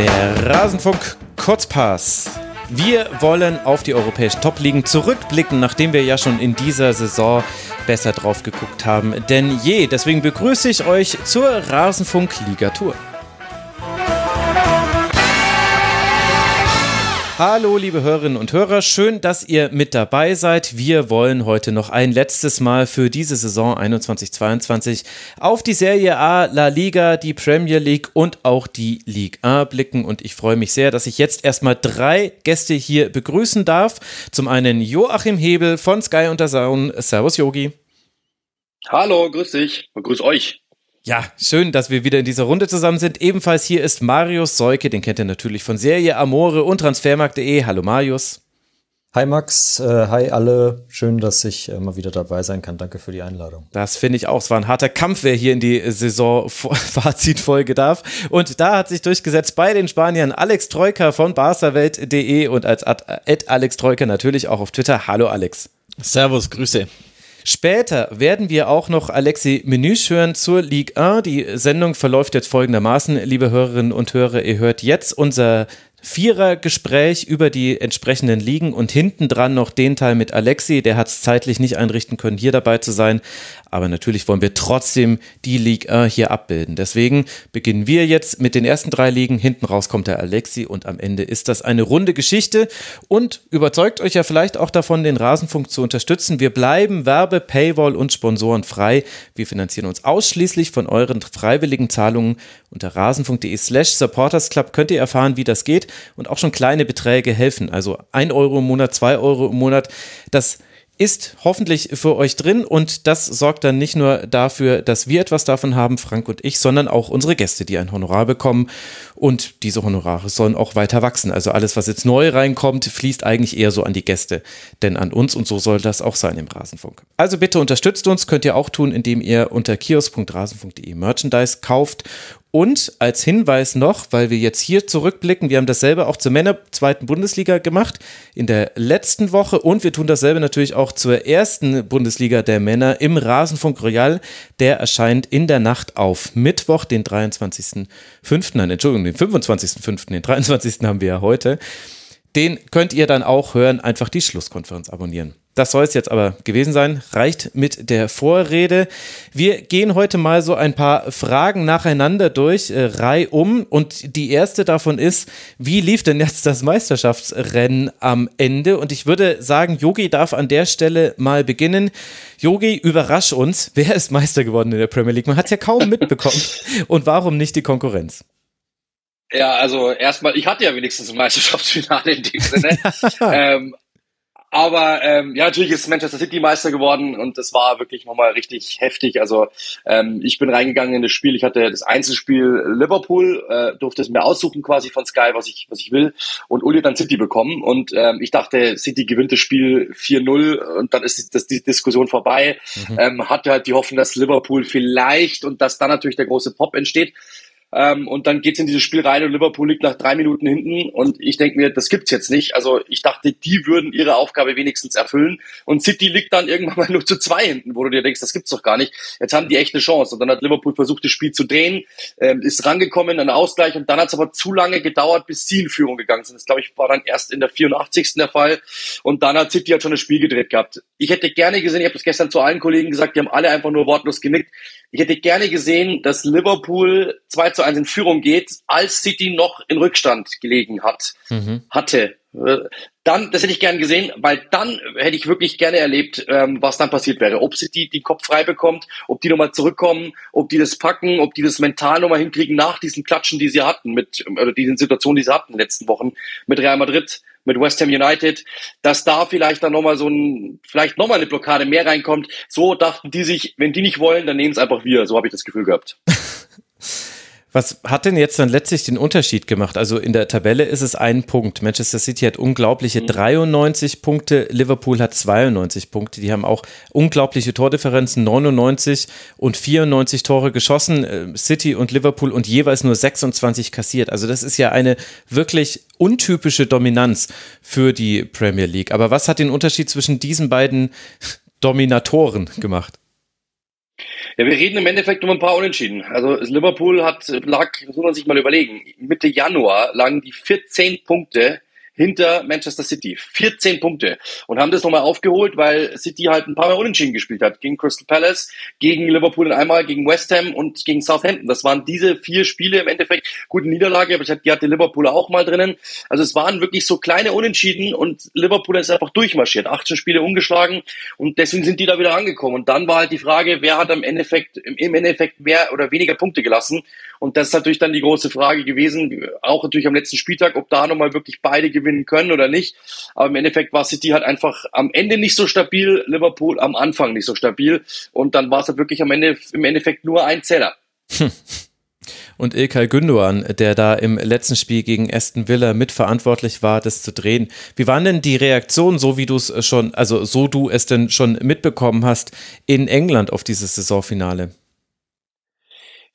Der Rasenfunk Kurzpass. Wir wollen auf die europäischen Top-Ligen zurückblicken, nachdem wir ja schon in dieser Saison besser drauf geguckt haben denn je. Deswegen begrüße ich euch zur Rasenfunk-Ligatur. Hallo, liebe Hörerinnen und Hörer, schön, dass ihr mit dabei seid. Wir wollen heute noch ein letztes Mal für diese Saison 21-22 auf die Serie A, La Liga, die Premier League und auch die Ligue A blicken. Und ich freue mich sehr, dass ich jetzt erstmal drei Gäste hier begrüßen darf. Zum einen Joachim Hebel von Sky und der Saun. Servus, Yogi. Hallo, grüß dich. Grüß euch. Ja, schön, dass wir wieder in dieser Runde zusammen sind. Ebenfalls hier ist Marius Seuke, den kennt ihr natürlich von Serie Amore und Transfermarkt.de. Hallo Marius. Hi Max, äh, hi alle. Schön, dass ich äh, mal wieder dabei sein kann. Danke für die Einladung. Das finde ich auch. Es war ein harter Kampf, wer hier in die Saison-Fazitfolge darf. Und da hat sich durchgesetzt bei den Spaniern Alex Troika von barstawelt.de und als Ad Alex Troika natürlich auch auf Twitter. Hallo Alex. Servus, Grüße. Später werden wir auch noch Alexi Menüsch hören zur Ligue 1. Die Sendung verläuft jetzt folgendermaßen, liebe Hörerinnen und Hörer. Ihr hört jetzt unser Vierer-Gespräch über die entsprechenden Ligen und hinten dran noch den Teil mit Alexi. Der hat es zeitlich nicht einrichten können, hier dabei zu sein. Aber natürlich wollen wir trotzdem die Liga hier abbilden. Deswegen beginnen wir jetzt mit den ersten drei Ligen. Hinten raus kommt der Alexi und am Ende ist das eine runde Geschichte und überzeugt euch ja vielleicht auch davon, den Rasenfunk zu unterstützen. Wir bleiben Werbe, Paywall und Sponsoren frei. Wir finanzieren uns ausschließlich von euren freiwilligen Zahlungen. Unter rasenfunk.de slash supportersclub könnt ihr erfahren, wie das geht und auch schon kleine Beträge helfen. Also ein Euro im Monat, zwei Euro im Monat. Das ist hoffentlich für euch drin und das sorgt dann nicht nur dafür, dass wir etwas davon haben, Frank und ich, sondern auch unsere Gäste, die ein Honorar bekommen und diese Honorare sollen auch weiter wachsen. Also alles, was jetzt neu reinkommt, fließt eigentlich eher so an die Gäste, denn an uns und so soll das auch sein im Rasenfunk. Also bitte unterstützt uns, könnt ihr auch tun, indem ihr unter kiosk.rasenfunk.de Merchandise kauft und als Hinweis noch, weil wir jetzt hier zurückblicken, wir haben dasselbe auch zur Männer zweiten Bundesliga gemacht in der letzten Woche und wir tun dasselbe natürlich auch zur ersten Bundesliga der Männer im Rasenfunk Royal. Der erscheint in der Nacht auf Mittwoch, den 23.05. Nein, Entschuldigung, den 25.05. Den 23. haben wir ja heute. Den könnt ihr dann auch hören, einfach die Schlusskonferenz abonnieren. Das soll es jetzt aber gewesen sein. Reicht mit der Vorrede. Wir gehen heute mal so ein paar Fragen nacheinander durch, äh, reihum. Und die erste davon ist, wie lief denn jetzt das Meisterschaftsrennen am Ende? Und ich würde sagen, Yogi darf an der Stelle mal beginnen. Yogi, überrasch uns. Wer ist Meister geworden in der Premier League? Man hat es ja kaum mitbekommen. Und warum nicht die Konkurrenz? Ja, also erstmal, ich hatte ja wenigstens ein Meisterschaftsfinale in dem Sinne. ähm, aber ähm, ja, natürlich ist Manchester City Meister geworden und das war wirklich nochmal richtig heftig. Also ähm, ich bin reingegangen in das Spiel. Ich hatte das Einzelspiel Liverpool, äh, durfte es mir aussuchen quasi von Sky, was ich was ich will. Und Uli hat dann City bekommen und ähm, ich dachte, City gewinnt das Spiel 4-0 und dann ist das, die Diskussion vorbei. Mhm. Ähm, hatte halt die Hoffnung, dass Liverpool vielleicht und dass dann natürlich der große Pop entsteht. Ähm, und dann geht's in dieses Spiel rein und Liverpool liegt nach drei Minuten hinten. Und ich denke mir, das gibt's jetzt nicht. Also ich dachte, die würden ihre Aufgabe wenigstens erfüllen. Und City liegt dann irgendwann mal nur zu zwei hinten, wo du dir denkst, das gibt's doch gar nicht. Jetzt haben die echt eine Chance. Und dann hat Liverpool versucht, das Spiel zu drehen, ähm, ist rangekommen, an Ausgleich. Und dann hat's aber zu lange gedauert, bis sie in Führung gegangen sind. Das, glaube ich, war dann erst in der 84. der Fall. Und dann hat City halt schon das Spiel gedreht gehabt. Ich hätte gerne gesehen, ich habe das gestern zu allen Kollegen gesagt, die haben alle einfach nur wortlos genickt. Ich hätte gerne gesehen, dass Liverpool 2 zu 1 in Führung geht, als City noch in Rückstand gelegen hat, mhm. hatte. Dann, das hätte ich gerne gesehen, weil dann hätte ich wirklich gerne erlebt, ähm, was dann passiert wäre. Ob City den Kopf frei bekommt, ob die nochmal zurückkommen, ob die das packen, ob die das mental nochmal hinkriegen nach diesen Klatschen, die sie hatten, mit, oder diesen Situationen, die sie hatten in den letzten Wochen mit Real Madrid mit West Ham United, dass da vielleicht dann nochmal so ein, vielleicht nochmal eine Blockade mehr reinkommt. So dachten die sich, wenn die nicht wollen, dann nehmen es einfach wir. So habe ich das Gefühl gehabt. Was hat denn jetzt dann letztlich den Unterschied gemacht? Also in der Tabelle ist es ein Punkt. Manchester City hat unglaubliche 93 mhm. Punkte, Liverpool hat 92 Punkte. Die haben auch unglaubliche Tordifferenzen, 99 und 94 Tore geschossen, äh, City und Liverpool und jeweils nur 26 kassiert. Also das ist ja eine wirklich untypische Dominanz für die Premier League. Aber was hat den Unterschied zwischen diesen beiden Dominatoren gemacht? Ja, wir reden im Endeffekt um ein paar Unentschieden. Also Liverpool hat, lag, muss man sich mal überlegen, Mitte Januar lagen die 14 Punkte hinter Manchester City. 14 Punkte. Und haben das nochmal aufgeholt, weil City halt ein paar Mal unentschieden gespielt hat. Gegen Crystal Palace, gegen Liverpool und einmal, gegen West Ham und gegen Southampton. Das waren diese vier Spiele im Endeffekt. Gute Niederlage, aber die hatte Liverpool auch mal drinnen. Also es waren wirklich so kleine Unentschieden und Liverpool ist einfach durchmarschiert. 18 Spiele ungeschlagen und deswegen sind die da wieder angekommen. Und dann war halt die Frage, wer hat im Endeffekt, im Endeffekt mehr oder weniger Punkte gelassen. Und das ist natürlich dann die große Frage gewesen, auch natürlich am letzten Spieltag, ob da nochmal wirklich beide gewinnen können oder nicht. Aber im Endeffekt war City halt einfach am Ende nicht so stabil, Liverpool am Anfang nicht so stabil. Und dann war es halt wirklich am Ende im Endeffekt nur ein Zeller. Hm. Und Ilkay Gündoğan, der da im letzten Spiel gegen Aston Villa mitverantwortlich war, das zu drehen. Wie waren denn die Reaktionen, so wie du es schon, also so du es denn schon mitbekommen hast, in England auf dieses Saisonfinale?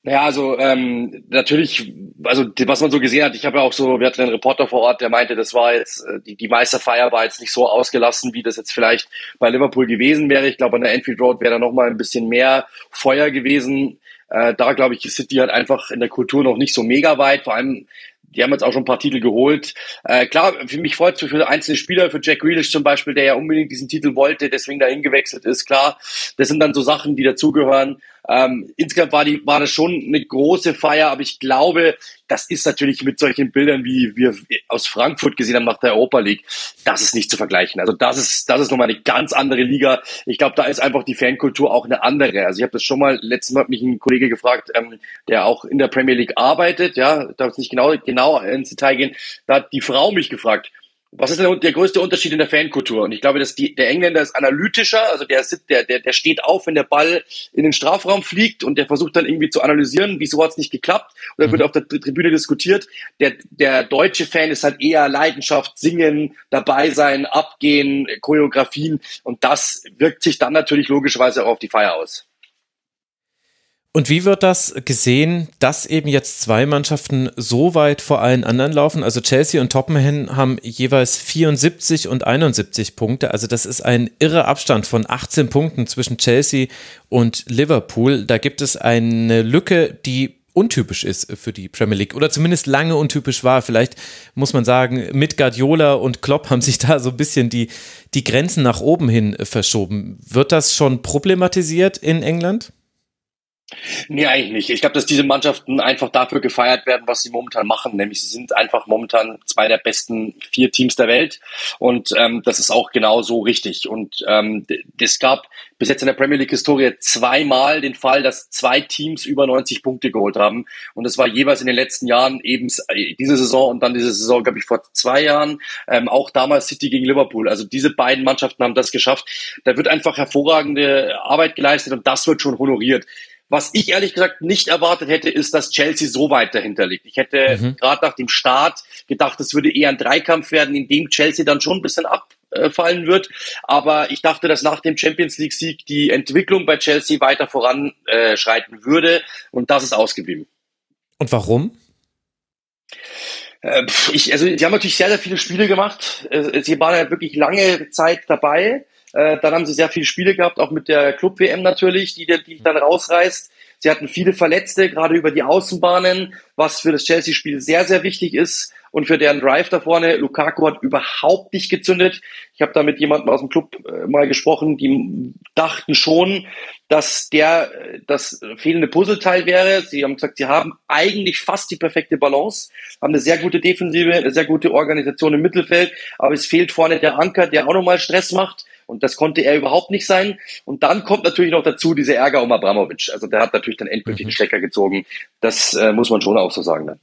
Naja, also ähm, natürlich, also was man so gesehen hat, ich habe ja auch so, wir hatten einen Reporter vor Ort, der meinte, das war jetzt, äh, die, die Meisterfeier war jetzt nicht so ausgelassen, wie das jetzt vielleicht bei Liverpool gewesen wäre. Ich glaube, an der Enfield Road wäre da nochmal ein bisschen mehr Feuer gewesen. Äh, da glaube ich, ist City halt einfach in der Kultur noch nicht so mega weit. Vor allem die haben jetzt auch schon ein paar Titel geholt. Äh, klar, für mich freut es für einzelne Spieler, für Jack Grealish zum Beispiel, der ja unbedingt diesen Titel wollte, deswegen dahin gewechselt ist. Klar, das sind dann so Sachen, die dazugehören. Ähm, insgesamt war, die, war das schon eine große Feier, aber ich glaube, das ist natürlich mit solchen Bildern, wie wir aus Frankfurt gesehen haben nach der Europa League, das ist nicht zu vergleichen. Also das ist, das ist nochmal eine ganz andere Liga. Ich glaube, da ist einfach die Fankultur auch eine andere. Also ich habe das schon mal, letztes Mal hat mich ein Kollege gefragt, ähm, der auch in der Premier League arbeitet, ja, darf jetzt nicht genau, genau ins Detail gehen, da hat die Frau mich gefragt, was ist denn der größte Unterschied in der Fankultur? Und ich glaube, dass die, der Engländer ist analytischer, also der, der, der, der steht auf, wenn der Ball in den Strafraum fliegt und der versucht dann irgendwie zu analysieren, wieso hat es nicht geklappt oder mhm. wird auf der Tribüne diskutiert. Der, der deutsche Fan ist halt eher Leidenschaft, singen, dabei sein, abgehen, Choreografien und das wirkt sich dann natürlich logischerweise auch auf die Feier aus. Und wie wird das gesehen, dass eben jetzt zwei Mannschaften so weit vor allen anderen laufen? Also Chelsea und Tottenham haben jeweils 74 und 71 Punkte. Also das ist ein irrer Abstand von 18 Punkten zwischen Chelsea und Liverpool. Da gibt es eine Lücke, die untypisch ist für die Premier League oder zumindest lange untypisch war. Vielleicht muss man sagen, mit Guardiola und Klopp haben sich da so ein bisschen die, die Grenzen nach oben hin verschoben. Wird das schon problematisiert in England? Nee, eigentlich nicht. Ich glaube, dass diese Mannschaften einfach dafür gefeiert werden, was sie momentan machen. Nämlich sie sind einfach momentan zwei der besten vier Teams der Welt. Und ähm, das ist auch genau so richtig. Und ähm, es gab bis jetzt in der Premier League-Historie zweimal den Fall, dass zwei Teams über 90 Punkte geholt haben. Und das war jeweils in den letzten Jahren eben äh, diese Saison und dann diese Saison, glaube ich, vor zwei Jahren. Ähm, auch damals City gegen Liverpool. Also diese beiden Mannschaften haben das geschafft. Da wird einfach hervorragende Arbeit geleistet und das wird schon honoriert. Was ich ehrlich gesagt nicht erwartet hätte, ist, dass Chelsea so weit dahinter liegt. Ich hätte mhm. gerade nach dem Start gedacht, es würde eher ein Dreikampf werden, in dem Chelsea dann schon ein bisschen abfallen wird. Aber ich dachte, dass nach dem Champions League Sieg die Entwicklung bei Chelsea weiter voranschreiten würde. Und das ist ausgeblieben. Und warum? Äh, ich, also, sie haben natürlich sehr, sehr viele Spiele gemacht. Äh, sie waren ja wirklich lange Zeit dabei. Äh, dann haben sie sehr viele Spiele gehabt, auch mit der Club-WM natürlich, die, die dann rausreißt. Sie hatten viele Verletzte, gerade über die Außenbahnen, was für das Chelsea-Spiel sehr, sehr wichtig ist. Und für deren Drive da vorne, Lukaku hat überhaupt nicht gezündet. Ich habe da mit jemandem aus dem Club äh, mal gesprochen, die dachten schon, dass der das fehlende Puzzleteil wäre. Sie haben gesagt, sie haben eigentlich fast die perfekte Balance, haben eine sehr gute Defensive, eine sehr gute Organisation im Mittelfeld, aber es fehlt vorne der Anker, der auch nochmal Stress macht. Und das konnte er überhaupt nicht sein. Und dann kommt natürlich noch dazu dieser Ärger um Abramovic. Also der hat natürlich dann endgültig mhm. den Stecker gezogen. Das äh, muss man schon auch so sagen. Dann.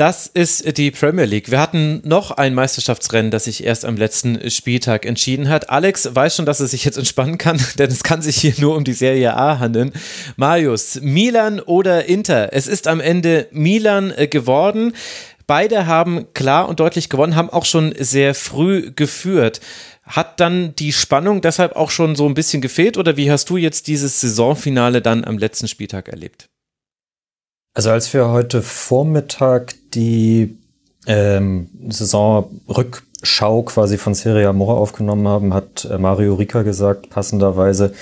Das ist die Premier League. Wir hatten noch ein Meisterschaftsrennen, das sich erst am letzten Spieltag entschieden hat. Alex weiß schon, dass er sich jetzt entspannen kann, denn es kann sich hier nur um die Serie A handeln. Marius, Milan oder Inter? Es ist am Ende Milan äh, geworden. Beide haben klar und deutlich gewonnen, haben auch schon sehr früh geführt. Hat dann die Spannung deshalb auch schon so ein bisschen gefehlt oder wie hast du jetzt dieses Saisonfinale dann am letzten Spieltag erlebt? Also als wir heute Vormittag die ähm, Saisonrückschau quasi von Serie Amore aufgenommen haben, hat äh, Mario Rica gesagt, passenderweise,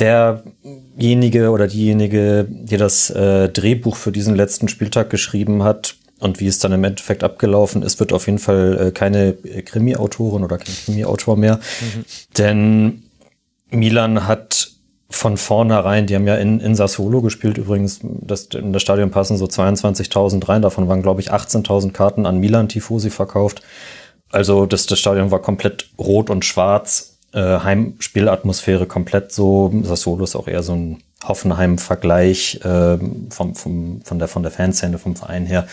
derjenige oder diejenige, die das äh, Drehbuch für diesen letzten Spieltag geschrieben hat und wie es dann im Endeffekt abgelaufen ist, wird auf jeden Fall äh, keine Krimi-Autorin oder kein Krimi-Autor mehr. Mhm. Denn Milan hat von vornherein, die haben ja in, in Sassuolo gespielt, übrigens, das, in das Stadion passen so 22.000 rein, davon waren, glaube ich, 18.000 Karten an Milan-Tifosi verkauft. Also das, das Stadion war komplett rot und schwarz, äh, Heimspielatmosphäre komplett so. Sassuolo ist auch eher so ein Hoffenheim-Vergleich äh, vom, vom, von, der, von der Fanszene, vom Verein her.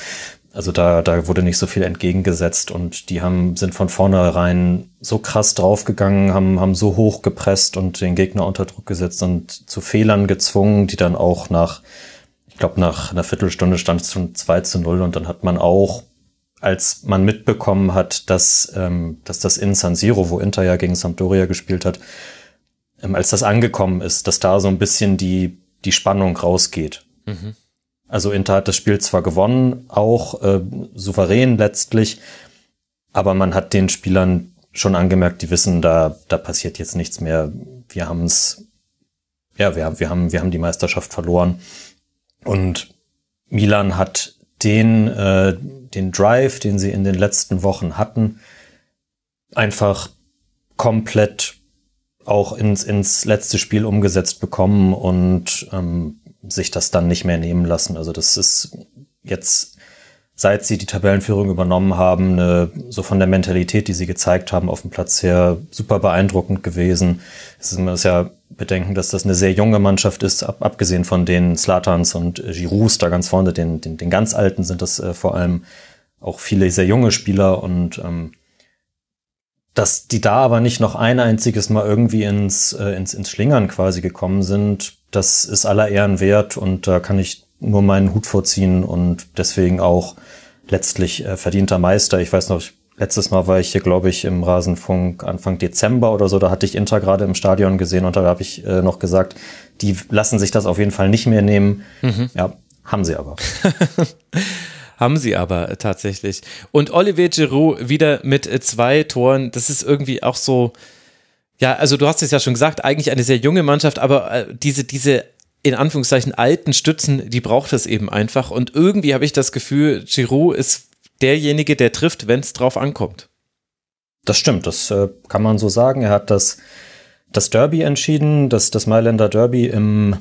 Also da, da wurde nicht so viel entgegengesetzt und die haben, sind von vornherein so krass draufgegangen, haben, haben so hoch gepresst und den Gegner unter Druck gesetzt und zu Fehlern gezwungen, die dann auch nach, ich glaube, nach einer Viertelstunde stand es schon 2 zu 0 und dann hat man auch, als man mitbekommen hat, dass, ähm, dass das in San Siro, wo Inter ja gegen Sampdoria gespielt hat, ähm, als das angekommen ist, dass da so ein bisschen die, die Spannung rausgeht. Mhm. Also Inter hat das Spiel zwar gewonnen, auch äh, souverän letztlich, aber man hat den Spielern schon angemerkt, die wissen, da, da passiert jetzt nichts mehr. Wir haben es, ja, wir, wir, haben, wir haben die Meisterschaft verloren. Und Milan hat den, äh, den Drive, den sie in den letzten Wochen hatten, einfach komplett auch ins, ins letzte Spiel umgesetzt bekommen und ähm, sich das dann nicht mehr nehmen lassen. Also das ist jetzt, seit sie die Tabellenführung übernommen haben, eine, so von der Mentalität, die sie gezeigt haben, auf dem Platz her super beeindruckend gewesen. Es ist ja bedenken, dass das eine sehr junge Mannschaft ist, ab, abgesehen von den Slatans und Giroux da ganz vorne, den, den, den ganz Alten sind das äh, vor allem auch viele sehr junge Spieler und ähm, dass die da aber nicht noch ein einziges Mal irgendwie ins, äh, ins, ins Schlingern quasi gekommen sind, das ist aller Ehren wert und da kann ich nur meinen Hut vorziehen und deswegen auch letztlich äh, verdienter Meister. Ich weiß noch, letztes Mal war ich hier, glaube ich, im Rasenfunk Anfang Dezember oder so, da hatte ich Inter gerade im Stadion gesehen und da habe ich äh, noch gesagt, die lassen sich das auf jeden Fall nicht mehr nehmen. Mhm. Ja, haben sie aber. haben sie aber tatsächlich. Und Olivier Giroud wieder mit äh, zwei Toren, das ist irgendwie auch so, ja, also du hast es ja schon gesagt, eigentlich eine sehr junge Mannschaft, aber äh, diese, diese in Anführungszeichen alten Stützen, die braucht es eben einfach. Und irgendwie habe ich das Gefühl, Giroud ist derjenige, der trifft, wenn es drauf ankommt. Das stimmt, das äh, kann man so sagen. Er hat das, das Derby entschieden, das, das Mailänder Derby im,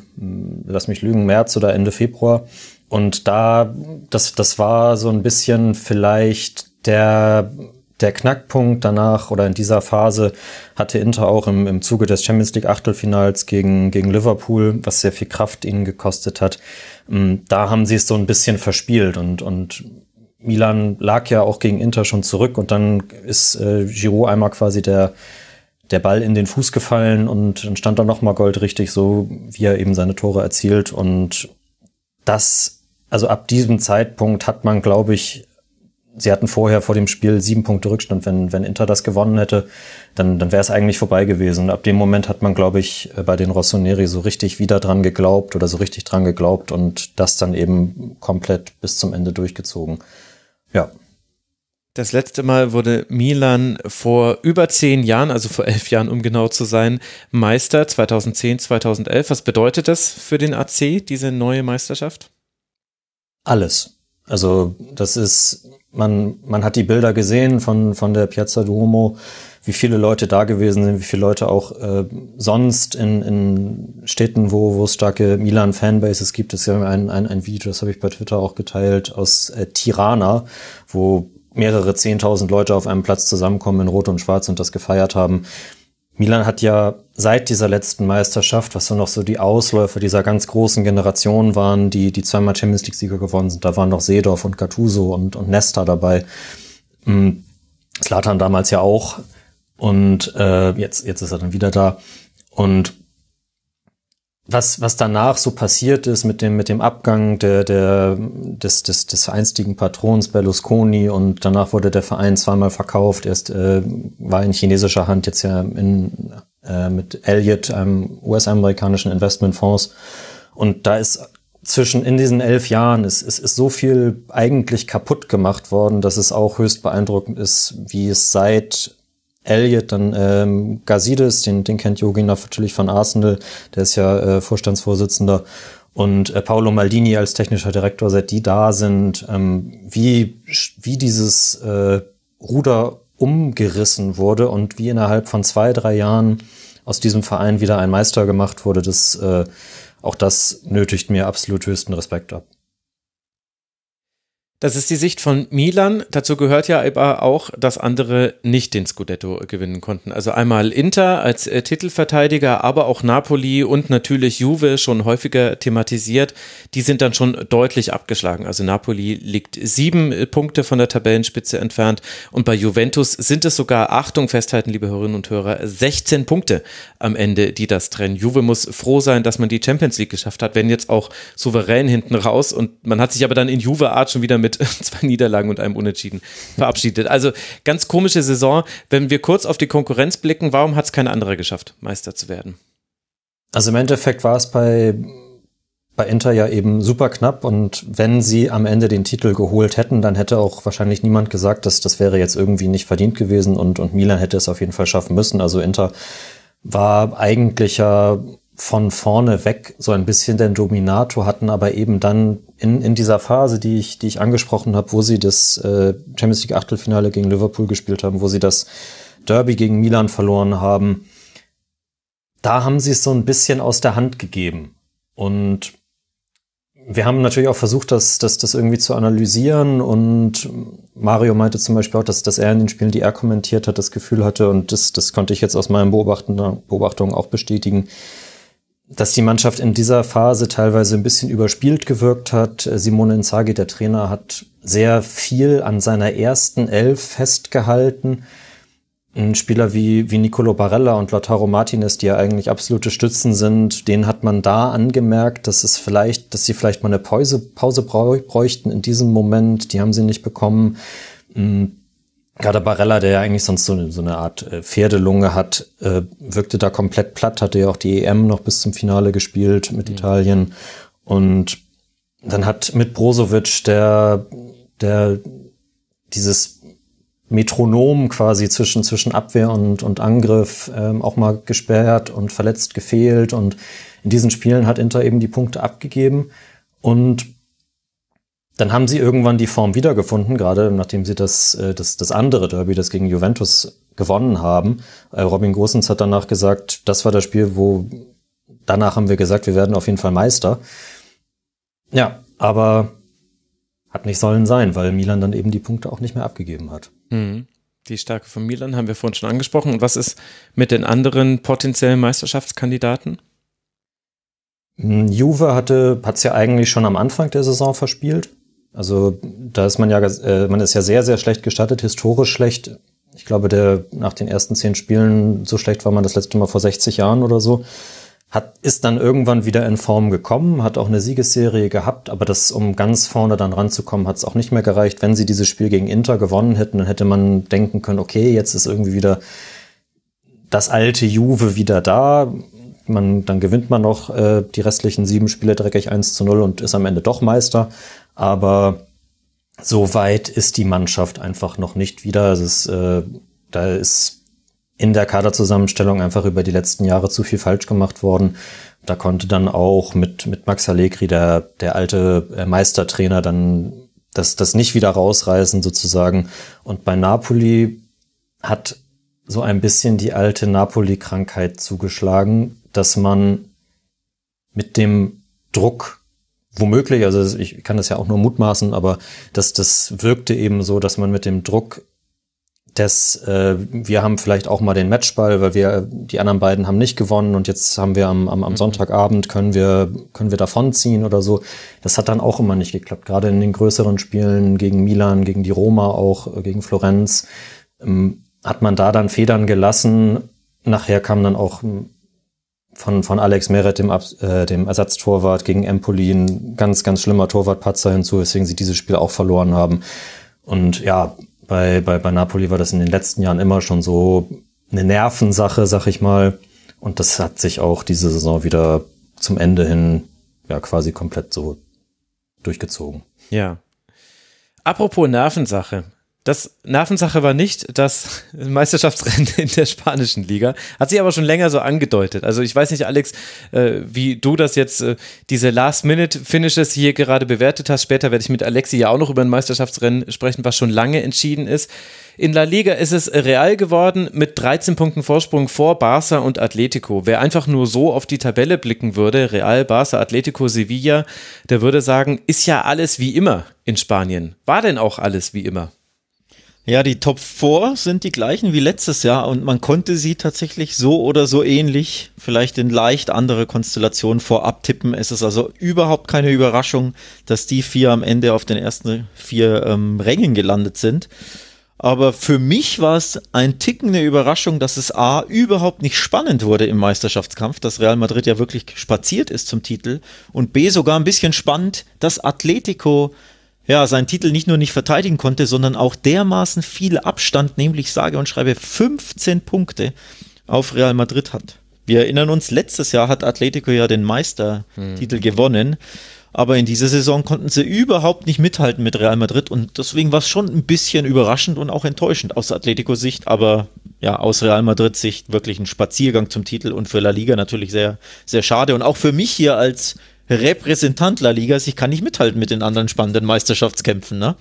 lass mich lügen, März oder Ende Februar. Und da, das, das war so ein bisschen vielleicht der der Knackpunkt danach oder in dieser Phase hatte Inter auch im, im Zuge des Champions League Achtelfinals gegen, gegen Liverpool, was sehr viel Kraft ihnen gekostet hat. Ähm, da haben sie es so ein bisschen verspielt und, und Milan lag ja auch gegen Inter schon zurück und dann ist äh, Giroud einmal quasi der, der Ball in den Fuß gefallen und dann stand da nochmal Gold richtig, so wie er eben seine Tore erzielt und das, also ab diesem Zeitpunkt hat man, glaube ich, sie hatten vorher vor dem Spiel sieben Punkte Rückstand. Wenn, wenn Inter das gewonnen hätte, dann, dann wäre es eigentlich vorbei gewesen. Und ab dem Moment hat man, glaube ich, bei den Rossoneri so richtig wieder dran geglaubt oder so richtig dran geglaubt und das dann eben komplett bis zum Ende durchgezogen. Ja. Das letzte Mal wurde Milan vor über zehn Jahren, also vor elf Jahren, um genau zu sein, Meister 2010, 2011. Was bedeutet das für den AC, diese neue Meisterschaft? Alles. Also das ist man, man hat die Bilder gesehen von, von der Piazza Duomo, wie viele Leute da gewesen sind, wie viele Leute auch äh, sonst in, in Städten, wo, wo es starke Milan-Fanbases gibt. Es ja ein, ein, ein Video, das habe ich bei Twitter auch geteilt, aus äh, Tirana, wo mehrere zehntausend Leute auf einem Platz zusammenkommen in Rot und Schwarz und das gefeiert haben. Milan hat ja seit dieser letzten Meisterschaft, was so noch so die Ausläufer dieser ganz großen Generation waren, die, die zweimal Champions League-Sieger geworden sind, da waren noch Seedorf und Gattuso und, und Nesta dabei. Slatan hm, damals ja auch. Und äh, jetzt, jetzt ist er dann wieder da. Und was, was danach so passiert ist mit dem, mit dem Abgang der, der, des, des, des einstigen Patrons Berlusconi und danach wurde der Verein zweimal verkauft. Erst äh, war in chinesischer Hand, jetzt ja in, äh, mit Elliott, einem US-amerikanischen Investmentfonds. Und da ist zwischen in diesen elf Jahren ist, ist, ist so viel eigentlich kaputt gemacht worden, dass es auch höchst beeindruckend ist, wie es seit Elliott, dann ähm, Gazidis, den, den kennt Jogi natürlich von Arsenal, der ist ja äh, Vorstandsvorsitzender und äh, Paolo Maldini als technischer Direktor, seit die da sind, ähm, wie, wie dieses äh, Ruder umgerissen wurde und wie innerhalb von zwei, drei Jahren aus diesem Verein wieder ein Meister gemacht wurde, das äh, auch das nötigt mir absolut höchsten Respekt ab. Das ist die Sicht von Milan. Dazu gehört ja aber auch, dass andere nicht den Scudetto gewinnen konnten. Also einmal Inter als äh, Titelverteidiger, aber auch Napoli und natürlich Juve schon häufiger thematisiert. Die sind dann schon deutlich abgeschlagen. Also Napoli liegt sieben äh, Punkte von der Tabellenspitze entfernt und bei Juventus sind es sogar, Achtung festhalten, liebe Hörerinnen und Hörer, 16 Punkte am Ende, die das trennen. Juve muss froh sein, dass man die Champions League geschafft hat, wenn jetzt auch souverän hinten raus und man hat sich aber dann in Juve-Art schon wieder mit mit zwei Niederlagen und einem Unentschieden verabschiedet. Also ganz komische Saison. Wenn wir kurz auf die Konkurrenz blicken, warum hat es kein anderer geschafft, Meister zu werden? Also im Endeffekt war es bei, bei Inter ja eben super knapp und wenn sie am Ende den Titel geholt hätten, dann hätte auch wahrscheinlich niemand gesagt, dass das wäre jetzt irgendwie nicht verdient gewesen und, und Milan hätte es auf jeden Fall schaffen müssen. Also Inter war eigentlich ja von vorne weg so ein bisschen den Dominator hatten, aber eben dann in, in dieser Phase, die ich, die ich angesprochen habe, wo sie das äh, Champions League Achtelfinale gegen Liverpool gespielt haben, wo sie das Derby gegen Milan verloren haben, da haben sie es so ein bisschen aus der Hand gegeben. Und wir haben natürlich auch versucht, das, das, das irgendwie zu analysieren und Mario meinte zum Beispiel auch, dass, dass er in den Spielen, die er kommentiert hat, das Gefühl hatte und das, das konnte ich jetzt aus meinen Beobachtungen auch bestätigen, dass die Mannschaft in dieser Phase teilweise ein bisschen überspielt gewirkt hat. Simone Inzaghi, der Trainer, hat sehr viel an seiner ersten Elf festgehalten. Ein Spieler wie, wie Nicolo Barella und Lautaro Martinez, die ja eigentlich absolute Stützen sind, den hat man da angemerkt, dass es vielleicht, dass sie vielleicht mal eine Pause, Pause bräuchten in diesem Moment. Die haben sie nicht bekommen. Gerade Barella, der ja eigentlich sonst so eine, so eine Art äh, Pferdelunge hat, äh, wirkte da komplett platt, hatte ja auch die EM noch bis zum Finale gespielt mit mhm. Italien. Und dann hat mit Brozovic, der, der dieses Metronom quasi zwischen, zwischen Abwehr und, und Angriff ähm, auch mal gesperrt und verletzt gefehlt. Und in diesen Spielen hat Inter eben die Punkte abgegeben. Und dann haben sie irgendwann die Form wiedergefunden, gerade nachdem sie das, äh, das, das andere Derby, das gegen Juventus gewonnen haben. Äh, Robin Gosens hat danach gesagt, das war das Spiel, wo danach haben wir gesagt, wir werden auf jeden Fall Meister. Ja, aber hat nicht sollen sein, weil Milan dann eben die Punkte auch nicht mehr abgegeben hat. Mhm. Die Stärke von Milan haben wir vorhin schon angesprochen. Und was ist mit den anderen potenziellen Meisterschaftskandidaten? Hm, Juve hatte, hat es ja eigentlich schon am Anfang der Saison verspielt. Also da ist man ja, äh, man ist ja sehr, sehr schlecht gestattet, historisch schlecht. Ich glaube, der nach den ersten zehn Spielen so schlecht war man das letzte Mal vor 60 Jahren oder so. Hat, ist dann irgendwann wieder in Form gekommen, hat auch eine Siegesserie gehabt, aber das, um ganz vorne dann ranzukommen, hat es auch nicht mehr gereicht. Wenn sie dieses Spiel gegen Inter gewonnen hätten, dann hätte man denken können, okay, jetzt ist irgendwie wieder das alte Juve wieder da. Man, dann gewinnt man noch äh, die restlichen sieben Spiele dreckig 1 zu 0 und ist am Ende doch Meister. Aber so weit ist die Mannschaft einfach noch nicht wieder. Ist, äh, da ist in der Kaderzusammenstellung einfach über die letzten Jahre zu viel falsch gemacht worden. Da konnte dann auch mit, mit Max Allegri, der, der alte äh, Meistertrainer, dann das, das nicht wieder rausreißen sozusagen. Und bei Napoli hat so ein bisschen die alte Napoli-Krankheit zugeschlagen, dass man mit dem Druck womöglich, also ich kann das ja auch nur mutmaßen, aber das, das wirkte eben so, dass man mit dem Druck des, äh, wir haben vielleicht auch mal den Matchball, weil wir, die anderen beiden haben nicht gewonnen und jetzt haben wir am, am, am mhm. Sonntagabend, können wir, können wir davonziehen oder so. Das hat dann auch immer nicht geklappt. Gerade in den größeren Spielen gegen Milan, gegen die Roma auch, äh, gegen Florenz, ähm, hat man da dann Federn gelassen. Nachher kam dann auch von, von Alex Meret, dem, äh, dem Ersatztorwart gegen Empoli, ein ganz, ganz schlimmer Torwartpatzer hinzu, weswegen sie dieses Spiel auch verloren haben. Und ja, bei, bei, bei Napoli war das in den letzten Jahren immer schon so eine Nervensache, sag ich mal. Und das hat sich auch diese Saison wieder zum Ende hin ja quasi komplett so durchgezogen. Ja. Apropos Nervensache. Das Nervensache war nicht das Meisterschaftsrennen in der spanischen Liga. Hat sich aber schon länger so angedeutet. Also ich weiß nicht, Alex, äh, wie du das jetzt, äh, diese Last-Minute-Finishes hier gerade bewertet hast. Später werde ich mit Alexi ja auch noch über ein Meisterschaftsrennen sprechen, was schon lange entschieden ist. In La Liga ist es real geworden mit 13 Punkten Vorsprung vor Barça und Atletico. Wer einfach nur so auf die Tabelle blicken würde, Real, Barça, Atletico, Sevilla, der würde sagen, ist ja alles wie immer in Spanien. War denn auch alles wie immer? Ja, die Top 4 sind die gleichen wie letztes Jahr und man konnte sie tatsächlich so oder so ähnlich, vielleicht in leicht andere Konstellationen vorab tippen. Es ist also überhaupt keine Überraschung, dass die vier am Ende auf den ersten vier ähm, Rängen gelandet sind. Aber für mich war es ein Ticken eine Überraschung, dass es A überhaupt nicht spannend wurde im Meisterschaftskampf, dass Real Madrid ja wirklich spaziert ist zum Titel und B sogar ein bisschen spannend, dass Atletico ja, seinen Titel nicht nur nicht verteidigen konnte, sondern auch dermaßen viel Abstand, nämlich sage und schreibe 15 Punkte auf Real Madrid hat. Wir erinnern uns, letztes Jahr hat Atletico ja den Meistertitel hm. gewonnen, aber in dieser Saison konnten sie überhaupt nicht mithalten mit Real Madrid und deswegen war es schon ein bisschen überraschend und auch enttäuschend aus Atletico-Sicht, aber ja, aus Real Madrid-Sicht wirklich ein Spaziergang zum Titel und für La Liga natürlich sehr, sehr schade und auch für mich hier als Repräsentant La Liga, ich kann nicht mithalten mit den anderen spannenden Meisterschaftskämpfen, ne?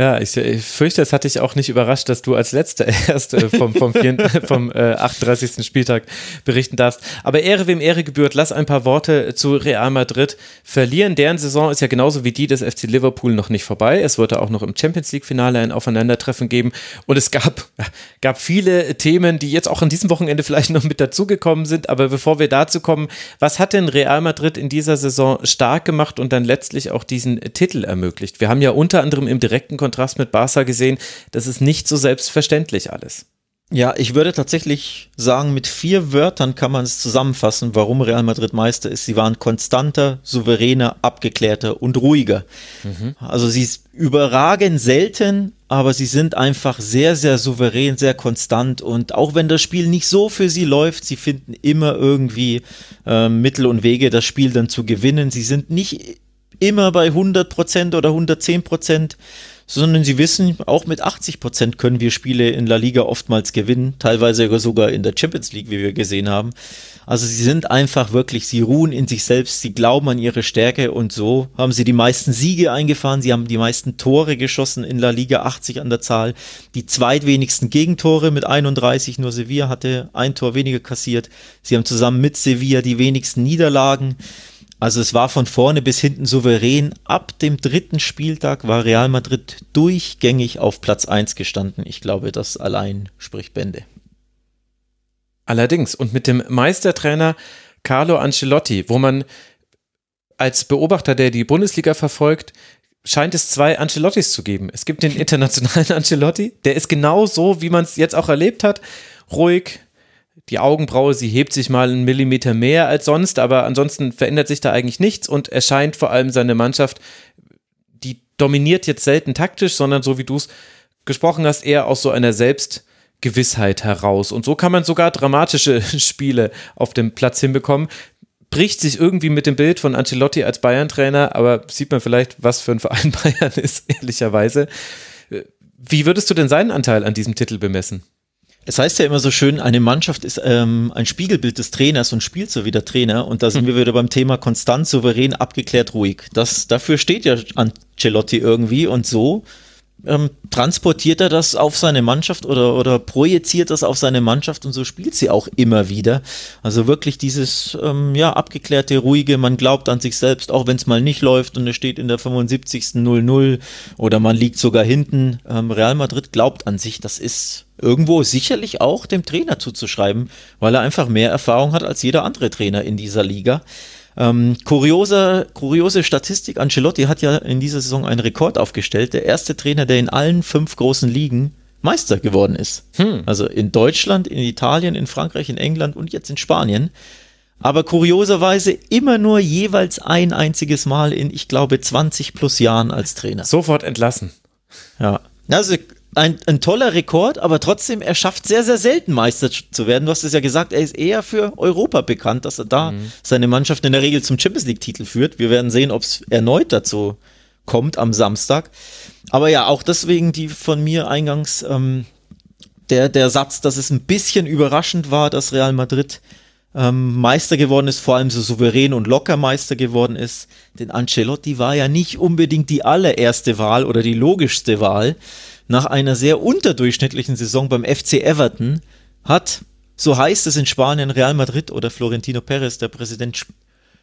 Ja, ich, ich, fürchte, es hat dich auch nicht überrascht, dass du als Letzter erst äh, vom, vom, vier, vom äh, 38. Spieltag berichten darfst. Aber Ehre wem Ehre gebührt, lass ein paar Worte zu Real Madrid verlieren. Deren Saison ist ja genauso wie die des FC Liverpool noch nicht vorbei. Es wurde auch noch im Champions League-Finale ein Aufeinandertreffen geben. Und es gab, gab viele Themen, die jetzt auch an diesem Wochenende vielleicht noch mit dazugekommen sind. Aber bevor wir dazu kommen, was hat denn Real Madrid in dieser Saison stark gemacht und dann letztlich auch diesen Titel ermöglicht? Wir haben ja unter anderem im direkten Kontakt Kontrast mit Barca gesehen, das ist nicht so selbstverständlich alles. Ja, ich würde tatsächlich sagen, mit vier Wörtern kann man es zusammenfassen, warum Real Madrid Meister ist. Sie waren konstanter, souveräner, abgeklärter und ruhiger. Mhm. Also sie überragen selten, aber sie sind einfach sehr, sehr souverän, sehr konstant und auch wenn das Spiel nicht so für sie läuft, sie finden immer irgendwie äh, Mittel und Wege, das Spiel dann zu gewinnen. Sie sind nicht immer bei 100 Prozent oder 110 Prozent sondern sie wissen, auch mit 80 Prozent können wir Spiele in La Liga oftmals gewinnen, teilweise sogar in der Champions League, wie wir gesehen haben. Also sie sind einfach wirklich, sie ruhen in sich selbst, sie glauben an ihre Stärke und so haben sie die meisten Siege eingefahren, sie haben die meisten Tore geschossen in La Liga, 80 an der Zahl, die zweitwenigsten Gegentore mit 31, nur Sevilla hatte ein Tor weniger kassiert, sie haben zusammen mit Sevilla die wenigsten Niederlagen. Also es war von vorne bis hinten souverän. Ab dem dritten Spieltag war Real Madrid durchgängig auf Platz 1 gestanden. Ich glaube, das allein spricht Bände. Allerdings, und mit dem Meistertrainer Carlo Ancelotti, wo man als Beobachter, der die Bundesliga verfolgt, scheint es zwei Ancelottis zu geben. Es gibt den internationalen Ancelotti, der ist genau so, wie man es jetzt auch erlebt hat. Ruhig, die Augenbraue, sie hebt sich mal einen Millimeter mehr als sonst, aber ansonsten verändert sich da eigentlich nichts und er scheint vor allem seine Mannschaft, die dominiert jetzt selten taktisch, sondern so wie du es gesprochen hast, eher aus so einer Selbstgewissheit heraus. Und so kann man sogar dramatische Spiele auf dem Platz hinbekommen. Bricht sich irgendwie mit dem Bild von Ancelotti als Bayern-Trainer, aber sieht man vielleicht, was für ein Verein Bayern ist, ehrlicherweise. Wie würdest du denn seinen Anteil an diesem Titel bemessen? Es heißt ja immer so schön, eine Mannschaft ist ähm, ein Spiegelbild des Trainers und spielt so wie der Trainer. Und da sind hm. wir wieder beim Thema konstant, souverän, abgeklärt, ruhig. Das, dafür steht ja Ancelotti irgendwie und so ähm, transportiert er das auf seine Mannschaft oder, oder projiziert das auf seine Mannschaft und so spielt sie auch immer wieder. Also wirklich dieses ähm, ja, abgeklärte, ruhige, man glaubt an sich selbst, auch wenn es mal nicht läuft und es steht in der 75. 0-0 oder man liegt sogar hinten. Ähm, Real Madrid glaubt an sich, das ist irgendwo sicherlich auch dem Trainer zuzuschreiben, weil er einfach mehr Erfahrung hat als jeder andere Trainer in dieser Liga. Ähm, kuriose, kuriose Statistik, Ancelotti hat ja in dieser Saison einen Rekord aufgestellt. Der erste Trainer, der in allen fünf großen Ligen Meister geworden ist. Hm. Also in Deutschland, in Italien, in Frankreich, in England und jetzt in Spanien. Aber kurioserweise immer nur jeweils ein einziges Mal in, ich glaube, 20 plus Jahren als Trainer. Sofort entlassen. Ja. Also ein, ein toller Rekord, aber trotzdem, er schafft sehr, sehr selten Meister zu werden. Du hast es ja gesagt, er ist eher für Europa bekannt, dass er da mhm. seine Mannschaft in der Regel zum Champions League-Titel führt. Wir werden sehen, ob es erneut dazu kommt am Samstag. Aber ja, auch deswegen die von mir eingangs ähm, der, der Satz, dass es ein bisschen überraschend war, dass Real Madrid ähm, Meister geworden ist, vor allem so souverän und locker Meister geworden ist. Denn Ancelotti war ja nicht unbedingt die allererste Wahl oder die logischste Wahl. Nach einer sehr unterdurchschnittlichen Saison beim FC Everton hat, so heißt es in Spanien, Real Madrid oder Florentino Perez, der Präsident,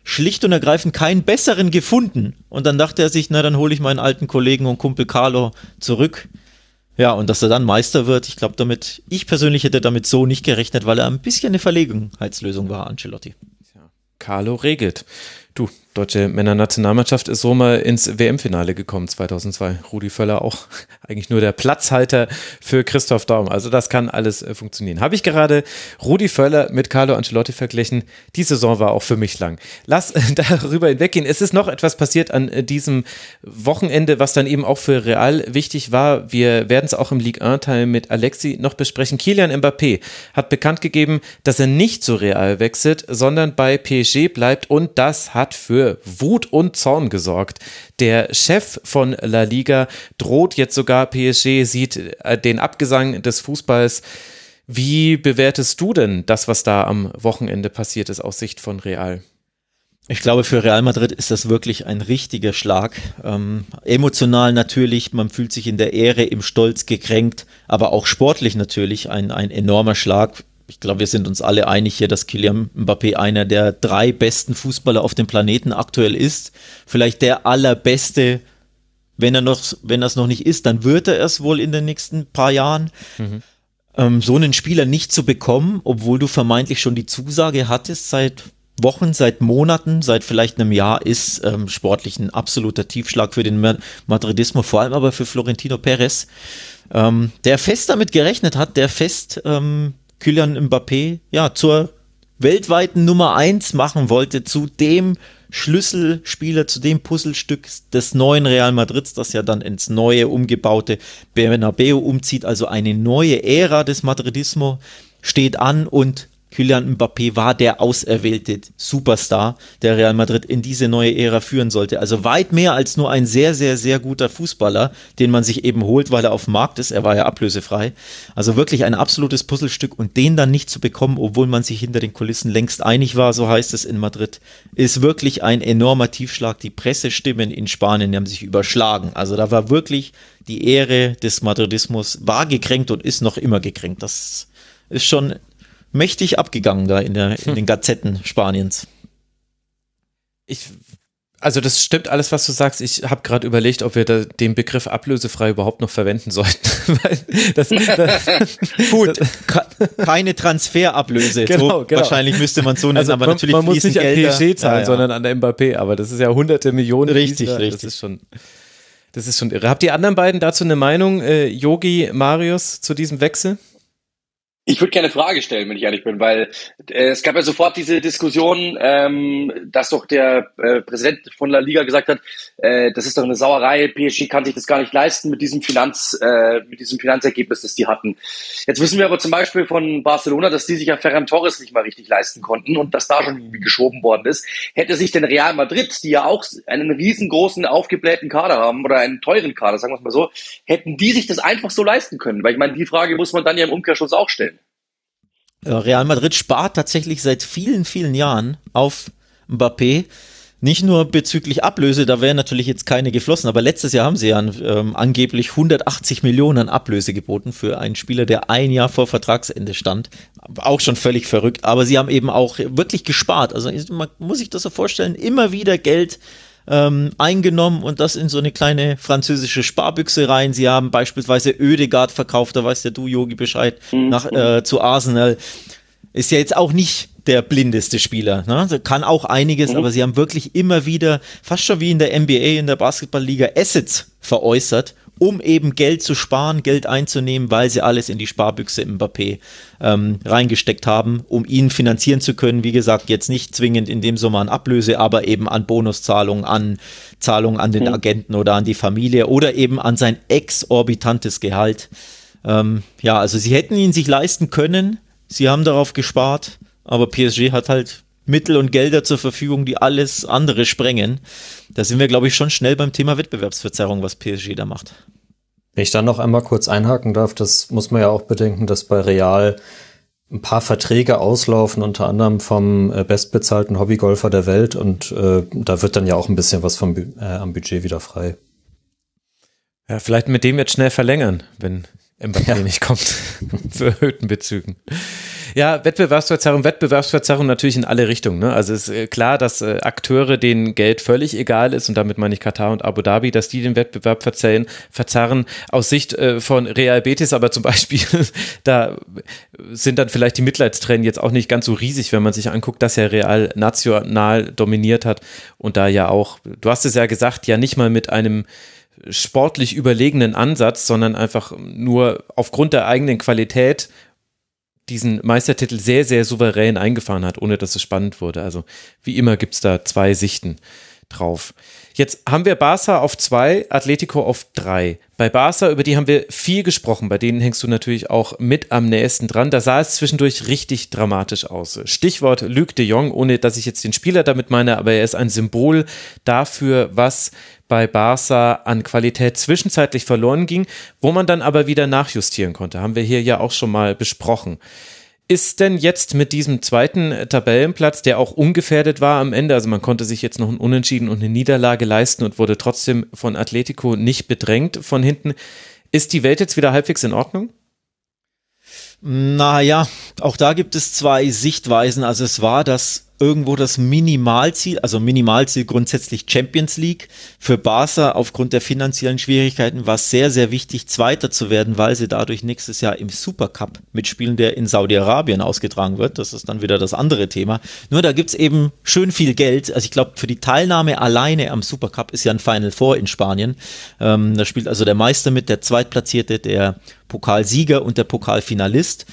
schlicht und ergreifend keinen besseren gefunden. Und dann dachte er sich, na dann hole ich meinen alten Kollegen und Kumpel Carlo zurück. Ja, und dass er dann Meister wird, ich glaube damit, ich persönlich hätte damit so nicht gerechnet, weil er ein bisschen eine Verlegenheitslösung war, Ancelotti. Carlo regelt. Du, deutsche Männernationalmannschaft ist so mal ins WM-Finale gekommen 2002. Rudi Völler auch eigentlich nur der Platzhalter für Christoph Daum. Also das kann alles äh, funktionieren. Habe ich gerade Rudi Völler mit Carlo Ancelotti verglichen. Die Saison war auch für mich lang. Lass darüber hinweggehen. Es ist noch etwas passiert an äh, diesem Wochenende, was dann eben auch für Real wichtig war. Wir werden es auch im League 1-Teil mit Alexi noch besprechen. Kilian Mbappé hat bekannt gegeben, dass er nicht zu Real wechselt, sondern bei PSG bleibt und das hat für Wut und Zorn gesorgt. Der Chef von La Liga droht jetzt sogar PSG, sieht äh, den Abgesang des Fußballs. Wie bewertest du denn das, was da am Wochenende passiert ist aus Sicht von Real? Ich glaube, für Real Madrid ist das wirklich ein richtiger Schlag. Ähm, emotional natürlich, man fühlt sich in der Ehre, im Stolz gekränkt, aber auch sportlich natürlich ein, ein enormer Schlag ich glaube, wir sind uns alle einig hier, dass Kylian Mbappé einer der drei besten Fußballer auf dem Planeten aktuell ist. Vielleicht der allerbeste, wenn er noch, wenn er es noch nicht ist, dann wird er es wohl in den nächsten paar Jahren. Mhm. Ähm, so einen Spieler nicht zu bekommen, obwohl du vermeintlich schon die Zusage hattest seit Wochen, seit Monaten, seit vielleicht einem Jahr, ist ähm, sportlich ein absoluter Tiefschlag für den Madridismo, vor allem aber für Florentino Perez, ähm, der fest damit gerechnet hat, der fest ähm, Kylian Mbappé ja zur weltweiten Nummer eins machen wollte, zu dem Schlüsselspieler, zu dem Puzzlestück des neuen Real Madrids, das ja dann ins neue umgebaute Bernabeu umzieht, also eine neue Ära des Madridismo steht an und Kylian Mbappé war der auserwählte Superstar, der Real Madrid in diese neue Ära führen sollte. Also weit mehr als nur ein sehr, sehr, sehr guter Fußballer, den man sich eben holt, weil er auf dem Markt ist. Er war ja ablösefrei. Also wirklich ein absolutes Puzzlestück und den dann nicht zu bekommen, obwohl man sich hinter den Kulissen längst einig war, so heißt es in Madrid, ist wirklich ein enormer Tiefschlag. Die Pressestimmen in Spanien haben sich überschlagen. Also da war wirklich die Ehre des Madridismus war gekränkt und ist noch immer gekränkt. Das ist schon mächtig abgegangen da in, der, in den Gazetten Spaniens. Ich, also das stimmt alles, was du sagst. Ich habe gerade überlegt, ob wir da den Begriff ablösefrei überhaupt noch verwenden sollten. das, das, Gut, keine Transferablöse. Genau, so, genau. Wahrscheinlich müsste man so nennen, also aber man, natürlich man muss nicht Gelder. an PSG zahlen, ja, ja. sondern an der Mbappé. Aber das ist ja hunderte Millionen. Richtig, richtig. Das ist schon. Das ist schon irre. Habt ihr anderen beiden dazu eine Meinung, äh, Yogi, Marius, zu diesem Wechsel? Ich würde gerne Frage stellen, wenn ich ehrlich bin, weil äh, es gab ja sofort diese Diskussion, ähm, dass doch der äh, Präsident von La Liga gesagt hat, äh, das ist doch eine Sauerei, PSG kann sich das gar nicht leisten mit diesem Finanz, äh, mit diesem Finanzergebnis, das die hatten. Jetzt wissen wir aber zum Beispiel von Barcelona, dass die sich ja Ferran Torres nicht mal richtig leisten konnten und dass da schon irgendwie geschoben worden ist. Hätte sich denn Real Madrid, die ja auch einen riesengroßen aufgeblähten Kader haben oder einen teuren Kader, sagen wir es mal so, hätten die sich das einfach so leisten können? Weil ich meine, die Frage muss man dann ja im Umkehrschluss auch stellen. Äh, Real Madrid spart tatsächlich seit vielen, vielen Jahren auf Mbappé. Nicht nur bezüglich Ablöse, da wären natürlich jetzt keine geflossen, aber letztes Jahr haben sie ja ähm, angeblich 180 Millionen an Ablöse geboten für einen Spieler, der ein Jahr vor Vertragsende stand. Auch schon völlig verrückt, aber sie haben eben auch wirklich gespart. Also man muss sich das so vorstellen, immer wieder Geld ähm, eingenommen und das in so eine kleine französische Sparbüchse rein. Sie haben beispielsweise Ödegard verkauft, da weißt ja du, Yogi, Bescheid, mhm. nach, äh, zu Arsenal. Ist ja jetzt auch nicht der blindeste Spieler. Ne? Also kann auch einiges, mhm. aber sie haben wirklich immer wieder, fast schon wie in der NBA, in der Basketballliga, Assets veräußert um eben Geld zu sparen, Geld einzunehmen, weil sie alles in die Sparbüchse Mbappé ähm, reingesteckt haben, um ihn finanzieren zu können. Wie gesagt, jetzt nicht zwingend in dem Sommer an Ablöse, aber eben an Bonuszahlungen, an Zahlungen an den mhm. Agenten oder an die Familie oder eben an sein exorbitantes Gehalt. Ähm, ja, also sie hätten ihn sich leisten können, sie haben darauf gespart, aber PSG hat halt Mittel und Gelder zur Verfügung, die alles andere sprengen. Da sind wir, glaube ich, schon schnell beim Thema Wettbewerbsverzerrung, was PSG da macht. Wenn ich dann noch einmal kurz einhaken darf, das muss man ja auch bedenken, dass bei Real ein paar Verträge auslaufen, unter anderem vom äh, bestbezahlten Hobbygolfer der Welt und äh, da wird dann ja auch ein bisschen was vom, äh, am Budget wieder frei. Ja, vielleicht mit dem jetzt schnell verlängern, wenn Mbappé ja. nicht kommt zu erhöhten Bezügen. Ja, Wettbewerbsverzerrung, Wettbewerbsverzerrung natürlich in alle Richtungen. Ne? Also ist äh, klar, dass äh, Akteure, denen Geld völlig egal ist, und damit meine ich Katar und Abu Dhabi, dass die den Wettbewerb verzerren, verzerren aus Sicht äh, von Real Betis, aber zum Beispiel, da sind dann vielleicht die Mitleidstränen jetzt auch nicht ganz so riesig, wenn man sich anguckt, dass er Real national dominiert hat und da ja auch, du hast es ja gesagt, ja nicht mal mit einem sportlich überlegenen Ansatz, sondern einfach nur aufgrund der eigenen Qualität diesen Meistertitel sehr, sehr souverän eingefahren hat, ohne dass es spannend wurde. Also wie immer gibt es da zwei Sichten drauf. Jetzt haben wir Barca auf zwei, Atletico auf drei. Bei Barca, über die haben wir viel gesprochen, bei denen hängst du natürlich auch mit am nächsten dran. Da sah es zwischendurch richtig dramatisch aus. Stichwort Luc de Jong, ohne dass ich jetzt den Spieler damit meine, aber er ist ein Symbol dafür, was bei Barca an Qualität zwischenzeitlich verloren ging, wo man dann aber wieder nachjustieren konnte. Haben wir hier ja auch schon mal besprochen. Ist denn jetzt mit diesem zweiten Tabellenplatz, der auch ungefährdet war am Ende, also man konnte sich jetzt noch ein Unentschieden und eine Niederlage leisten und wurde trotzdem von Atletico nicht bedrängt von hinten, ist die Welt jetzt wieder halbwegs in Ordnung? Naja, auch da gibt es zwei Sichtweisen. Also es war das irgendwo das Minimalziel, also Minimalziel grundsätzlich Champions League. Für Barca aufgrund der finanziellen Schwierigkeiten war es sehr, sehr wichtig, Zweiter zu werden, weil sie dadurch nächstes Jahr im Supercup mitspielen, der in Saudi-Arabien ausgetragen wird. Das ist dann wieder das andere Thema. Nur da gibt's eben schön viel Geld. Also ich glaube, für die Teilnahme alleine am Supercup ist ja ein Final Four in Spanien. Ähm, da spielt also der Meister mit, der Zweitplatzierte, der Pokalsieger und der Pokalfinalist.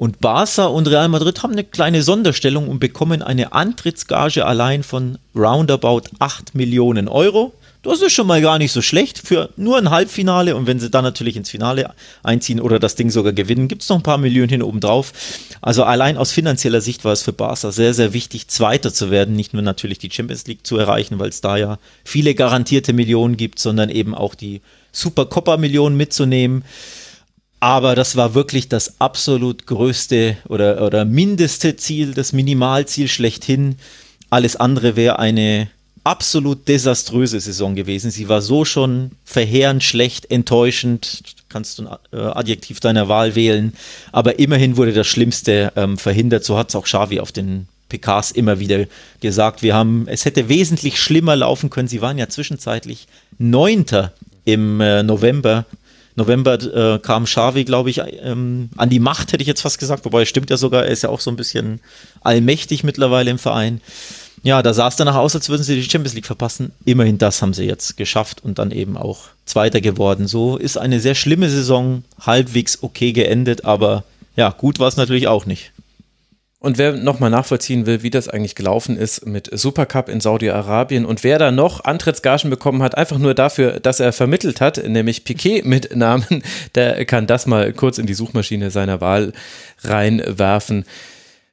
Und Barca und Real Madrid haben eine kleine Sonderstellung und bekommen eine Antrittsgage allein von roundabout 8 Millionen Euro. Das ist schon mal gar nicht so schlecht für nur ein Halbfinale. Und wenn sie dann natürlich ins Finale einziehen oder das Ding sogar gewinnen, gibt es noch ein paar Millionen hin oben drauf. Also allein aus finanzieller Sicht war es für Barca sehr, sehr wichtig, Zweiter zu werden. Nicht nur natürlich die Champions League zu erreichen, weil es da ja viele garantierte Millionen gibt, sondern eben auch die Super Copa Millionen mitzunehmen. Aber das war wirklich das absolut größte oder, oder mindeste Ziel, das Minimalziel schlechthin. Alles andere wäre eine absolut desaströse Saison gewesen. Sie war so schon verheerend schlecht, enttäuschend. Kannst du ein äh, Adjektiv deiner Wahl wählen. Aber immerhin wurde das Schlimmste ähm, verhindert. So hat es auch Xavi auf den PKs immer wieder gesagt. Wir haben, es hätte wesentlich schlimmer laufen können. Sie waren ja zwischenzeitlich Neunter im äh, November November äh, kam Xavi, glaube ich, ähm, an die Macht, hätte ich jetzt fast gesagt, wobei stimmt ja sogar, er ist ja auch so ein bisschen allmächtig mittlerweile im Verein. Ja, da sah es danach aus, als würden sie die Champions League verpassen. Immerhin das haben sie jetzt geschafft und dann eben auch Zweiter geworden. So ist eine sehr schlimme Saison halbwegs okay geendet, aber ja, gut war es natürlich auch nicht. Und wer nochmal nachvollziehen will, wie das eigentlich gelaufen ist mit Supercup in Saudi-Arabien und wer da noch Antrittsgagen bekommen hat, einfach nur dafür, dass er vermittelt hat, nämlich Piquet mit Namen, der kann das mal kurz in die Suchmaschine seiner Wahl reinwerfen.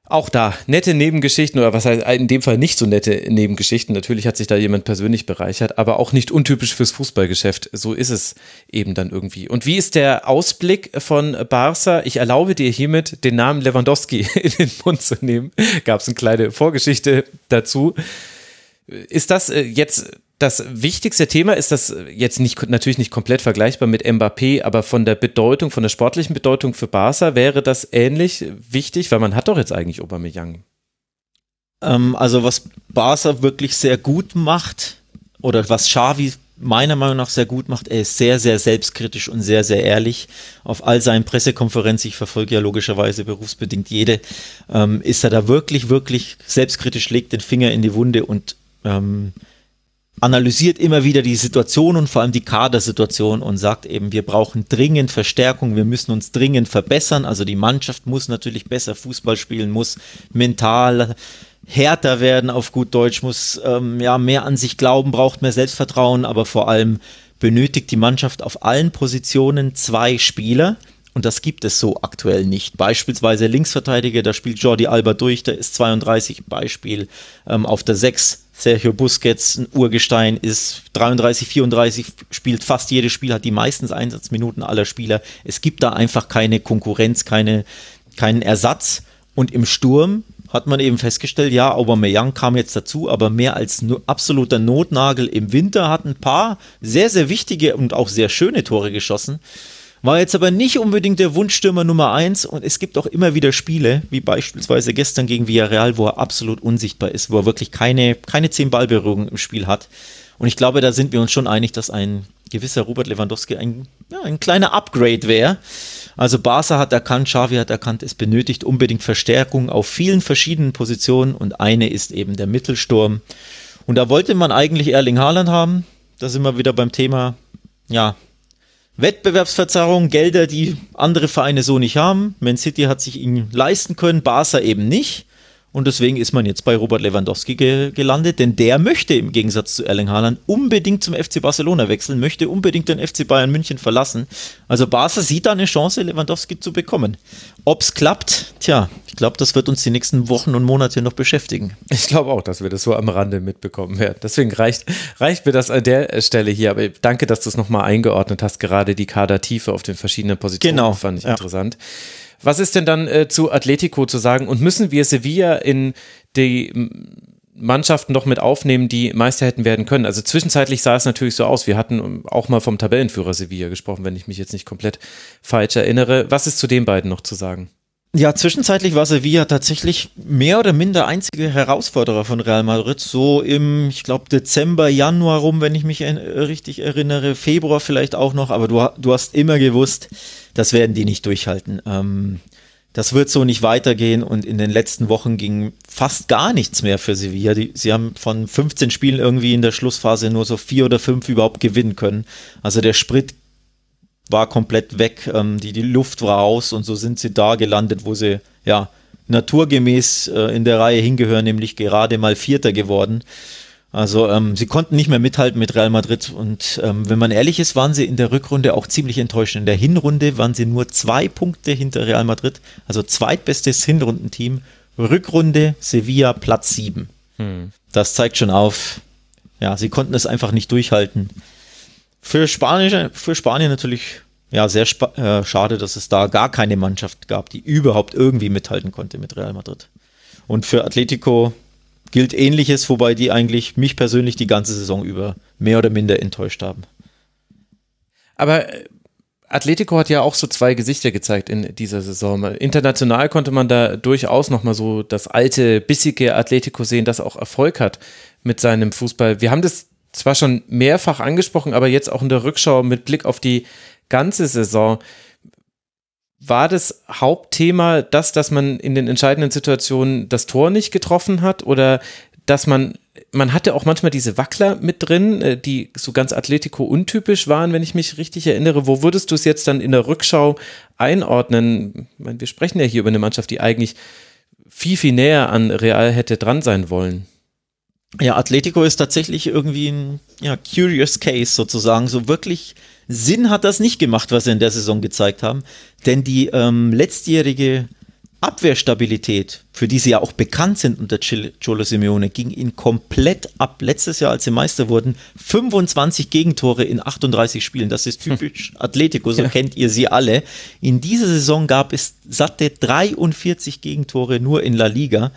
Auch da nette Nebengeschichten oder was heißt in dem Fall nicht so nette Nebengeschichten. Natürlich hat sich da jemand persönlich bereichert, aber auch nicht untypisch fürs Fußballgeschäft. So ist es eben dann irgendwie. Und wie ist der Ausblick von Barca? Ich erlaube dir hiermit, den Namen Lewandowski in den Mund zu nehmen. Gab es eine kleine Vorgeschichte dazu. Ist das äh, jetzt das wichtigste Thema ist das jetzt nicht, natürlich nicht komplett vergleichbar mit Mbappé, aber von der Bedeutung, von der sportlichen Bedeutung für Barca wäre das ähnlich wichtig, weil man hat doch jetzt eigentlich Aubameyang. Ähm, also was Barca wirklich sehr gut macht oder was Xavi meiner Meinung nach sehr gut macht, er ist sehr, sehr selbstkritisch und sehr, sehr ehrlich. Auf all seinen Pressekonferenzen, ich verfolge ja logischerweise berufsbedingt jede, ähm, ist er da wirklich, wirklich selbstkritisch, legt den Finger in die Wunde und ähm, analysiert immer wieder die Situation und vor allem die Kadersituation und sagt eben, wir brauchen dringend Verstärkung, wir müssen uns dringend verbessern. Also die Mannschaft muss natürlich besser Fußball spielen, muss mental härter werden auf gut Deutsch, muss ähm, ja mehr an sich glauben, braucht mehr Selbstvertrauen, aber vor allem benötigt die Mannschaft auf allen Positionen zwei Spieler und das gibt es so aktuell nicht. Beispielsweise Linksverteidiger, da spielt Jordi Alba durch, der ist 32, Beispiel ähm, auf der 6. Sergio Busquets, ein Urgestein, ist 33, 34, spielt fast jedes Spiel, hat die meisten Einsatzminuten aller Spieler. Es gibt da einfach keine Konkurrenz, keine, keinen Ersatz. Und im Sturm hat man eben festgestellt, ja, Aubameyang kam jetzt dazu, aber mehr als absoluter Notnagel im Winter hat ein paar sehr, sehr wichtige und auch sehr schöne Tore geschossen. War jetzt aber nicht unbedingt der Wunschstürmer Nummer eins und es gibt auch immer wieder Spiele, wie beispielsweise gestern gegen Villarreal, wo er absolut unsichtbar ist, wo er wirklich keine, keine zehn Ballberührungen im Spiel hat. Und ich glaube, da sind wir uns schon einig, dass ein gewisser Robert Lewandowski ein, ja, ein kleiner Upgrade wäre. Also Barca hat erkannt, Xavi hat erkannt, es benötigt unbedingt Verstärkung auf vielen verschiedenen Positionen und eine ist eben der Mittelsturm. Und da wollte man eigentlich Erling Haaland haben. Da sind wir wieder beim Thema, ja, Wettbewerbsverzerrung, Gelder, die andere Vereine so nicht haben. Man City hat sich ihn leisten können, Barca eben nicht. Und deswegen ist man jetzt bei Robert Lewandowski ge gelandet, denn der möchte im Gegensatz zu Erling Haaland unbedingt zum FC Barcelona wechseln, möchte unbedingt den FC Bayern München verlassen. Also Barca sieht da eine Chance, Lewandowski zu bekommen. Ob es klappt, tja, ich glaube, das wird uns die nächsten Wochen und Monate noch beschäftigen. Ich glaube auch, dass wir das so am Rande mitbekommen werden. Deswegen reicht, reicht mir das an der Stelle hier. Aber danke, dass du es nochmal eingeordnet hast, gerade die Kadertiefe auf den verschiedenen Positionen. Genau. Fand ich ja. interessant. Was ist denn dann äh, zu Atletico zu sagen? Und müssen wir Sevilla in die Mannschaften noch mit aufnehmen, die Meister hätten werden können? Also zwischenzeitlich sah es natürlich so aus. Wir hatten auch mal vom Tabellenführer Sevilla gesprochen, wenn ich mich jetzt nicht komplett falsch erinnere. Was ist zu den beiden noch zu sagen? Ja, zwischenzeitlich war Sevilla tatsächlich mehr oder minder einzige Herausforderer von Real Madrid. So im, ich glaube, Dezember, Januar rum, wenn ich mich richtig erinnere, Februar vielleicht auch noch, aber du, du hast immer gewusst, das werden die nicht durchhalten. Ähm, das wird so nicht weitergehen und in den letzten Wochen ging fast gar nichts mehr für Sevilla. Die, sie haben von 15 Spielen irgendwie in der Schlussphase nur so vier oder fünf überhaupt gewinnen können. Also der Sprit war komplett weg, ähm, die, die Luft war aus und so sind sie da gelandet, wo sie ja naturgemäß äh, in der Reihe hingehören, nämlich gerade mal Vierter geworden. Also ähm, sie konnten nicht mehr mithalten mit Real Madrid und ähm, wenn man ehrlich ist, waren sie in der Rückrunde auch ziemlich enttäuscht. In der Hinrunde waren sie nur zwei Punkte hinter Real Madrid, also zweitbestes Hinrundenteam. Rückrunde Sevilla Platz sieben. Hm. Das zeigt schon auf, ja, sie konnten es einfach nicht durchhalten. Für, Spanische, für Spanien natürlich ja, sehr äh, schade, dass es da gar keine Mannschaft gab, die überhaupt irgendwie mithalten konnte mit Real Madrid. Und für Atletico gilt ähnliches, wobei die eigentlich mich persönlich die ganze Saison über mehr oder minder enttäuscht haben. Aber äh, Atletico hat ja auch so zwei Gesichter gezeigt in dieser Saison. International konnte man da durchaus nochmal so das alte, bissige Atletico sehen, das auch Erfolg hat mit seinem Fußball. Wir haben das zwar schon mehrfach angesprochen, aber jetzt auch in der Rückschau mit Blick auf die ganze Saison. War das Hauptthema das, dass man in den entscheidenden Situationen das Tor nicht getroffen hat oder dass man, man hatte auch manchmal diese Wackler mit drin, äh, die so ganz Atletico untypisch waren, wenn ich mich richtig erinnere. Wo würdest du es jetzt dann in der Rückschau einordnen? Meine, wir sprechen ja hier über eine Mannschaft, die eigentlich viel, viel näher an Real hätte dran sein wollen. Ja, Atletico ist tatsächlich irgendwie ein ja, curious case sozusagen. So wirklich Sinn hat das nicht gemacht, was sie in der Saison gezeigt haben. Denn die ähm, letztjährige Abwehrstabilität, für die sie ja auch bekannt sind unter Cholo Simeone, ging ihnen komplett ab. Letztes Jahr, als sie Meister wurden, 25 Gegentore in 38 Spielen. Das ist typisch Atletico, so ja. kennt ihr sie alle. In dieser Saison gab es satte 43 Gegentore nur in La Liga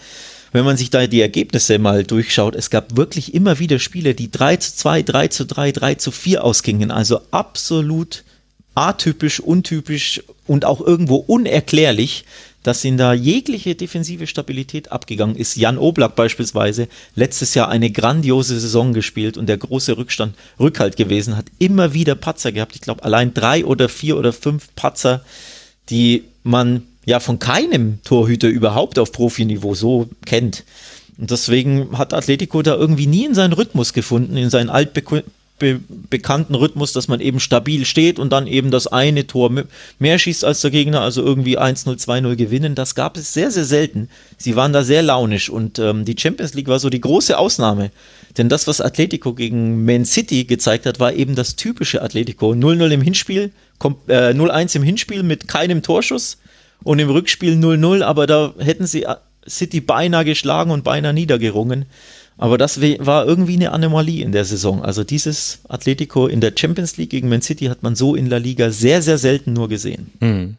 wenn man sich da die Ergebnisse mal durchschaut, es gab wirklich immer wieder Spiele, die 3 zu 2, 3 zu 3, 3 zu 4 ausgingen. Also absolut atypisch, untypisch und auch irgendwo unerklärlich, dass ihnen da jegliche defensive Stabilität abgegangen ist. Jan Oblak beispielsweise, letztes Jahr eine grandiose Saison gespielt und der große Rückstand, Rückhalt gewesen, hat immer wieder Patzer gehabt. Ich glaube, allein drei oder vier oder fünf Patzer, die man ja von keinem Torhüter überhaupt auf Profiniveau so kennt. Und deswegen hat Atletico da irgendwie nie in seinen Rhythmus gefunden, in seinen altbeku be Rhythmus, dass man eben stabil steht und dann eben das eine Tor mehr schießt als der Gegner, also irgendwie 1-0, 2-0 gewinnen. Das gab es sehr, sehr selten. Sie waren da sehr launisch und ähm, die Champions League war so die große Ausnahme. Denn das, was Atletico gegen Man City gezeigt hat, war eben das typische Atletico. 0-0 im Hinspiel, äh, 0-1 im Hinspiel mit keinem Torschuss und im Rückspiel 0-0, aber da hätten sie äh, City beinahe geschlagen und beinahe niedergerungen. Aber das war irgendwie eine Anomalie in der Saison. Also dieses Atletico in der Champions League gegen Man City hat man so in La Liga sehr, sehr selten nur gesehen. Mhm.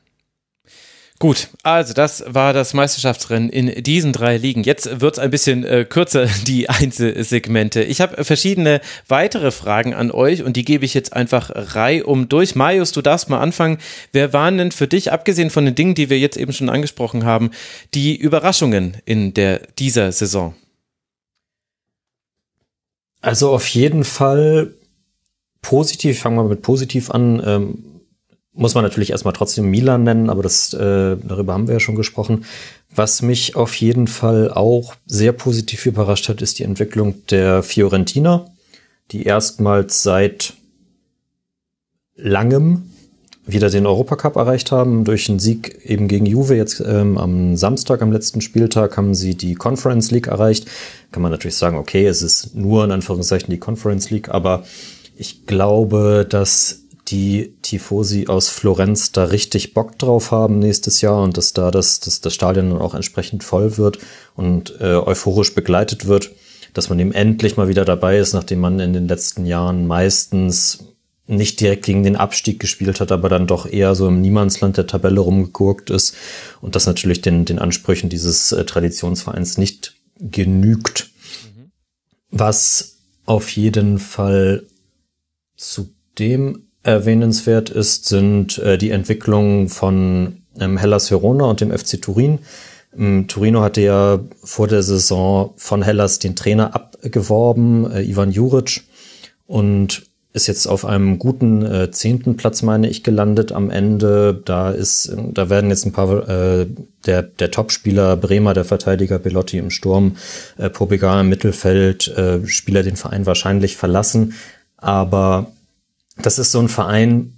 Gut, also das war das Meisterschaftsrennen in diesen drei Ligen. Jetzt wird es ein bisschen äh, kürzer, die Einzelsegmente. Ich habe verschiedene weitere Fragen an euch und die gebe ich jetzt einfach reihum durch. Marius, du darfst mal anfangen. Wer waren denn für dich, abgesehen von den Dingen, die wir jetzt eben schon angesprochen haben, die Überraschungen in der, dieser Saison? Also auf jeden Fall positiv, fangen wir mit positiv an. Ähm muss man natürlich erstmal trotzdem Milan nennen, aber das, äh, darüber haben wir ja schon gesprochen. Was mich auf jeden Fall auch sehr positiv überrascht hat, ist die Entwicklung der Fiorentina, die erstmals seit langem wieder den Europacup erreicht haben. Durch einen Sieg eben gegen Juve jetzt ähm, am Samstag, am letzten Spieltag, haben sie die Conference League erreicht. Kann man natürlich sagen, okay, es ist nur in Anführungszeichen die Conference League, aber ich glaube, dass die Tifosi aus Florenz da richtig Bock drauf haben nächstes Jahr und dass da das, dass das Stadion dann auch entsprechend voll wird und äh, euphorisch begleitet wird, dass man eben endlich mal wieder dabei ist, nachdem man in den letzten Jahren meistens nicht direkt gegen den Abstieg gespielt hat, aber dann doch eher so im Niemandsland der Tabelle rumgegurkt ist und das natürlich den, den Ansprüchen dieses äh, Traditionsvereins nicht genügt. Mhm. Was auf jeden Fall zudem erwähnenswert ist, sind äh, die Entwicklungen von ähm, Hellas Verona und dem FC Turin. Ähm, Torino hatte ja vor der Saison von Hellas den Trainer abgeworben, äh, Ivan Juric, und ist jetzt auf einem guten äh, zehnten Platz, meine ich, gelandet am Ende. Da ist, da werden jetzt ein paar äh, der der Topspieler Bremer, der Verteidiger Belotti im Sturm, äh, Pobigar im Mittelfeld, äh, Spieler den Verein wahrscheinlich verlassen. Aber das ist so ein Verein,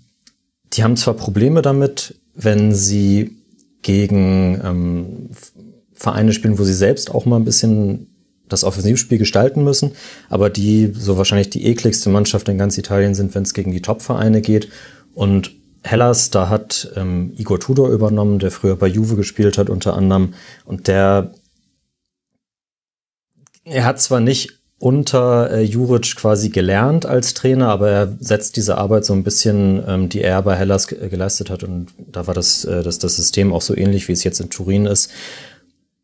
die haben zwar Probleme damit, wenn sie gegen ähm, Vereine spielen, wo sie selbst auch mal ein bisschen das Offensivspiel gestalten müssen, aber die so wahrscheinlich die ekligste Mannschaft in ganz Italien sind, wenn es gegen die Top-Vereine geht. Und Hellas, da hat ähm, Igor Tudor übernommen, der früher bei Juve gespielt hat unter anderem. Und der, er hat zwar nicht unter äh, Juric quasi gelernt als Trainer, aber er setzt diese Arbeit so ein bisschen, ähm, die er bei Hellas ge geleistet hat und da war das, äh, das, das System auch so ähnlich, wie es jetzt in Turin ist.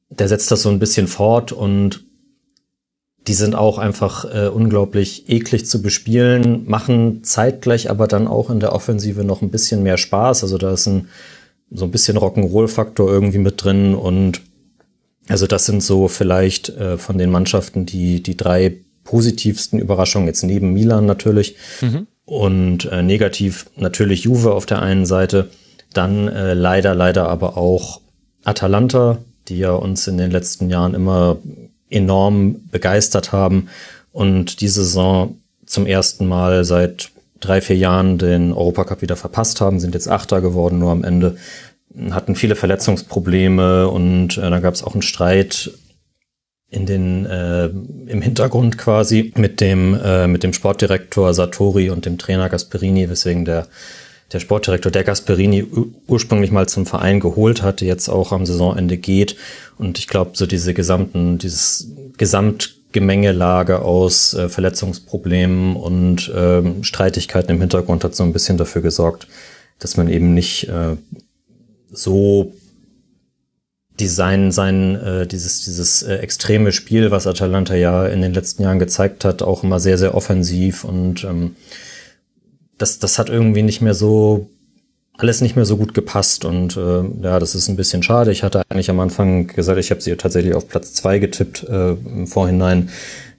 Der setzt das so ein bisschen fort und die sind auch einfach äh, unglaublich eklig zu bespielen, machen zeitgleich aber dann auch in der Offensive noch ein bisschen mehr Spaß. Also da ist ein so ein bisschen Rock'n'Roll-Faktor irgendwie mit drin und also das sind so vielleicht äh, von den Mannschaften die, die drei positivsten Überraschungen, jetzt neben Milan natürlich. Mhm. Und äh, negativ natürlich Juve auf der einen Seite. Dann äh, leider, leider aber auch Atalanta, die ja uns in den letzten Jahren immer enorm begeistert haben und diese Saison zum ersten Mal seit drei, vier Jahren den Europacup wieder verpasst haben, sind jetzt Achter geworden, nur am Ende hatten viele Verletzungsprobleme und äh, dann gab es auch einen Streit in den äh, im Hintergrund quasi mit dem äh, mit dem Sportdirektor Satori und dem Trainer Gasperini, weswegen der der Sportdirektor der Gasperini ursprünglich mal zum Verein geholt hatte, jetzt auch am Saisonende geht. Und ich glaube so diese gesamten dieses Gesamtgemengelage aus äh, Verletzungsproblemen und äh, Streitigkeiten im Hintergrund hat so ein bisschen dafür gesorgt, dass man eben nicht äh, so Design sein, äh, dieses, dieses äh, extreme Spiel, was Atalanta ja in den letzten Jahren gezeigt hat, auch immer sehr, sehr offensiv und ähm, das, das hat irgendwie nicht mehr so, alles nicht mehr so gut gepasst und äh, ja, das ist ein bisschen schade. Ich hatte eigentlich am Anfang gesagt, ich habe sie tatsächlich auf Platz zwei getippt äh, im Vorhinein.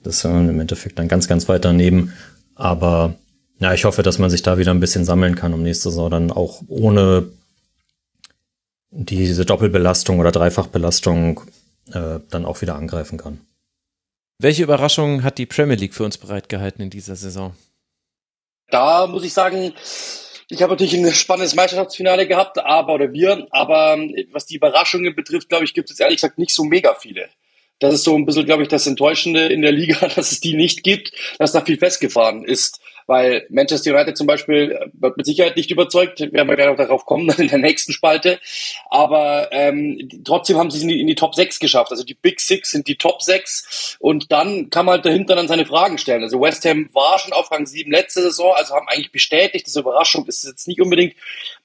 Das war im Endeffekt dann ganz, ganz weit daneben. Aber ja, ich hoffe, dass man sich da wieder ein bisschen sammeln kann, um nächste Saison dann auch ohne diese Doppelbelastung oder Dreifachbelastung äh, dann auch wieder angreifen kann. Welche Überraschungen hat die Premier League für uns bereitgehalten in dieser Saison? da muss ich sagen, ich habe natürlich ein spannendes Meisterschaftsfinale gehabt, aber oder wir, aber was die Überraschungen betrifft, glaube ich, gibt es ehrlich gesagt nicht so mega viele. Das ist so ein bisschen, glaube ich, das Enttäuschende in der Liga, dass es die nicht gibt, dass da viel festgefahren ist weil Manchester United zum Beispiel äh, wird mit Sicherheit nicht überzeugt. Wir werden ja gleich noch darauf kommen in der nächsten Spalte. Aber ähm, trotzdem haben sie es in die, in die Top 6 geschafft. Also die Big Six sind die Top 6 und dann kann man halt dahinter dann seine Fragen stellen. Also West Ham war schon auf Rang 7 letzte Saison, also haben eigentlich bestätigt, diese Überraschung ist jetzt nicht unbedingt.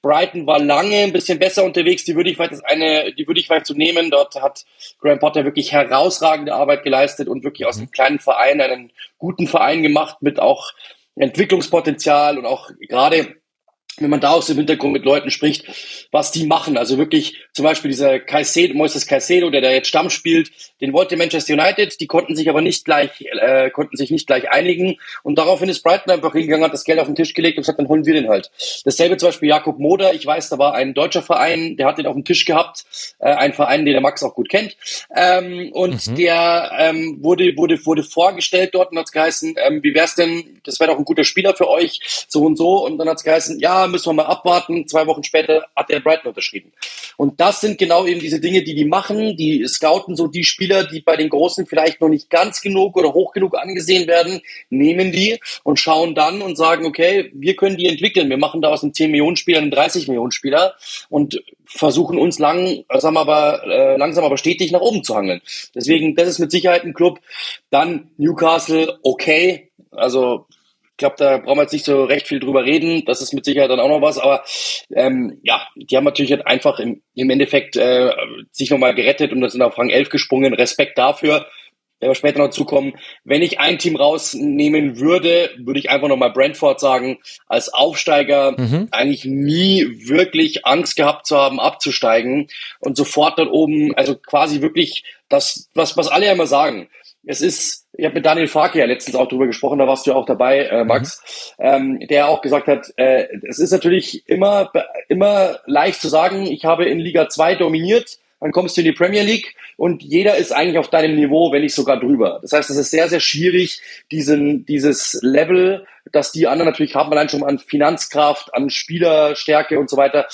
Brighton war lange ein bisschen besser unterwegs, die würde ich vielleicht eine, die würde ich vielleicht zu so nehmen. Dort hat Graham Potter wirklich herausragende Arbeit geleistet und wirklich aus einem kleinen Verein einen guten Verein gemacht mit auch Entwicklungspotenzial und auch gerade wenn man da aus dem Hintergrund mit Leuten spricht, was die machen. Also wirklich zum Beispiel dieser Caicedo, Moises Caicedo, der da jetzt Stamm spielt, den wollte Manchester United, die konnten sich aber nicht gleich, äh, konnten sich nicht gleich einigen und daraufhin ist Brighton einfach hingegangen, hat das Geld auf den Tisch gelegt und gesagt, dann holen wir den halt. Dasselbe zum Beispiel Jakob Moder, ich weiß, da war ein deutscher Verein, der hat den auf dem Tisch gehabt, äh, ein Verein, den der Max auch gut kennt ähm, und mhm. der ähm, wurde, wurde, wurde vorgestellt dort und hat es geheißen, ähm, wie wär's denn, das wäre doch ein guter Spieler für euch, so und so und dann hat es geheißen, ja, müssen wir mal abwarten. Zwei Wochen später hat der Brighton unterschrieben. Und das sind genau eben diese Dinge, die die machen. Die scouten so die Spieler, die bei den Großen vielleicht noch nicht ganz genug oder hoch genug angesehen werden, nehmen die und schauen dann und sagen, okay, wir können die entwickeln. Wir machen da aus einem 10 Millionen Spieler einen 30 Millionen Spieler und versuchen uns lang, sagen aber, äh, langsam aber stetig nach oben zu hangeln. Deswegen, das ist mit Sicherheit ein Club. Dann Newcastle, okay. Also ich glaube, da brauchen wir jetzt nicht so recht viel drüber reden. Das ist mit Sicherheit dann auch noch was. Aber ähm, ja, die haben natürlich halt einfach im, im Endeffekt äh, sich nochmal gerettet und sind auf Rang 11 gesprungen. Respekt dafür. Wenn wir später noch zukommen. Wenn ich ein Team rausnehmen würde, würde ich einfach nochmal Brentford sagen, als Aufsteiger mhm. eigentlich nie wirklich Angst gehabt zu haben, abzusteigen und sofort dort oben, also quasi wirklich das, was, was alle ja immer sagen. Es ist ich habe mit Daniel Farke ja letztens auch drüber gesprochen, da warst du ja auch dabei, äh, Max, mhm. ähm, der auch gesagt hat, äh, es ist natürlich immer, immer leicht zu sagen, ich habe in Liga 2 dominiert, dann kommst du in die Premier League und jeder ist eigentlich auf deinem Niveau, wenn nicht sogar drüber. Das heißt, es ist sehr, sehr schwierig, diesen, dieses Level, das die anderen natürlich haben, allein schon an Finanzkraft, an Spielerstärke und so weiter,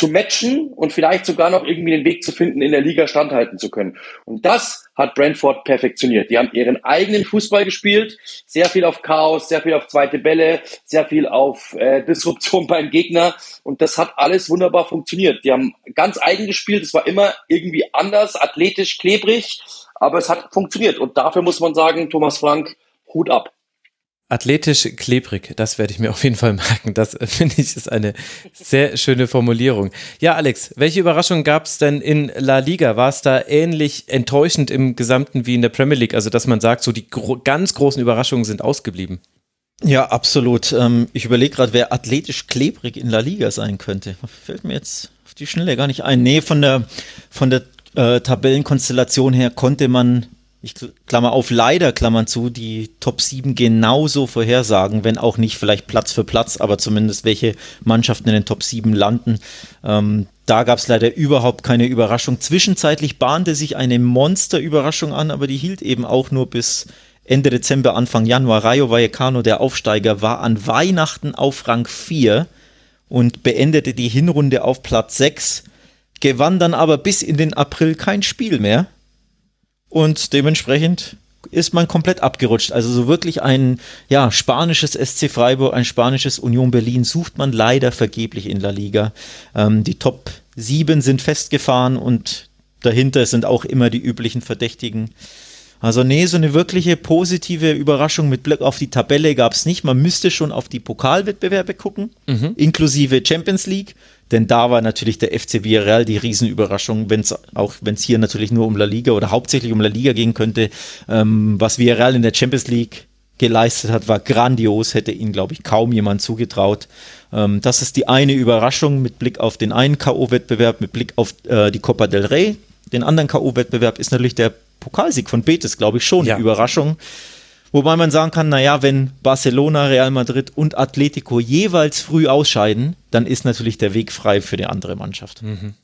zu matchen und vielleicht sogar noch irgendwie den Weg zu finden, in der Liga standhalten zu können. Und das hat Brentford perfektioniert. Die haben ihren eigenen Fußball gespielt, sehr viel auf Chaos, sehr viel auf zweite Bälle, sehr viel auf äh, Disruption beim Gegner und das hat alles wunderbar funktioniert. Die haben ganz eigen gespielt, es war immer irgendwie anders, athletisch, klebrig, aber es hat funktioniert und dafür muss man sagen, Thomas Frank, Hut ab. Athletisch klebrig, das werde ich mir auf jeden Fall merken. Das äh, finde ich ist eine sehr schöne Formulierung. Ja, Alex, welche Überraschungen gab es denn in La Liga? War es da ähnlich enttäuschend im Gesamten wie in der Premier League? Also, dass man sagt, so die gro ganz großen Überraschungen sind ausgeblieben. Ja, absolut. Ähm, ich überlege gerade, wer athletisch klebrig in La Liga sein könnte. Fällt mir jetzt auf die Schnelle gar nicht ein. Nee, von der, von der äh, Tabellenkonstellation her konnte man ich klammer auf, leider klammern zu, die Top 7 genauso vorhersagen, wenn auch nicht vielleicht Platz für Platz, aber zumindest welche Mannschaften in den Top 7 landen. Ähm, da gab es leider überhaupt keine Überraschung. Zwischenzeitlich bahnte sich eine Monsterüberraschung an, aber die hielt eben auch nur bis Ende Dezember, Anfang Januar. Rayo Vallecano, der Aufsteiger, war an Weihnachten auf Rang 4 und beendete die Hinrunde auf Platz 6, gewann dann aber bis in den April kein Spiel mehr und dementsprechend ist man komplett abgerutscht. Also so wirklich ein ja, spanisches SC Freiburg, ein spanisches Union Berlin sucht man leider vergeblich in La Liga. Ähm, die Top 7 sind festgefahren und dahinter sind auch immer die üblichen Verdächtigen. Also nee, so eine wirkliche positive Überraschung mit Blick auf die Tabelle gab es nicht. Man müsste schon auf die Pokalwettbewerbe gucken, mhm. inklusive Champions League. Denn da war natürlich der FC Villarreal die Riesenüberraschung, wenn es auch wenn es hier natürlich nur um La Liga oder hauptsächlich um La Liga gehen könnte. Ähm, was Villarreal in der Champions League geleistet hat, war grandios, hätte ihnen, glaube ich, kaum jemand zugetraut. Ähm, das ist die eine Überraschung mit Blick auf den einen K.O.-Wettbewerb, mit Blick auf äh, die Copa del Rey. Den anderen K.O.-Wettbewerb ist natürlich der Pokalsieg von Betis, glaube ich, schon ja. eine Überraschung. Wobei man sagen kann, naja, wenn Barcelona, Real Madrid und Atletico jeweils früh ausscheiden, dann ist natürlich der Weg frei für die andere Mannschaft. Mhm.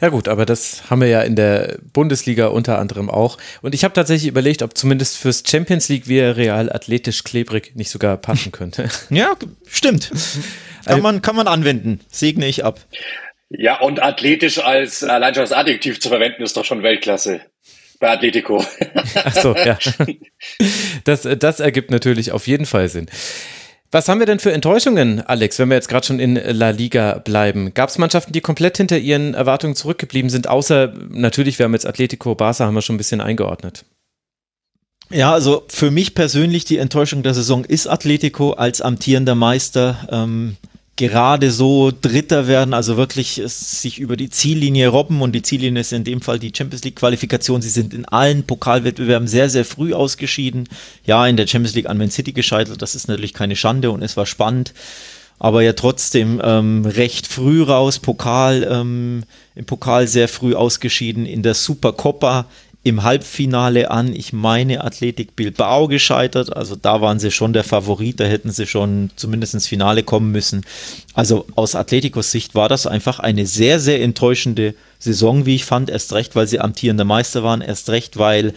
Ja gut, aber das haben wir ja in der Bundesliga unter anderem auch. Und ich habe tatsächlich überlegt, ob zumindest fürs Champions League wir Real athletisch klebrig nicht sogar passen könnte. Ja, stimmt. Kann man, kann man anwenden. Segne ich ab. Ja, und athletisch als allein schon als Adjektiv zu verwenden, ist doch schon Weltklasse bei Atletico. Ach so, ja. Das, das ergibt natürlich auf jeden Fall Sinn. Was haben wir denn für Enttäuschungen, Alex, wenn wir jetzt gerade schon in La Liga bleiben? Gab es Mannschaften, die komplett hinter ihren Erwartungen zurückgeblieben sind, außer natürlich, wir haben jetzt Atletico, Barca haben wir schon ein bisschen eingeordnet. Ja, also für mich persönlich die Enttäuschung der Saison ist Atletico als amtierender Meister. Ähm, gerade so Dritter werden, also wirklich sich über die Ziellinie robben und die Ziellinie ist in dem Fall die Champions League Qualifikation. Sie sind in allen Pokalwettbewerben sehr, sehr früh ausgeschieden. Ja, in der Champions League an Man City gescheitert, das ist natürlich keine Schande und es war spannend. Aber ja trotzdem ähm, recht früh raus, Pokal, ähm, im Pokal sehr früh ausgeschieden, in der Supercoppa im Halbfinale an, ich meine, Athletik Bilbao gescheitert. Also da waren sie schon der Favorit, da hätten sie schon zumindest ins Finale kommen müssen. Also aus Athletikos Sicht war das einfach eine sehr, sehr enttäuschende Saison, wie ich fand. Erst recht, weil sie amtierender Meister waren. Erst recht, weil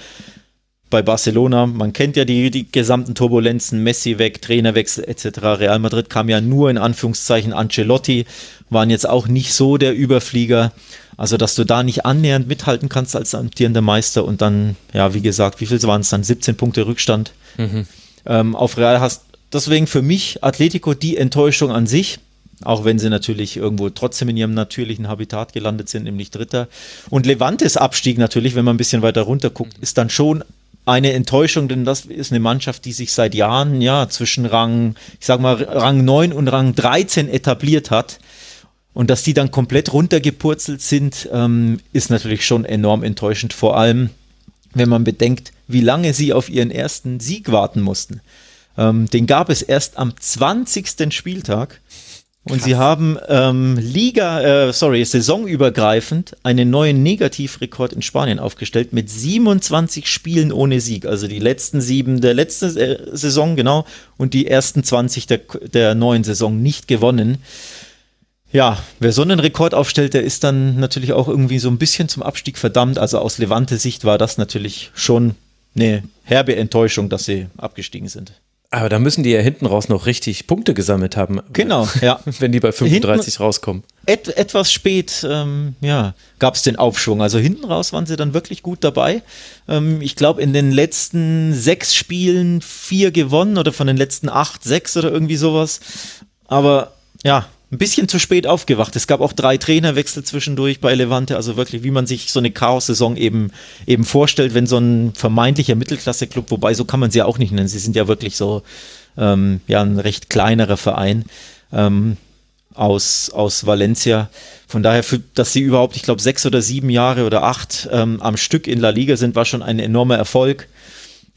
bei Barcelona, man kennt ja die, die gesamten Turbulenzen, Messi weg, Trainerwechsel etc. Real Madrid kam ja nur in Anführungszeichen Ancelotti, waren jetzt auch nicht so der Überflieger. Also, dass du da nicht annähernd mithalten kannst als amtierender Meister und dann, ja, wie gesagt, wie viel waren es dann? 17 Punkte Rückstand mhm. ähm, auf Real hast. Deswegen für mich Atletico die Enttäuschung an sich, auch wenn sie natürlich irgendwo trotzdem in ihrem natürlichen Habitat gelandet sind, nämlich Dritter. Und Levantes Abstieg natürlich, wenn man ein bisschen weiter runter guckt, ist dann schon eine Enttäuschung, denn das ist eine Mannschaft, die sich seit Jahren ja zwischen Rang, ich sag mal, Rang 9 und Rang 13 etabliert hat. Und dass die dann komplett runtergepurzelt sind, ähm, ist natürlich schon enorm enttäuschend. Vor allem, wenn man bedenkt, wie lange sie auf ihren ersten Sieg warten mussten. Ähm, den gab es erst am 20. Spieltag. Und Krass. sie haben ähm, Liga, äh, sorry, saisonübergreifend einen neuen Negativrekord in Spanien aufgestellt mit 27 Spielen ohne Sieg. Also die letzten sieben der letzten äh, Saison, genau, und die ersten 20 der, der neuen Saison nicht gewonnen. Ja, wer so einen Rekord aufstellt, der ist dann natürlich auch irgendwie so ein bisschen zum Abstieg verdammt. Also aus Levante Sicht war das natürlich schon eine herbe Enttäuschung, dass sie abgestiegen sind. Aber da müssen die ja hinten raus noch richtig Punkte gesammelt haben. Genau, ja. Wenn die bei 35 hinten rauskommen. Et, etwas spät, ähm, ja, gab es den Aufschwung. Also hinten raus waren sie dann wirklich gut dabei. Ähm, ich glaube, in den letzten sechs Spielen vier gewonnen oder von den letzten acht, sechs oder irgendwie sowas. Aber ja, ein bisschen zu spät aufgewacht. Es gab auch drei Trainerwechsel zwischendurch bei Levante, also wirklich, wie man sich so eine Chaos-Saison eben, eben vorstellt, wenn so ein vermeintlicher Mittelklasse-Club, wobei so kann man sie auch nicht nennen, sie sind ja wirklich so, ähm, ja, ein recht kleinerer Verein ähm, aus, aus Valencia. Von daher, für, dass sie überhaupt, ich glaube, sechs oder sieben Jahre oder acht ähm, am Stück in La Liga sind, war schon ein enormer Erfolg.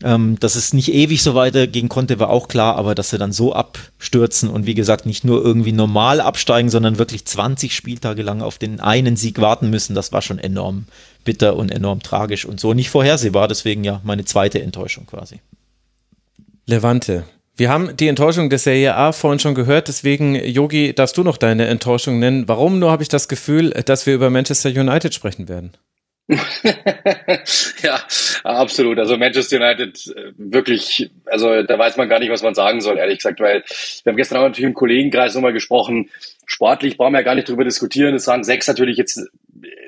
Ähm, dass es nicht ewig so weitergehen konnte, war auch klar, aber dass sie dann so abstürzen und wie gesagt nicht nur irgendwie normal absteigen, sondern wirklich 20 Spieltage lang auf den einen Sieg warten müssen, das war schon enorm bitter und enorm tragisch und so nicht vorhersehbar. Deswegen ja meine zweite Enttäuschung quasi. Levante. Wir haben die Enttäuschung der Serie A vorhin schon gehört, deswegen, Yogi, darfst du noch deine Enttäuschung nennen. Warum nur habe ich das Gefühl, dass wir über Manchester United sprechen werden? ja, absolut. Also Manchester United äh, wirklich, also da weiß man gar nicht, was man sagen soll, ehrlich gesagt, weil wir haben gestern auch natürlich im Kollegenkreis nochmal gesprochen. Sportlich brauchen wir ja gar nicht drüber diskutieren. Es waren sechs natürlich jetzt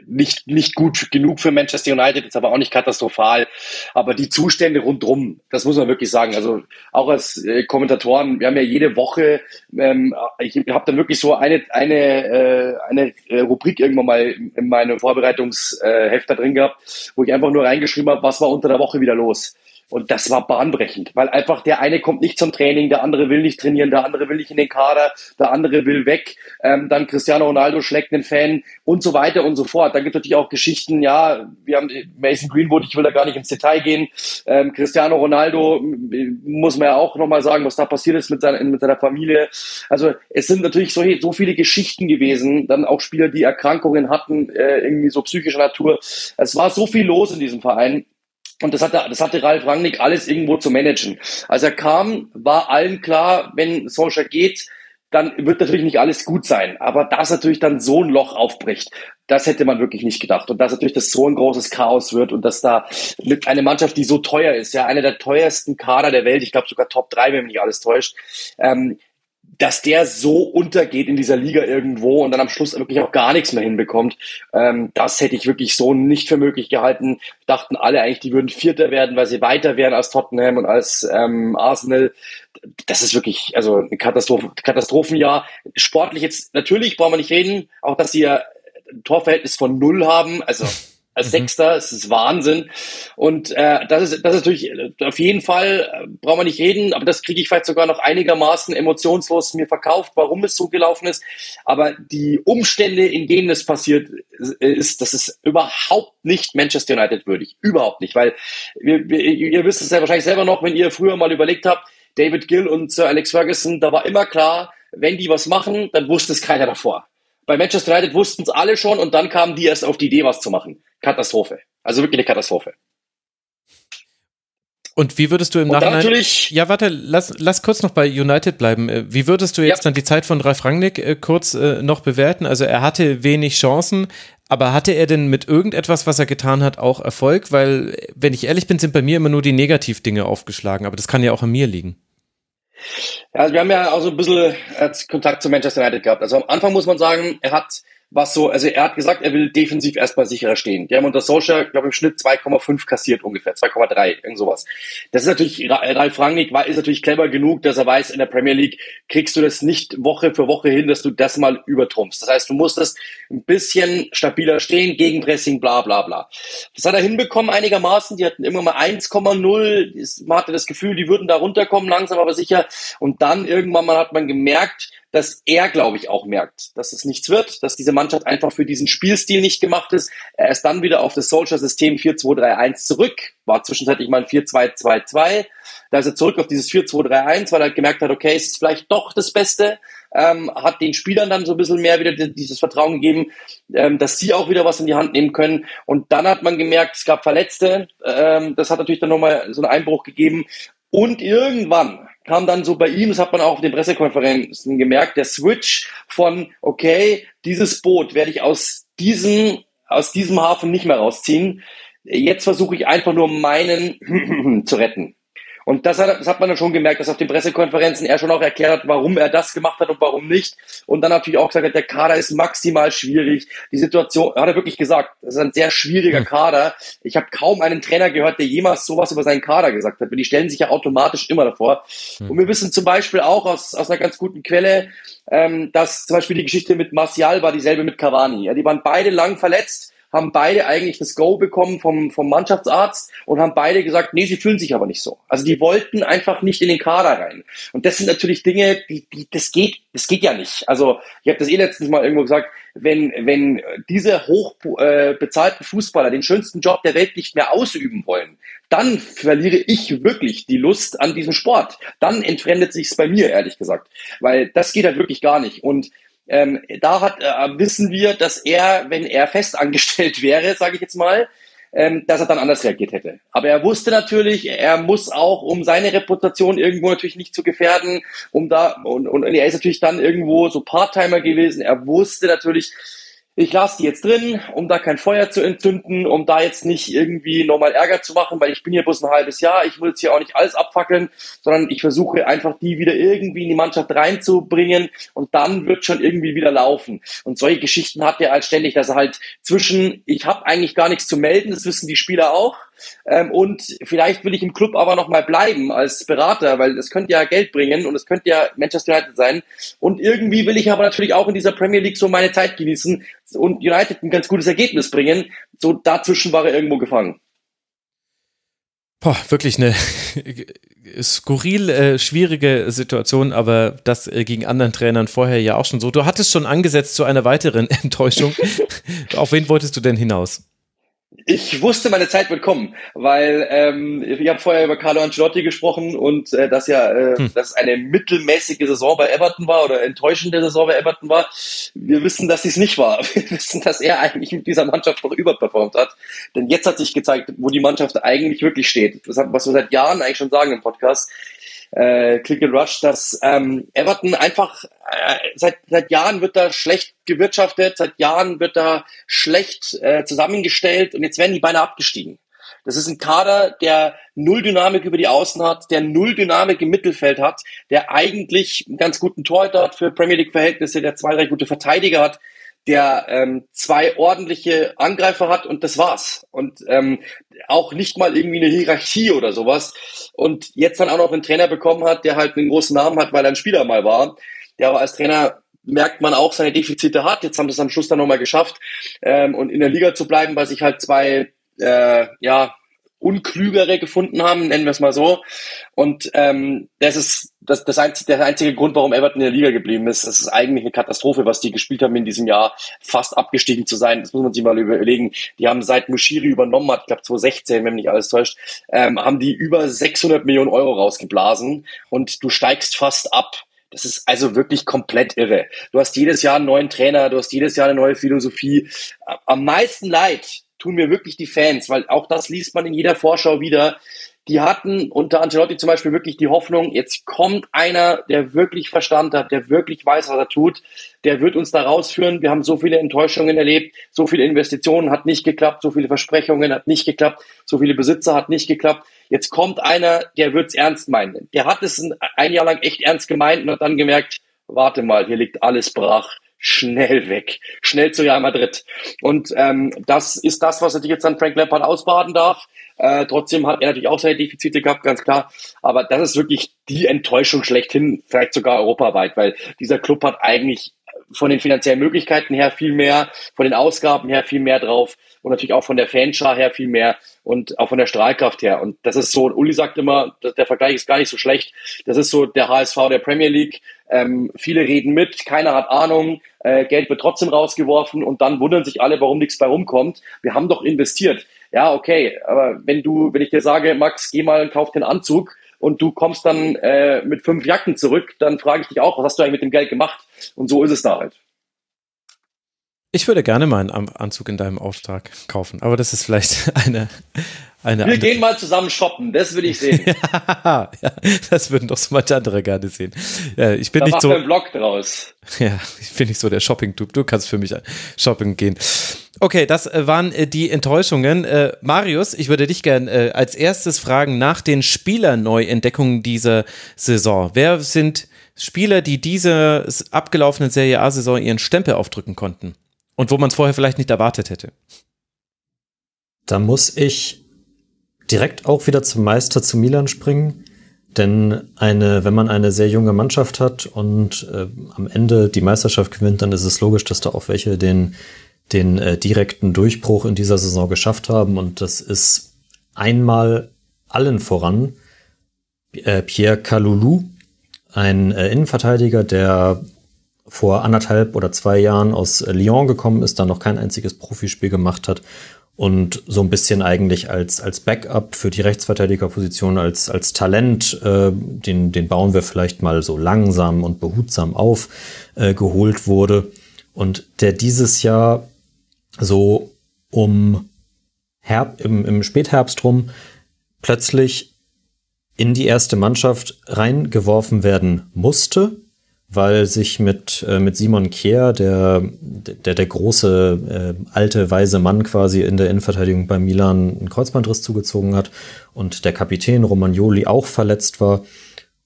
nicht, nicht gut genug für Manchester United, jetzt aber auch nicht katastrophal. Aber die Zustände rundrum, das muss man wirklich sagen. Also auch als äh, Kommentatoren, wir haben ja jede Woche, ähm, ich habe dann wirklich so eine, eine, äh, eine äh, Rubrik irgendwann mal in meinem Vorbereitungsheft da drin gehabt, wo ich einfach nur reingeschrieben habe, was war unter der Woche wieder los. Und das war bahnbrechend, weil einfach der eine kommt nicht zum Training, der andere will nicht trainieren, der andere will nicht in den Kader, der andere will weg, ähm, dann Cristiano Ronaldo schlägt den Fan und so weiter und so fort. Dann gibt es natürlich auch Geschichten, ja, wir haben Mason Greenwood, ich will da gar nicht ins Detail gehen. Ähm, Cristiano Ronaldo muss man ja auch nochmal sagen, was da passiert ist mit seiner, mit seiner Familie. Also es sind natürlich so, so viele Geschichten gewesen, dann auch Spieler, die Erkrankungen hatten, äh, irgendwie so psychischer Natur. Es war so viel los in diesem Verein. Und das hatte, das hatte Ralf Rangnick alles irgendwo zu managen. Als er kam, war allen klar, wenn Solskjaer geht, dann wird natürlich nicht alles gut sein. Aber dass natürlich dann so ein Loch aufbricht, das hätte man wirklich nicht gedacht. Und dass natürlich das so ein großes Chaos wird und dass da mit einer Mannschaft, die so teuer ist, ja, einer der teuersten Kader der Welt, ich glaube sogar Top 3, wenn mich nicht alles täuscht, ähm, dass der so untergeht in dieser Liga irgendwo und dann am Schluss wirklich auch gar nichts mehr hinbekommt, ähm, das hätte ich wirklich so nicht für möglich gehalten. Dachten alle eigentlich, die würden Vierter werden, weil sie weiter wären als Tottenham und als ähm, Arsenal. Das ist wirklich also ein Katastroph Katastrophenjahr. Sportlich jetzt natürlich brauchen wir nicht reden, auch dass sie ja ein Torverhältnis von null haben. Also als mhm. Sechster, es ist Wahnsinn. Und äh, das ist das ist natürlich äh, auf jeden Fall äh, brauchen wir nicht reden, aber das kriege ich vielleicht sogar noch einigermaßen emotionslos mir verkauft, warum es so gelaufen ist. Aber die Umstände, in denen es passiert äh, ist, das ist überhaupt nicht Manchester United würdig, überhaupt nicht, weil wir, wir, ihr wisst es ja wahrscheinlich selber noch, wenn ihr früher mal überlegt habt, David Gill und Sir Alex Ferguson, da war immer klar, wenn die was machen, dann wusste es keiner davor. Bei Manchester United wussten es alle schon und dann kamen die erst auf die Idee, was zu machen. Katastrophe. Also wirklich eine Katastrophe. Und wie würdest du im und Nachhinein. ja, warte, lass, lass kurz noch bei United bleiben. Äh, wie würdest du jetzt ja. dann die Zeit von Ralf Rangnick äh, kurz äh, noch bewerten? Also er hatte wenig Chancen, aber hatte er denn mit irgendetwas, was er getan hat, auch Erfolg? Weil, wenn ich ehrlich bin, sind bei mir immer nur die Negativdinge aufgeschlagen, aber das kann ja auch an mir liegen. Ja, also wir haben ja auch so ein bisschen Kontakt zu Manchester United gehabt. Also am Anfang muss man sagen, er hat was so, also er hat gesagt, er will defensiv erstmal sicherer stehen. Die haben unter Solskjaer, glaube ich, im Schnitt 2,5 kassiert ungefähr, 2,3, irgend sowas. Das ist natürlich, Ralf Rangnick war, ist natürlich clever genug, dass er weiß, in der Premier League kriegst du das nicht Woche für Woche hin, dass du das mal übertrumpfst. Das heißt, du musstest ein bisschen stabiler stehen, Gegenpressing, bla, bla, bla. Das hat er hinbekommen einigermaßen. Die hatten immer mal 1,0. Man hatte das Gefühl, die würden da runterkommen, langsam aber sicher. Und dann irgendwann mal hat man gemerkt, dass er, glaube ich, auch merkt, dass es nichts wird, dass diese Mannschaft einfach für diesen Spielstil nicht gemacht ist. Er ist dann wieder auf das Soldier-System 4-2-3-1 zurück, war zwischenzeitlich mal ein 4-2-2-2. Da ist er zurück auf dieses 4-2-3-1, weil er gemerkt hat, okay, es ist vielleicht doch das Beste. Ähm, hat den Spielern dann so ein bisschen mehr wieder dieses Vertrauen gegeben, ähm, dass sie auch wieder was in die Hand nehmen können. Und dann hat man gemerkt, es gab Verletzte. Ähm, das hat natürlich dann nochmal so einen Einbruch gegeben. Und irgendwann kam dann so bei ihm, das hat man auch auf den Pressekonferenzen gemerkt, der Switch von, okay, dieses Boot werde ich aus diesem, aus diesem Hafen nicht mehr rausziehen. Jetzt versuche ich einfach nur meinen zu retten. Und das hat, das hat man dann schon gemerkt, dass auf den Pressekonferenzen er schon auch erklärt hat, warum er das gemacht hat und warum nicht. Und dann natürlich auch gesagt hat, der Kader ist maximal schwierig. Die Situation, hat er wirklich gesagt, das ist ein sehr schwieriger. Kader. Ich habe kaum einen Trainer gehört, der jemals sowas über seinen Kader gesagt hat. Die stellen sich ja automatisch immer davor. Hm. Und wir wissen zum Beispiel auch aus, aus einer ganz guten Quelle, ähm, dass zum Beispiel die Geschichte mit Martial war dieselbe mit Cavani. Ja, die waren beide lang verletzt haben beide eigentlich das Go bekommen vom, vom Mannschaftsarzt und haben beide gesagt, nee, sie fühlen sich aber nicht so. Also die wollten einfach nicht in den Kader rein. Und das sind natürlich Dinge, die, die das geht, das geht ja nicht. Also ich habe das eh letztens mal irgendwo gesagt, wenn, wenn diese hoch äh, Fußballer den schönsten Job der Welt nicht mehr ausüben wollen, dann verliere ich wirklich die Lust an diesem Sport. Dann entfremdet sich's bei mir, ehrlich gesagt. Weil das geht halt wirklich gar nicht. Und ähm, da hat, äh, wissen wir, dass er, wenn er festangestellt wäre, sage ich jetzt mal, ähm, dass er dann anders reagiert hätte. Aber er wusste natürlich, er muss auch, um seine Reputation irgendwo natürlich nicht zu gefährden, um da, und, und er ist natürlich dann irgendwo so Part-Timer gewesen. Er wusste natürlich, ich lasse die jetzt drin, um da kein Feuer zu entzünden, um da jetzt nicht irgendwie nochmal Ärger zu machen, weil ich bin hier bloß ein halbes Jahr, ich will jetzt hier auch nicht alles abfackeln, sondern ich versuche einfach die wieder irgendwie in die Mannschaft reinzubringen und dann wird schon irgendwie wieder laufen. Und solche Geschichten hat er halt ständig, dass er halt zwischen, ich habe eigentlich gar nichts zu melden, das wissen die Spieler auch, ähm, und vielleicht will ich im Club aber noch mal bleiben als Berater, weil das könnte ja Geld bringen und es könnte ja Manchester United sein. Und irgendwie will ich aber natürlich auch in dieser Premier League so meine Zeit genießen und United ein ganz gutes Ergebnis bringen. So dazwischen war er irgendwo gefangen. Boah, wirklich eine skurril äh, schwierige Situation, aber das äh, gegen anderen Trainern vorher ja auch schon so. Du hattest schon angesetzt zu einer weiteren Enttäuschung. Auf wen wolltest du denn hinaus? Ich wusste, meine Zeit wird kommen, weil ähm, ich habe vorher über Carlo Ancelotti gesprochen und äh, dass ja äh, hm. dass eine mittelmäßige Saison bei Everton war oder enttäuschende Saison bei Everton war. Wir wissen, dass dies nicht war. Wir wissen, dass er eigentlich mit dieser Mannschaft noch überperformt hat. Denn jetzt hat sich gezeigt, wo die Mannschaft eigentlich wirklich steht. Das hat, was wir seit Jahren eigentlich schon sagen im Podcast. Äh, Click and Rush, dass ähm, Everton einfach äh, seit, seit Jahren wird da schlecht gewirtschaftet, seit Jahren wird da schlecht äh, zusammengestellt und jetzt werden die beinahe abgestiegen. Das ist ein Kader, der null Dynamik über die Außen hat, der null Dynamik im Mittelfeld hat, der eigentlich einen ganz guten Torhüter hat für Premier League Verhältnisse, der zwei, drei gute Verteidiger hat, der ähm, zwei ordentliche Angreifer hat und das war's. Und ähm, auch nicht mal irgendwie eine Hierarchie oder sowas. Und jetzt dann auch noch einen Trainer bekommen hat, der halt einen großen Namen hat, weil er ein Spieler mal war, der aber als Trainer merkt man auch seine Defizite hat. Jetzt haben sie es am Schluss dann nochmal geschafft ähm, und in der Liga zu bleiben, weil sich halt zwei äh, ja unklügere gefunden haben, nennen wir es mal so. Und ähm, das ist das, das einzige, der einzige Grund, warum Everton in der Liga geblieben ist. Das ist eigentlich eine Katastrophe, was die gespielt haben in diesem Jahr, fast abgestiegen zu sein. Das muss man sich mal überlegen. Die haben seit Mushiri übernommen hat, ich glaube 2016, wenn mich alles täuscht, ähm, haben die über 600 Millionen Euro rausgeblasen und du steigst fast ab. Das ist also wirklich komplett irre. Du hast jedes Jahr einen neuen Trainer, du hast jedes Jahr eine neue Philosophie. Am meisten leid tun mir wirklich die Fans, weil auch das liest man in jeder Vorschau wieder. Die hatten unter Ancelotti zum Beispiel wirklich die Hoffnung, jetzt kommt einer, der wirklich Verstand hat, der wirklich weiß, was er tut, der wird uns da rausführen. Wir haben so viele Enttäuschungen erlebt, so viele Investitionen hat nicht geklappt, so viele Versprechungen hat nicht geklappt, so viele Besitzer hat nicht geklappt. Jetzt kommt einer, der wird's ernst meinen. Der hat es ein Jahr lang echt ernst gemeint und hat dann gemerkt, warte mal, hier liegt alles brach schnell weg, schnell zu Real Madrid. Und ähm, das ist das, was natürlich jetzt dann Frank Lampard ausbaden darf. Äh, trotzdem hat er natürlich auch seine Defizite gehabt, ganz klar. Aber das ist wirklich die Enttäuschung schlechthin, vielleicht sogar europaweit, weil dieser Club hat eigentlich von den finanziellen Möglichkeiten her viel mehr, von den Ausgaben her viel mehr drauf und natürlich auch von der Fanschar her viel mehr und auch von der Strahlkraft her. Und das ist so, Uli sagt immer, der Vergleich ist gar nicht so schlecht. Das ist so der HSV der Premier League. Ähm, viele reden mit, keiner hat Ahnung, äh, Geld wird trotzdem rausgeworfen und dann wundern sich alle, warum nichts bei rumkommt. Wir haben doch investiert. Ja, okay, aber wenn du, wenn ich dir sage, Max, geh mal und kauf den Anzug und du kommst dann äh, mit fünf Jacken zurück, dann frage ich dich auch, was hast du eigentlich mit dem Geld gemacht? Und so ist es da halt. Ich würde gerne mal einen Anzug in deinem Auftrag kaufen, aber das ist vielleicht eine. eine Wir gehen mal zusammen shoppen, das will ich sehen. ja, das würden doch so manche andere gerne sehen. Ja, ich bin da nicht so. einen Vlog draus. Ja, ich bin nicht so der Shopping-Typ. Du kannst für mich shopping gehen. Okay, das äh, waren äh, die Enttäuschungen. Äh, Marius, ich würde dich gerne als erstes fragen nach den Spielerneuentdeckungen dieser Saison. Wer sind Spieler, die diese abgelaufene Serie A-Saison ihren Stempel aufdrücken konnten? Und wo man es vorher vielleicht nicht erwartet hätte. Da muss ich direkt auch wieder zum Meister zu Milan springen. Denn eine, wenn man eine sehr junge Mannschaft hat und äh, am Ende die Meisterschaft gewinnt, dann ist es logisch, dass da auch welche den, den äh, direkten Durchbruch in dieser Saison geschafft haben. Und das ist einmal allen voran äh, Pierre Kalulu, ein äh, Innenverteidiger, der vor anderthalb oder zwei Jahren aus Lyon gekommen ist, da noch kein einziges Profispiel gemacht hat und so ein bisschen eigentlich als, als Backup für die Rechtsverteidigerposition, als, als Talent, äh, den, den bauen wir vielleicht mal so langsam und behutsam auf, äh, geholt wurde und der dieses Jahr so um Herb, im, im Spätherbst rum plötzlich in die erste Mannschaft reingeworfen werden musste, weil sich mit, äh, mit Simon Kehr, der, der, der große äh, alte, weise Mann quasi in der Innenverteidigung bei Milan, einen Kreuzbandriss zugezogen hat und der Kapitän Romagnoli auch verletzt war.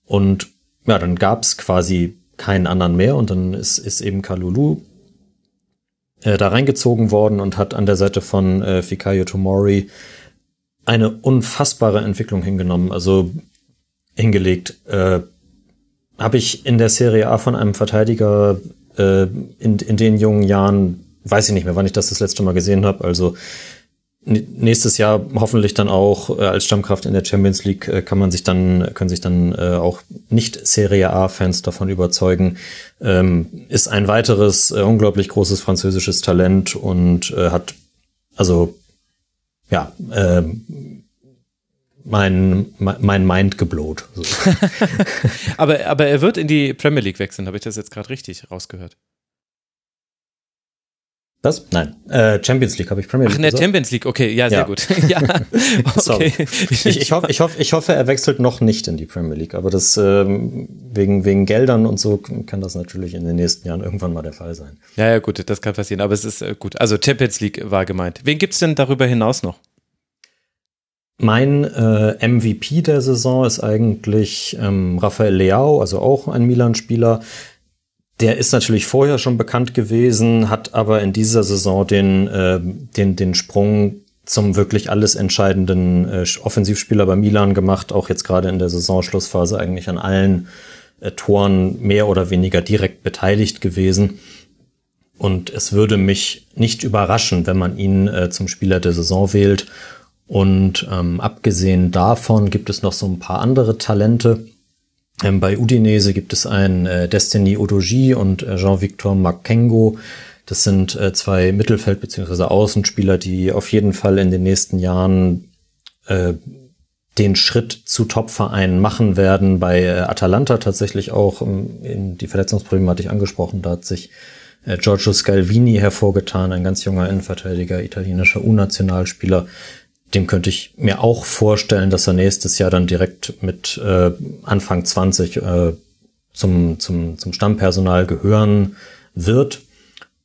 Und ja, dann gab es quasi keinen anderen mehr und dann ist, ist eben Kalulu äh, da reingezogen worden und hat an der Seite von äh, Fikayo Tomori eine unfassbare Entwicklung hingenommen, also hingelegt. Äh, habe ich in der Serie A von einem Verteidiger äh, in, in den jungen Jahren, weiß ich nicht mehr, wann ich das das letzte Mal gesehen habe, also nächstes Jahr hoffentlich dann auch äh, als Stammkraft in der Champions League äh, kann man sich dann können sich dann äh, auch nicht Serie A Fans davon überzeugen ähm, ist ein weiteres äh, unglaublich großes französisches Talent und äh, hat also ja ähm, mein, mein Mind geblowt. So. aber, aber er wird in die Premier League wechseln, habe ich das jetzt gerade richtig rausgehört? Was? Nein. Äh, Champions League habe ich Premier League. Ach, in der Champions League, okay, ja, sehr ja. gut. ja. Okay. Ich, ich, hoffe, ich, hoffe, ich hoffe, er wechselt noch nicht in die Premier League, aber das ähm, wegen, wegen Geldern und so kann das natürlich in den nächsten Jahren irgendwann mal der Fall sein. Ja, ja, gut, das kann passieren, aber es ist äh, gut. Also Champions League war gemeint. Wen gibt es denn darüber hinaus noch? Mein äh, MVP der Saison ist eigentlich ähm, Rafael Leao, also auch ein Milan-Spieler, der ist natürlich vorher schon bekannt gewesen, hat aber in dieser Saison den, äh, den, den Sprung zum wirklich alles entscheidenden äh, Offensivspieler bei Milan gemacht, auch jetzt gerade in der Saisonschlussphase eigentlich an allen äh, Toren mehr oder weniger direkt beteiligt gewesen. Und es würde mich nicht überraschen, wenn man ihn äh, zum Spieler der Saison wählt. Und ähm, abgesehen davon gibt es noch so ein paar andere Talente. Ähm, bei Udinese gibt es einen äh, Destiny Odoji und äh, Jean-Victor Makengo. Das sind äh, zwei Mittelfeld- bzw. Außenspieler, die auf jeden Fall in den nächsten Jahren äh, den Schritt zu Top-Vereinen machen werden. Bei äh, Atalanta tatsächlich auch ähm, in die Verletzungsproblematik angesprochen. Da hat sich äh, Giorgio Scalvini hervorgetan, ein ganz junger Innenverteidiger, italienischer U-Nationalspieler, dem könnte ich mir auch vorstellen, dass er nächstes Jahr dann direkt mit äh, Anfang 20 äh, zum, zum, zum Stammpersonal gehören wird.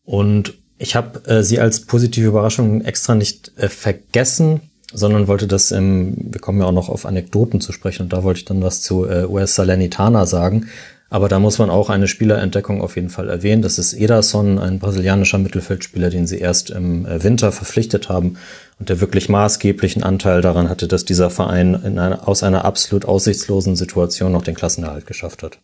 Und ich habe äh, sie als positive Überraschung extra nicht äh, vergessen, sondern wollte das, im, wir kommen ja auch noch auf Anekdoten zu sprechen und da wollte ich dann was zu äh, US Salernitana sagen. Aber da muss man auch eine Spielerentdeckung auf jeden Fall erwähnen. Das ist Ederson, ein brasilianischer Mittelfeldspieler, den sie erst im äh, Winter verpflichtet haben und der wirklich maßgeblichen Anteil daran hatte, dass dieser Verein in einer, aus einer absolut aussichtslosen Situation noch den Klassenerhalt geschafft hat.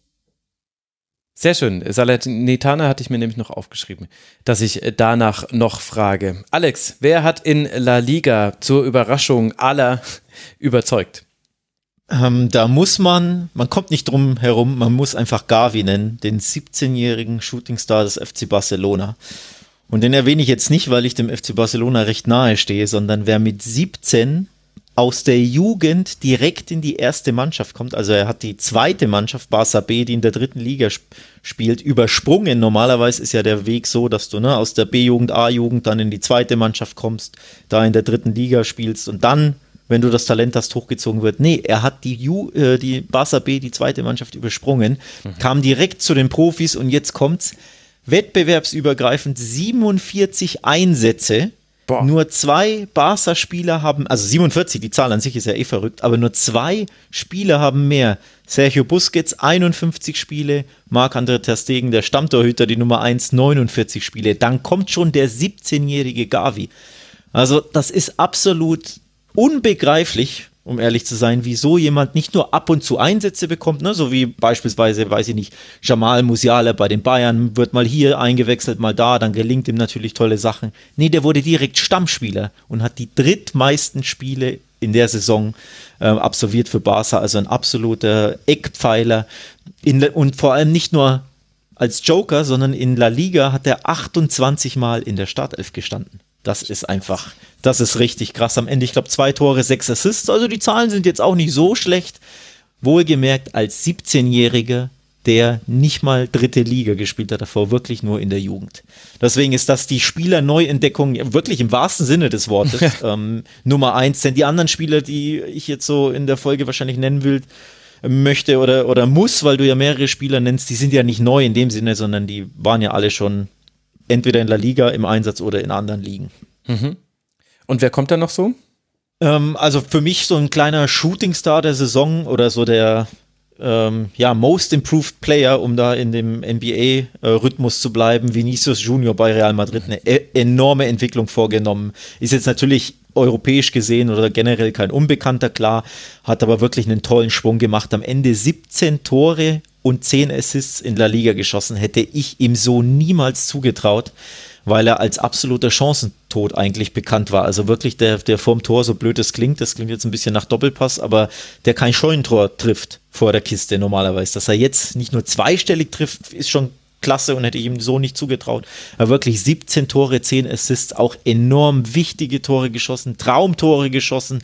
Sehr schön. Salernitana hatte ich mir nämlich noch aufgeschrieben, dass ich danach noch frage. Alex, wer hat in La Liga zur Überraschung aller überzeugt? Ähm, da muss man, man kommt nicht drum herum, man muss einfach Gavi nennen, den 17-jährigen Shootingstar des FC Barcelona. Und den erwähne ich jetzt nicht, weil ich dem FC Barcelona recht nahe stehe, sondern wer mit 17 aus der Jugend direkt in die erste Mannschaft kommt, also er hat die zweite Mannschaft, Barça B, die in der dritten Liga sp spielt, übersprungen. Normalerweise ist ja der Weg so, dass du ne, aus der B-Jugend, A-Jugend dann in die zweite Mannschaft kommst, da in der dritten Liga spielst und dann wenn du das Talent hast, hochgezogen wird. Nee, er hat die, Ju, äh, die Barca B, die zweite Mannschaft, übersprungen, mhm. kam direkt zu den Profis und jetzt kommt's. Wettbewerbsübergreifend 47 Einsätze. Boah. Nur zwei Barca-Spieler haben, also 47, die Zahl an sich ist ja eh verrückt, aber nur zwei Spieler haben mehr. Sergio Busquets 51 Spiele, Marc-André Ter Stegen, der Stammtorhüter, die Nummer 1, 49 Spiele. Dann kommt schon der 17-jährige Gavi. Also das ist absolut unbegreiflich, um ehrlich zu sein, wieso jemand nicht nur ab und zu Einsätze bekommt, ne, so wie beispielsweise, weiß ich nicht, Jamal Musiala bei den Bayern wird mal hier eingewechselt, mal da, dann gelingt ihm natürlich tolle Sachen. Nee, der wurde direkt Stammspieler und hat die drittmeisten Spiele in der Saison äh, absolviert für Barca, also ein absoluter Eckpfeiler. In, und vor allem nicht nur als Joker, sondern in La Liga hat er 28 Mal in der Startelf gestanden. Das ist einfach, das ist richtig krass. Am Ende, ich glaube, zwei Tore, sechs Assists. Also die Zahlen sind jetzt auch nicht so schlecht. Wohlgemerkt als 17-Jähriger, der nicht mal dritte Liga gespielt hat davor, wirklich nur in der Jugend. Deswegen ist das die Spielerneuentdeckung wirklich im wahrsten Sinne des Wortes ähm, Nummer eins. Denn die anderen Spieler, die ich jetzt so in der Folge wahrscheinlich nennen will, möchte oder, oder muss, weil du ja mehrere Spieler nennst, die sind ja nicht neu in dem Sinne, sondern die waren ja alle schon entweder in La Liga im Einsatz oder in anderen Ligen. Mhm. Und wer kommt da noch so? Ähm, also für mich so ein kleiner Shootingstar der Saison oder so der ähm, ja, Most Improved Player, um da in dem NBA-Rhythmus zu bleiben. Vinicius Junior bei Real Madrid eine e enorme Entwicklung vorgenommen. Ist jetzt natürlich europäisch gesehen oder generell kein Unbekannter, klar, hat aber wirklich einen tollen Schwung gemacht. Am Ende 17 Tore und 10 Assists in La Liga geschossen, hätte ich ihm so niemals zugetraut, weil er als absoluter Chancentod eigentlich bekannt war. Also wirklich der, der vorm Tor, so blöd es klingt, das klingt jetzt ein bisschen nach Doppelpass, aber der kein Scheunentor trifft vor der Kiste normalerweise. Dass er jetzt nicht nur zweistellig trifft, ist schon klasse und hätte ich ihm so nicht zugetraut. Aber wirklich 17 Tore, 10 Assists, auch enorm wichtige Tore geschossen, Traumtore geschossen.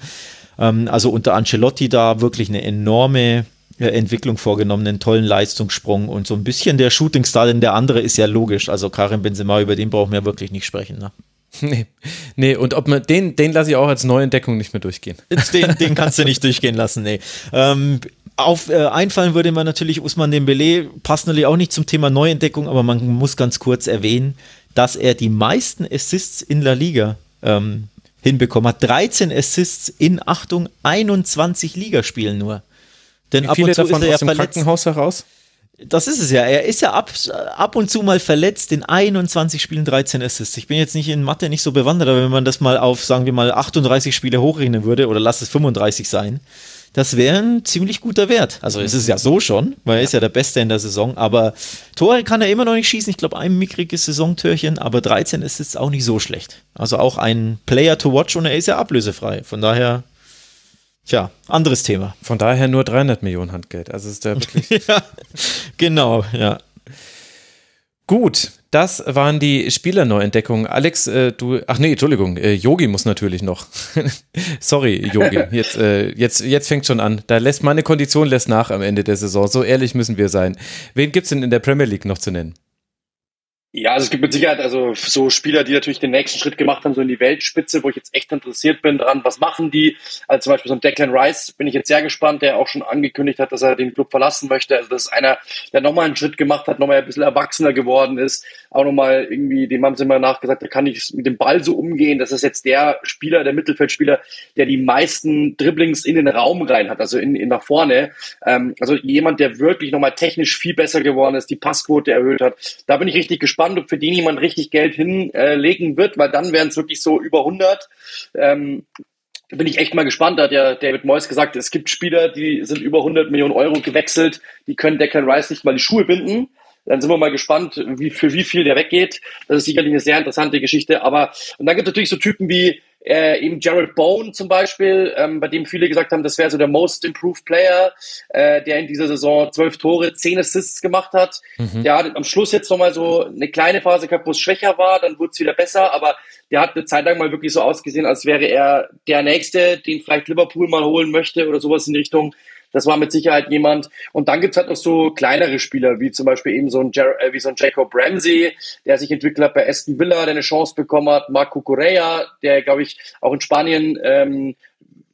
Ähm, also unter Ancelotti da wirklich eine enorme Entwicklung vorgenommen, einen tollen Leistungssprung und so ein bisschen der Shootingstar, denn der andere ist ja logisch. Also Karim Benzema, über den brauchen wir wirklich nicht sprechen. Ne? Nee, nee, und ob man den, den lasse ich auch als Neuentdeckung nicht mehr durchgehen. Den, den kannst du nicht durchgehen lassen, nee. Ähm, auf äh, einfallen würde man natürlich Usman Dembele, passt natürlich auch nicht zum Thema Neuentdeckung, aber man muss ganz kurz erwähnen, dass er die meisten Assists in La Liga ähm, hinbekommen hat. 13 Assists in, Achtung, 21 Ligaspielen nur. Denn Wie viele ab und zu davon ist er aus ja dem verletzt. Krankenhaus heraus? Das ist es ja. Er ist ja ab, ab und zu mal verletzt in 21 Spielen 13 Assists. Ich bin jetzt nicht in Mathe nicht so bewandert, aber wenn man das mal auf, sagen wir mal, 38 Spiele hochrechnen würde, oder lass es 35 sein, das wäre ein ziemlich guter Wert. Also es ist ja so schon, weil er ist ja der Beste in der Saison, aber Tore kann er immer noch nicht schießen. Ich glaube, ein mickriges Saisontörchen, aber 13 ist auch nicht so schlecht. Also auch ein Player to watch und er ist ja ablösefrei. Von daher Tja, anderes Thema. Von daher nur 300 Millionen Handgeld. Also ist der wirklich. ja, genau, ja. Gut, das waren die Spielerneuentdeckungen. Alex, äh, du, ach nee, Entschuldigung, äh, Yogi muss natürlich noch. Sorry, Yogi, jetzt, äh, jetzt, jetzt fängt schon an. Da lässt meine Kondition lässt nach am Ende der Saison. So ehrlich müssen wir sein. Wen gibt's denn in der Premier League noch zu nennen? Ja, also es gibt mit Sicherheit also so Spieler, die natürlich den nächsten Schritt gemacht haben, so in die Weltspitze, wo ich jetzt echt interessiert bin dran, was machen die? Also zum Beispiel so ein Declan Rice bin ich jetzt sehr gespannt, der auch schon angekündigt hat, dass er den Club verlassen möchte. Also das ist einer, der nochmal einen Schritt gemacht hat, nochmal ein bisschen erwachsener geworden ist, auch nochmal irgendwie, dem haben sie immer nachgesagt, der kann nicht mit dem Ball so umgehen. Das ist jetzt der Spieler, der Mittelfeldspieler, der die meisten Dribblings in den Raum rein hat, also in, in nach vorne. Ähm, also jemand, der wirklich nochmal technisch viel besser geworden ist, die Passquote erhöht hat. Da bin ich richtig gespannt gespannt, ob für den jemand richtig Geld hinlegen wird, weil dann wären es wirklich so über 100. Ähm, da bin ich echt mal gespannt. Da hat ja David Moyes gesagt, es gibt Spieler, die sind über 100 Millionen Euro gewechselt, die können Declan Rice nicht mal die Schuhe binden. Dann sind wir mal gespannt, wie, für wie viel der weggeht. Das ist sicherlich eine sehr interessante Geschichte. Aber, und dann gibt es natürlich so Typen wie äh, eben Jared Bone zum Beispiel, ähm, bei dem viele gesagt haben, das wäre so der Most Improved Player, äh, der in dieser Saison zwölf Tore, zehn Assists gemacht hat. Mhm. Der hat am Schluss jetzt nochmal so eine kleine Phase gehabt, wo es schwächer war, dann wurde es wieder besser, aber der hat eine Zeit lang mal wirklich so ausgesehen, als wäre er der Nächste, den vielleicht Liverpool mal holen möchte oder sowas in die Richtung. Das war mit Sicherheit jemand. Und dann gibt's halt noch so kleinere Spieler, wie zum Beispiel eben so ein, Jer äh, wie so ein Jacob Ramsey, der sich entwickelt hat bei Aston Villa, der eine Chance bekommen hat. Marco Correa, der, glaube ich, auch in Spanien ähm,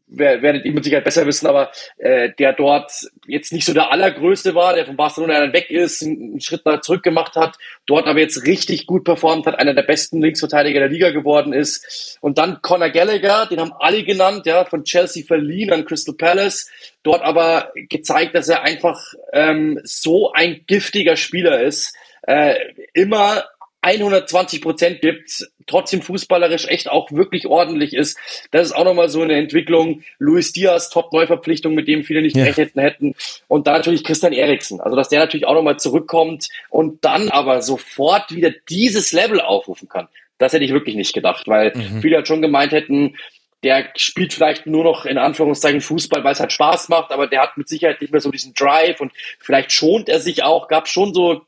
werdet ihr mit Sicherheit besser wissen, aber äh, der dort jetzt nicht so der allergrößte war, der von Barcelona dann weg ist, einen Schritt nach zurück gemacht hat, dort aber jetzt richtig gut performt hat, einer der besten Linksverteidiger der Liga geworden ist. Und dann Conor Gallagher, den haben alle genannt, ja, von Chelsea verliehen an Crystal Palace, dort aber gezeigt, dass er einfach ähm, so ein giftiger Spieler ist, äh, immer 120 Prozent gibt, trotzdem fußballerisch echt auch wirklich ordentlich ist. Das ist auch nochmal so eine Entwicklung. Luis Diaz, Top-Neuverpflichtung, mit dem viele nicht ja. gerechnet hätten. Und dann natürlich Christian Eriksen. Also, dass der natürlich auch nochmal zurückkommt und dann aber sofort wieder dieses Level aufrufen kann. Das hätte ich wirklich nicht gedacht, weil mhm. viele halt schon gemeint hätten, der spielt vielleicht nur noch in Anführungszeichen Fußball, weil es halt Spaß macht, aber der hat mit Sicherheit nicht mehr so diesen Drive und vielleicht schont er sich auch, gab schon so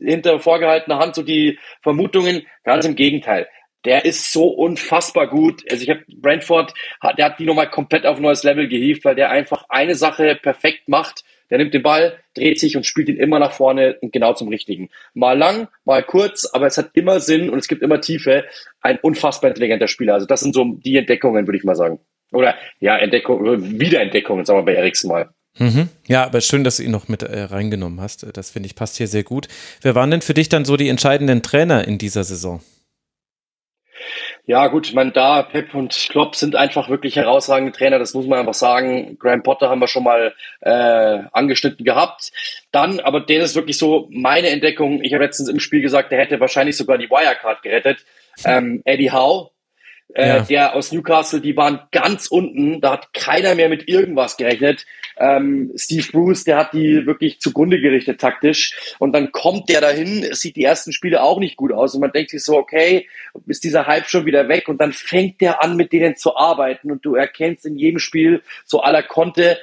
hinter vorgehaltener Hand so die Vermutungen. Ganz im Gegenteil. Der ist so unfassbar gut. Also ich habe Brentford, der hat die nochmal komplett auf ein neues Level gehievt, weil der einfach eine Sache perfekt macht. Der nimmt den Ball, dreht sich und spielt ihn immer nach vorne und genau zum Richtigen. Mal lang, mal kurz, aber es hat immer Sinn und es gibt immer Tiefe. Ein unfassbar intelligenter Spieler. Also das sind so die Entdeckungen, würde ich mal sagen. Oder ja, Entdeckung, Wiederentdeckungen, sagen wir bei Eriksen mal. Mhm. Ja, aber schön, dass du ihn noch mit äh, reingenommen hast. Das finde ich passt hier sehr gut. Wer waren denn für dich dann so die entscheidenden Trainer in dieser Saison? Ja, gut, ich meine, da Pep und Klopp sind einfach wirklich herausragende Trainer, das muss man einfach sagen. Graham Potter haben wir schon mal äh, angeschnitten gehabt. Dann, aber der ist wirklich so meine Entdeckung. Ich habe letztens im Spiel gesagt, der hätte wahrscheinlich sogar die Wirecard gerettet. Ähm, Eddie Howe, äh, ja. der aus Newcastle, die waren ganz unten, da hat keiner mehr mit irgendwas gerechnet. Ähm, Steve Bruce, der hat die wirklich zugrunde gerichtet taktisch. Und dann kommt der dahin, es sieht die ersten Spiele auch nicht gut aus. Und man denkt sich so, okay, ist dieser Hype schon wieder weg? Und dann fängt der an, mit denen zu arbeiten. Und du erkennst in jedem Spiel so aller Konte,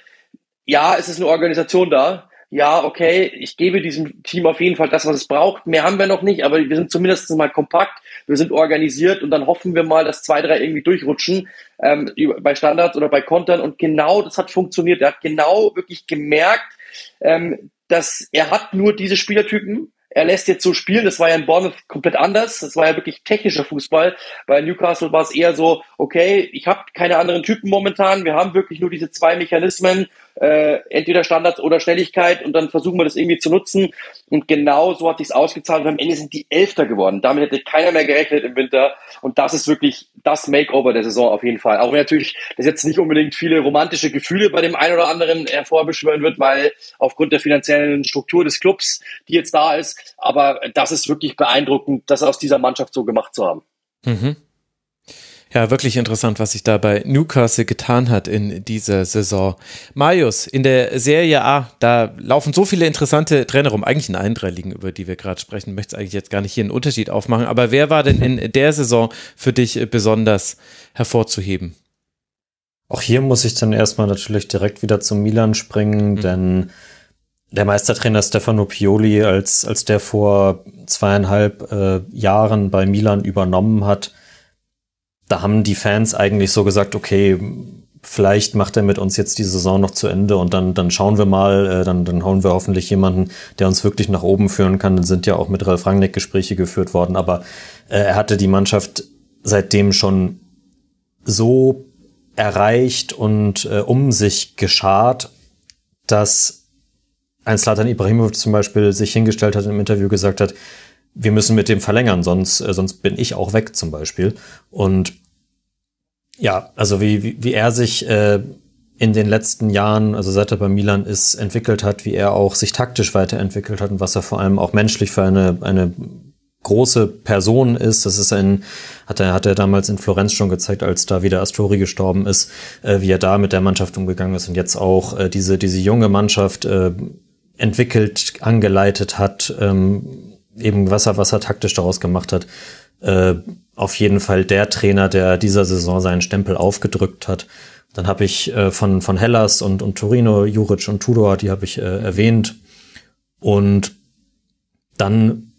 ja, es ist eine Organisation da, ja, okay, ich gebe diesem Team auf jeden Fall das, was es braucht. Mehr haben wir noch nicht, aber wir sind zumindest mal kompakt, wir sind organisiert und dann hoffen wir mal, dass zwei, drei irgendwie durchrutschen ähm, bei Standards oder bei Kontern. Und genau das hat funktioniert. Er hat genau wirklich gemerkt, ähm, dass er hat nur diese Spielertypen er lässt jetzt so spielen. Das war ja in Bournemouth komplett anders. Das war ja wirklich technischer Fußball. Bei Newcastle war es eher so, okay, ich habe keine anderen Typen momentan. Wir haben wirklich nur diese zwei Mechanismen äh, entweder Standards oder Schnelligkeit und dann versuchen wir das irgendwie zu nutzen. Und genau so hat sich's ausgezahlt und am Ende sind die Elfter geworden. Damit hätte keiner mehr gerechnet im Winter und das ist wirklich das Makeover der Saison auf jeden Fall. Auch wenn natürlich das jetzt nicht unbedingt viele romantische Gefühle bei dem einen oder anderen hervorbeschwören wird, weil aufgrund der finanziellen Struktur des Clubs, die jetzt da ist, aber das ist wirklich beeindruckend, das aus dieser Mannschaft so gemacht zu haben. Mhm. Ja, wirklich interessant, was sich da bei Newcastle getan hat in dieser Saison. Marius, in der Serie A, da laufen so viele interessante Trainer rum. Eigentlich in allen drei Ligen, über die wir gerade sprechen. Möchte eigentlich jetzt gar nicht hier einen Unterschied aufmachen. Aber wer war denn in der Saison für dich besonders hervorzuheben? Auch hier muss ich dann erstmal natürlich direkt wieder zum Milan springen, mhm. denn der Meistertrainer Stefano Pioli, als, als der vor zweieinhalb äh, Jahren bei Milan übernommen hat, da haben die Fans eigentlich so gesagt, okay, vielleicht macht er mit uns jetzt die Saison noch zu Ende und dann, dann schauen wir mal, äh, dann, dann hauen wir hoffentlich jemanden, der uns wirklich nach oben führen kann. Dann sind ja auch mit Ralf Rangnick Gespräche geführt worden, aber äh, er hatte die Mannschaft seitdem schon so erreicht und äh, um sich geschart, dass ein Slatan Ibrahimovic zum Beispiel sich hingestellt hat und im Interview gesagt hat, wir müssen mit dem verlängern, sonst, äh, sonst bin ich auch weg zum Beispiel. Und ja, also wie, wie, wie er sich äh, in den letzten Jahren, also seit er bei Milan ist, entwickelt hat, wie er auch sich taktisch weiterentwickelt hat und was er vor allem auch menschlich für eine, eine große Person ist. Das ist ein, hat er, hat er damals in Florenz schon gezeigt, als da wieder Astori gestorben ist, äh, wie er da mit der Mannschaft umgegangen ist und jetzt auch äh, diese, diese junge Mannschaft äh, entwickelt, angeleitet hat, ähm, eben was er, was er taktisch daraus gemacht hat, äh, auf jeden Fall der Trainer, der dieser Saison seinen Stempel aufgedrückt hat. Dann habe ich äh, von, von Hellas und, und Torino, Juric und Tudor, die habe ich äh, erwähnt. Und dann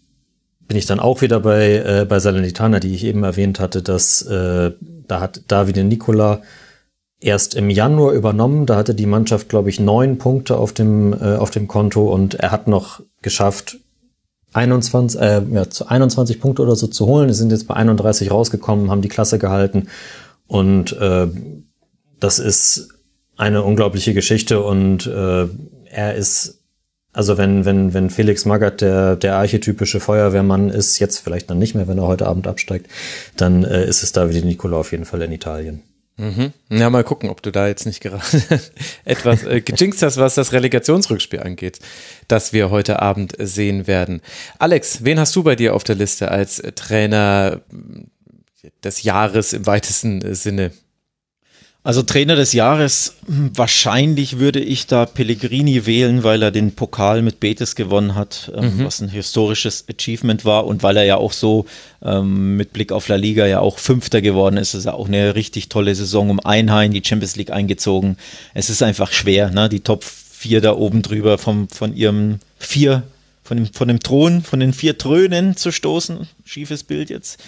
bin ich dann auch wieder bei, äh, bei Salernitana, die ich eben erwähnt hatte, dass äh, da hat Davide Nicola erst im Januar übernommen. Da hatte die Mannschaft, glaube ich, neun Punkte auf dem, äh, auf dem Konto und er hat noch geschafft, 21, äh, ja, zu 21 Punkte oder so zu holen. Die sind jetzt bei 31 rausgekommen, haben die Klasse gehalten. Und äh, das ist eine unglaubliche Geschichte. Und äh, er ist, also wenn, wenn, wenn Felix Magath der, der archetypische Feuerwehrmann ist, jetzt vielleicht dann nicht mehr, wenn er heute Abend absteigt, dann äh, ist es David Nicola auf jeden Fall in Italien. Mhm. Ja, mal gucken, ob du da jetzt nicht gerade etwas äh, gejinxt hast, was das Relegationsrückspiel angeht, das wir heute Abend sehen werden. Alex, wen hast du bei dir auf der Liste als Trainer des Jahres im weitesten Sinne? Also Trainer des Jahres, hm, wahrscheinlich würde ich da Pellegrini wählen, weil er den Pokal mit Betis gewonnen hat, ähm, mhm. was ein historisches Achievement war und weil er ja auch so ähm, mit Blick auf La Liga ja auch Fünfter geworden ist. Das ist ja auch eine richtig tolle Saison um Einheim, die Champions League eingezogen. Es ist einfach schwer, ne? die Top 4 da oben drüber vom, von ihrem vier, von dem, von dem Thron, von den vier Trönen zu stoßen. Schiefes Bild jetzt.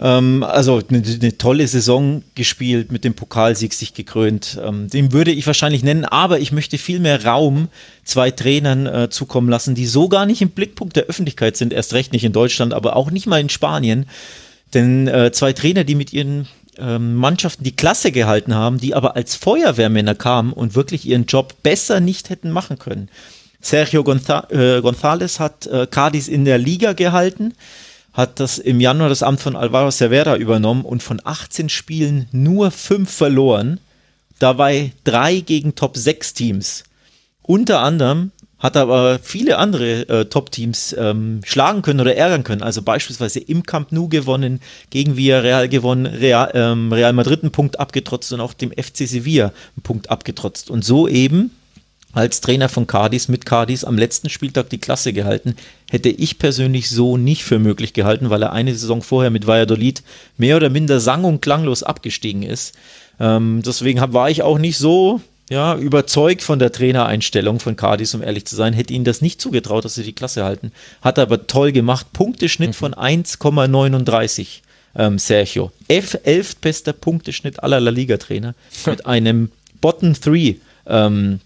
Ähm, also eine, eine, tolle Saison gespielt, mit dem Pokalsieg sich gekrönt. Ähm, den würde ich wahrscheinlich nennen, aber ich möchte viel mehr Raum zwei Trainern äh, zukommen lassen, die so gar nicht im Blickpunkt der Öffentlichkeit sind, erst recht nicht in Deutschland, aber auch nicht mal in Spanien. Denn äh, zwei Trainer, die mit ihren ähm, Mannschaften die Klasse gehalten haben, die aber als Feuerwehrmänner kamen und wirklich ihren Job besser nicht hätten machen können. Sergio Gonza äh, González hat äh, Cadiz in der Liga gehalten hat das im Januar das Amt von Alvaro Cervera übernommen und von 18 Spielen nur fünf verloren. Dabei drei gegen Top 6 Teams. Unter anderem hat er aber viele andere äh, Top-Teams ähm, schlagen können oder ärgern können. Also beispielsweise im Camp Nou gewonnen, gegen Villarreal gewonnen, Real, ähm, Real Madrid einen Punkt abgetrotzt und auch dem FC Sevilla einen Punkt abgetrotzt. Und so eben als Trainer von Cardis mit Cardis am letzten Spieltag die Klasse gehalten, hätte ich persönlich so nicht für möglich gehalten, weil er eine Saison vorher mit Valladolid mehr oder minder sang- und klanglos abgestiegen ist. Ähm, deswegen hab, war ich auch nicht so ja, überzeugt von der Trainereinstellung von Cardis, um ehrlich zu sein, hätte ihnen das nicht zugetraut, dass sie die Klasse halten. Hat aber toll gemacht. Punkteschnitt mhm. von 1,39. Ähm, Sergio. F, elftbester Punkteschnitt aller La Liga-Trainer mit einem Bottom 3 ähm,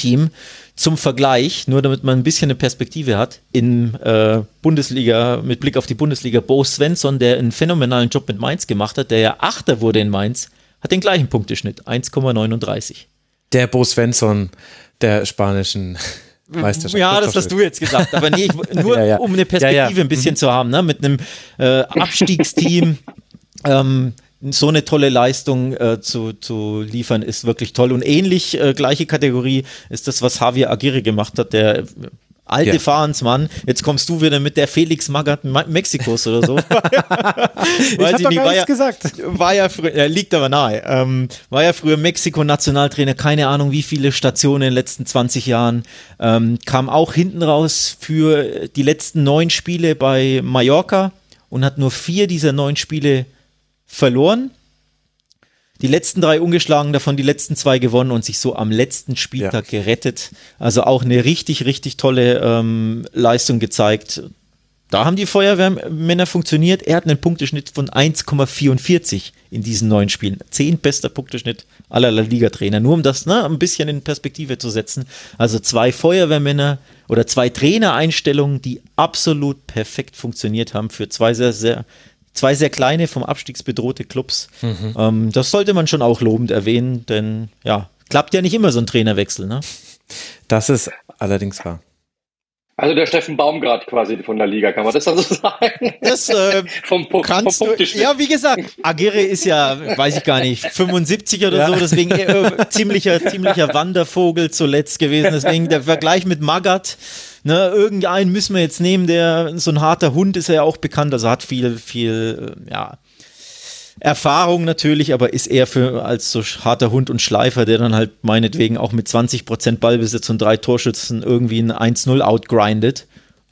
Team. Zum Vergleich, nur damit man ein bisschen eine Perspektive hat, in äh, Bundesliga, mit Blick auf die Bundesliga, Bo Svensson, der einen phänomenalen Job mit Mainz gemacht hat, der ja Achter wurde in Mainz, hat den gleichen Punkteschnitt, 1,39. Der Bo Svensson der spanischen Meisterschaft. Ja, das hast du jetzt gesagt, aber nee, ich, nur ja, ja. um eine Perspektive ja, ein bisschen mhm. zu haben, ne? mit einem äh, Abstiegsteam. ähm, so eine tolle Leistung äh, zu, zu liefern, ist wirklich toll. Und ähnlich, äh, gleiche Kategorie, ist das, was Javier Aguirre gemacht hat, der alte ja. Fahrensmann. Jetzt kommst du wieder mit der Felix Magath Mexikos oder so. ich habe doch gar nichts gesagt. War ja früher, ja, liegt aber nahe. Ähm, war ja früher Mexiko-Nationaltrainer, keine Ahnung wie viele Stationen in den letzten 20 Jahren. Ähm, kam auch hinten raus für die letzten neun Spiele bei Mallorca und hat nur vier dieser neun Spiele verloren. Die letzten drei ungeschlagen, davon die letzten zwei gewonnen und sich so am letzten Spieltag ja. gerettet. Also auch eine richtig, richtig tolle ähm, Leistung gezeigt. Da haben die Feuerwehrmänner funktioniert. Er hat einen Punkteschnitt von 1,44 in diesen neun Spielen. Zehn bester Punkteschnitt aller La Liga-Trainer. Nur um das ne, ein bisschen in Perspektive zu setzen. Also zwei Feuerwehrmänner oder zwei Trainereinstellungen, die absolut perfekt funktioniert haben für zwei sehr, sehr zwei sehr kleine, vom Abstiegs bedrohte Clubs. Mhm. Ähm, das sollte man schon auch lobend erwähnen, denn ja, klappt ja nicht immer so ein Trainerwechsel. Ne? Das ist allerdings wahr. Also der Steffen Baumgart quasi von der Liga, kann man das dann so sagen? Das äh, vom, kannst vom du, Ja, wie gesagt, Aguirre ist ja, weiß ich gar nicht, 75 oder ja. so, deswegen äh, ziemlicher, ziemlicher Wandervogel zuletzt gewesen. Deswegen der Vergleich mit Magath ne, irgendeinen müssen wir jetzt nehmen, der so ein harter Hund ist er ja auch bekannt, also hat viel, viel, äh, ja, Erfahrung natürlich, aber ist eher für als so harter Hund und Schleifer, der dann halt meinetwegen auch mit 20% Ballbesitz und drei Torschützen irgendwie ein 1-0 outgrindet.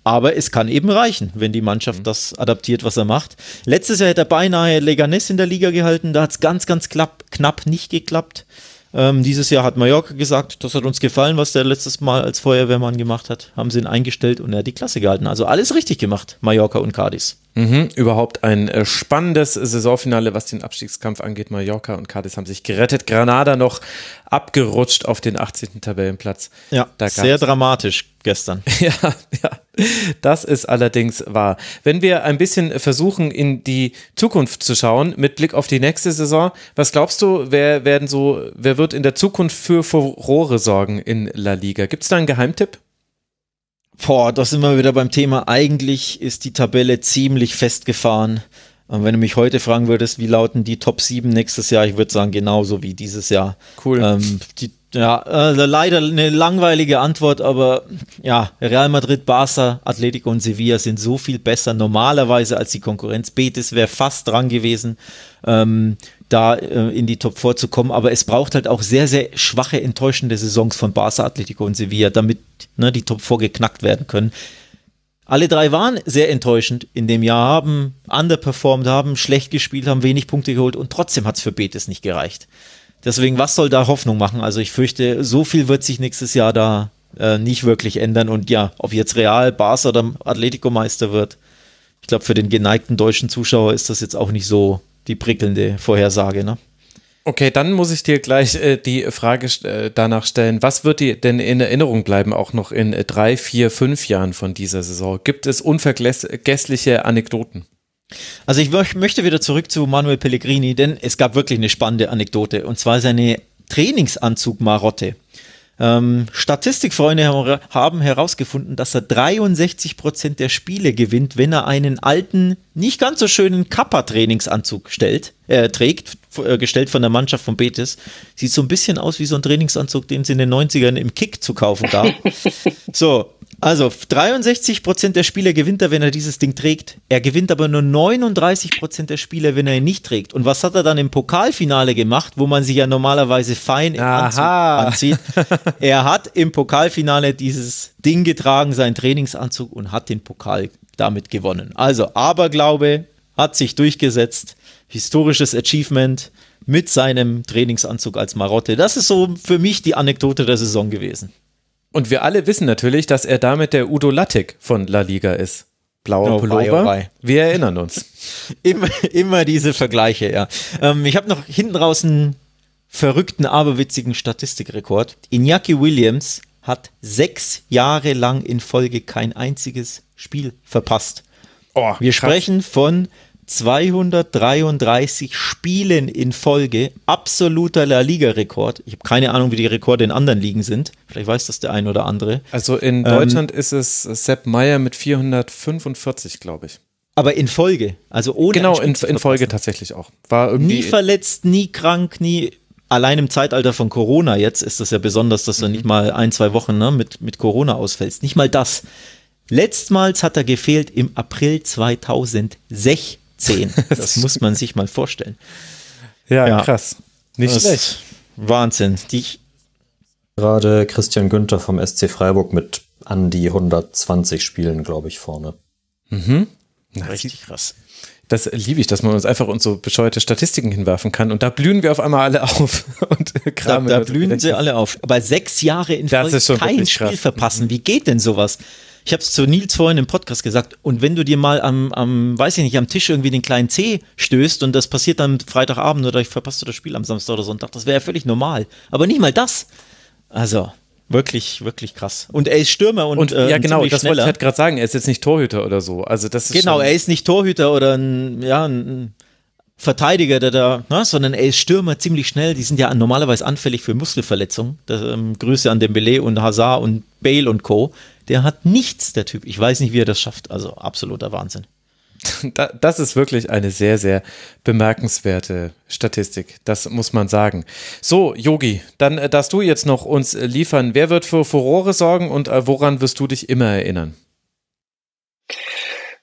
Aber es kann eben reichen, wenn die Mannschaft mhm. das adaptiert, was er macht. Letztes Jahr hätte er beinahe Leganes in der Liga gehalten, da hat es ganz, ganz knapp, knapp nicht geklappt. Ähm, dieses Jahr hat Mallorca gesagt, das hat uns gefallen, was der letztes Mal als Feuerwehrmann gemacht hat. Haben sie ihn eingestellt und er hat die Klasse gehalten. Also alles richtig gemacht, Mallorca und Cadiz. Mhm, überhaupt ein äh, spannendes Saisonfinale, was den Abstiegskampf angeht. Mallorca und Cadiz haben sich gerettet. Granada noch abgerutscht auf den 18. Tabellenplatz. Ja, sehr dramatisch gestern. ja, ja, das ist allerdings wahr. Wenn wir ein bisschen versuchen, in die Zukunft zu schauen, mit Blick auf die nächste Saison, was glaubst du, wer werden so, wer wird in der Zukunft für Furore sorgen in La Liga? Gibt es da einen Geheimtipp? Boah, da sind wir wieder beim Thema. Eigentlich ist die Tabelle ziemlich festgefahren. Und wenn du mich heute fragen würdest, wie lauten die Top 7 nächstes Jahr, ich würde sagen, genauso wie dieses Jahr. Cool. Ähm, die, ja, also leider eine langweilige Antwort, aber ja, Real Madrid, Barca, Atletico und Sevilla sind so viel besser normalerweise als die Konkurrenz. Betis wäre fast dran gewesen. Ähm, da äh, in die Top 4 zu kommen. Aber es braucht halt auch sehr, sehr schwache, enttäuschende Saisons von Barca, Atletico und Sevilla, damit ne, die Top 4 geknackt werden können. Alle drei waren sehr enttäuschend in dem Jahr, haben underperformed, haben schlecht gespielt, haben wenig Punkte geholt und trotzdem hat es für Betis nicht gereicht. Deswegen, was soll da Hoffnung machen? Also ich fürchte, so viel wird sich nächstes Jahr da äh, nicht wirklich ändern. Und ja, ob jetzt Real, Barca oder Atletico Meister wird, ich glaube, für den geneigten deutschen Zuschauer ist das jetzt auch nicht so die prickelnde Vorhersage. Ne? Okay, dann muss ich dir gleich äh, die Frage äh, danach stellen, was wird dir denn in Erinnerung bleiben, auch noch in äh, drei, vier, fünf Jahren von dieser Saison? Gibt es unvergessliche Anekdoten? Also ich möchte wieder zurück zu Manuel Pellegrini, denn es gab wirklich eine spannende Anekdote und zwar seine Trainingsanzug-Marotte. Ähm, Statistikfreunde haben herausgefunden, dass er 63 Prozent der Spiele gewinnt, wenn er einen alten, nicht ganz so schönen Kappa-Trainingsanzug stellt, äh, trägt, äh, gestellt von der Mannschaft von Betis. Sieht so ein bisschen aus wie so ein Trainingsanzug, den es in den 90ern im Kick zu kaufen gab. so, also 63 Prozent der Spieler gewinnt er, wenn er dieses Ding trägt. Er gewinnt aber nur 39 Prozent der Spieler, wenn er ihn nicht trägt. Und was hat er dann im Pokalfinale gemacht, wo man sich ja normalerweise fein im Anzug anzieht? er hat im Pokalfinale dieses Ding getragen, seinen Trainingsanzug und hat den Pokal damit gewonnen. Also Aberglaube hat sich durchgesetzt. historisches Achievement mit seinem Trainingsanzug als Marotte. Das ist so für mich die Anekdote der Saison gewesen. Und wir alle wissen natürlich, dass er damit der Udo Lattek von La Liga ist. Blauer Oh, Pullover. wei, oh, wei. Wir erinnern uns. Immer, immer diese Vergleiche, ja. Ähm, ich habe noch hinten raus einen verrückten, aberwitzigen Statistikrekord. Iñaki Williams hat sechs Jahre lang in Folge kein einziges Spiel verpasst. Oh, Wir krass. sprechen von 233 Spielen in Folge, absoluter La Liga-Rekord. Ich habe keine Ahnung, wie die Rekorde in anderen Ligen sind. Vielleicht weiß das der ein oder andere. Also in Deutschland ist es Sepp Meyer mit 445, glaube ich. Aber in Folge, also ohne Genau, in, in Folge tatsächlich auch. War irgendwie. Nie verletzt, nie krank, nie. Allein im Zeitalter von Corona jetzt ist das ja besonders, dass du nicht mal ein, zwei Wochen ne, mit, mit Corona ausfällst. Nicht mal das. Letztmals hat er gefehlt im April 2016. Das muss man sich mal vorstellen. ja, Ja. krass. Nicht Das schlecht. ist Wahnsinn. Die, Gerade Christian Günther vom SC Freiburg mit an die 120 Spielen, glaube ich, vorne. richtig krass. Das liebe ich, dass man uns einfach uns so bescheuerte Statistiken hinwerfen kann und da blühen wir auf einmal alle auf und Da, kramen. da das blühen sie alle auf. Aber sechs Jahre in Das Folge ist schon kein Spiel krass. Mhm. verpassen. Wie geht denn sowas? Ich habe es zu Nils vorhin im Podcast gesagt. Und wenn du dir mal am, am, weiß ich nicht, am Tisch irgendwie den kleinen C stößt und das passiert dann Freitagabend oder ich verpasst du das Spiel am Samstag oder Sonntag, das wäre ja völlig normal. Aber nicht mal das. Also wirklich, wirklich krass. Und er ist Stürmer und, Und äh, ja, genau, das wollte ich halt gerade sagen. Er ist jetzt nicht Torhüter oder so. Also das ist Genau, er ist nicht Torhüter oder ein, ja, ein Verteidiger, der da, ne, sondern er ist Stürmer ziemlich schnell. Die sind ja normalerweise anfällig für Muskelverletzungen. Das, ähm, Grüße an Dembele und Hazard und Bale und Co. Der hat nichts, der Typ. Ich weiß nicht, wie er das schafft. Also absoluter Wahnsinn. Da, das ist wirklich eine sehr, sehr bemerkenswerte Statistik. Das muss man sagen. So, Yogi, dann äh, darfst du jetzt noch uns äh, liefern. Wer wird für Furore sorgen und äh, woran wirst du dich immer erinnern?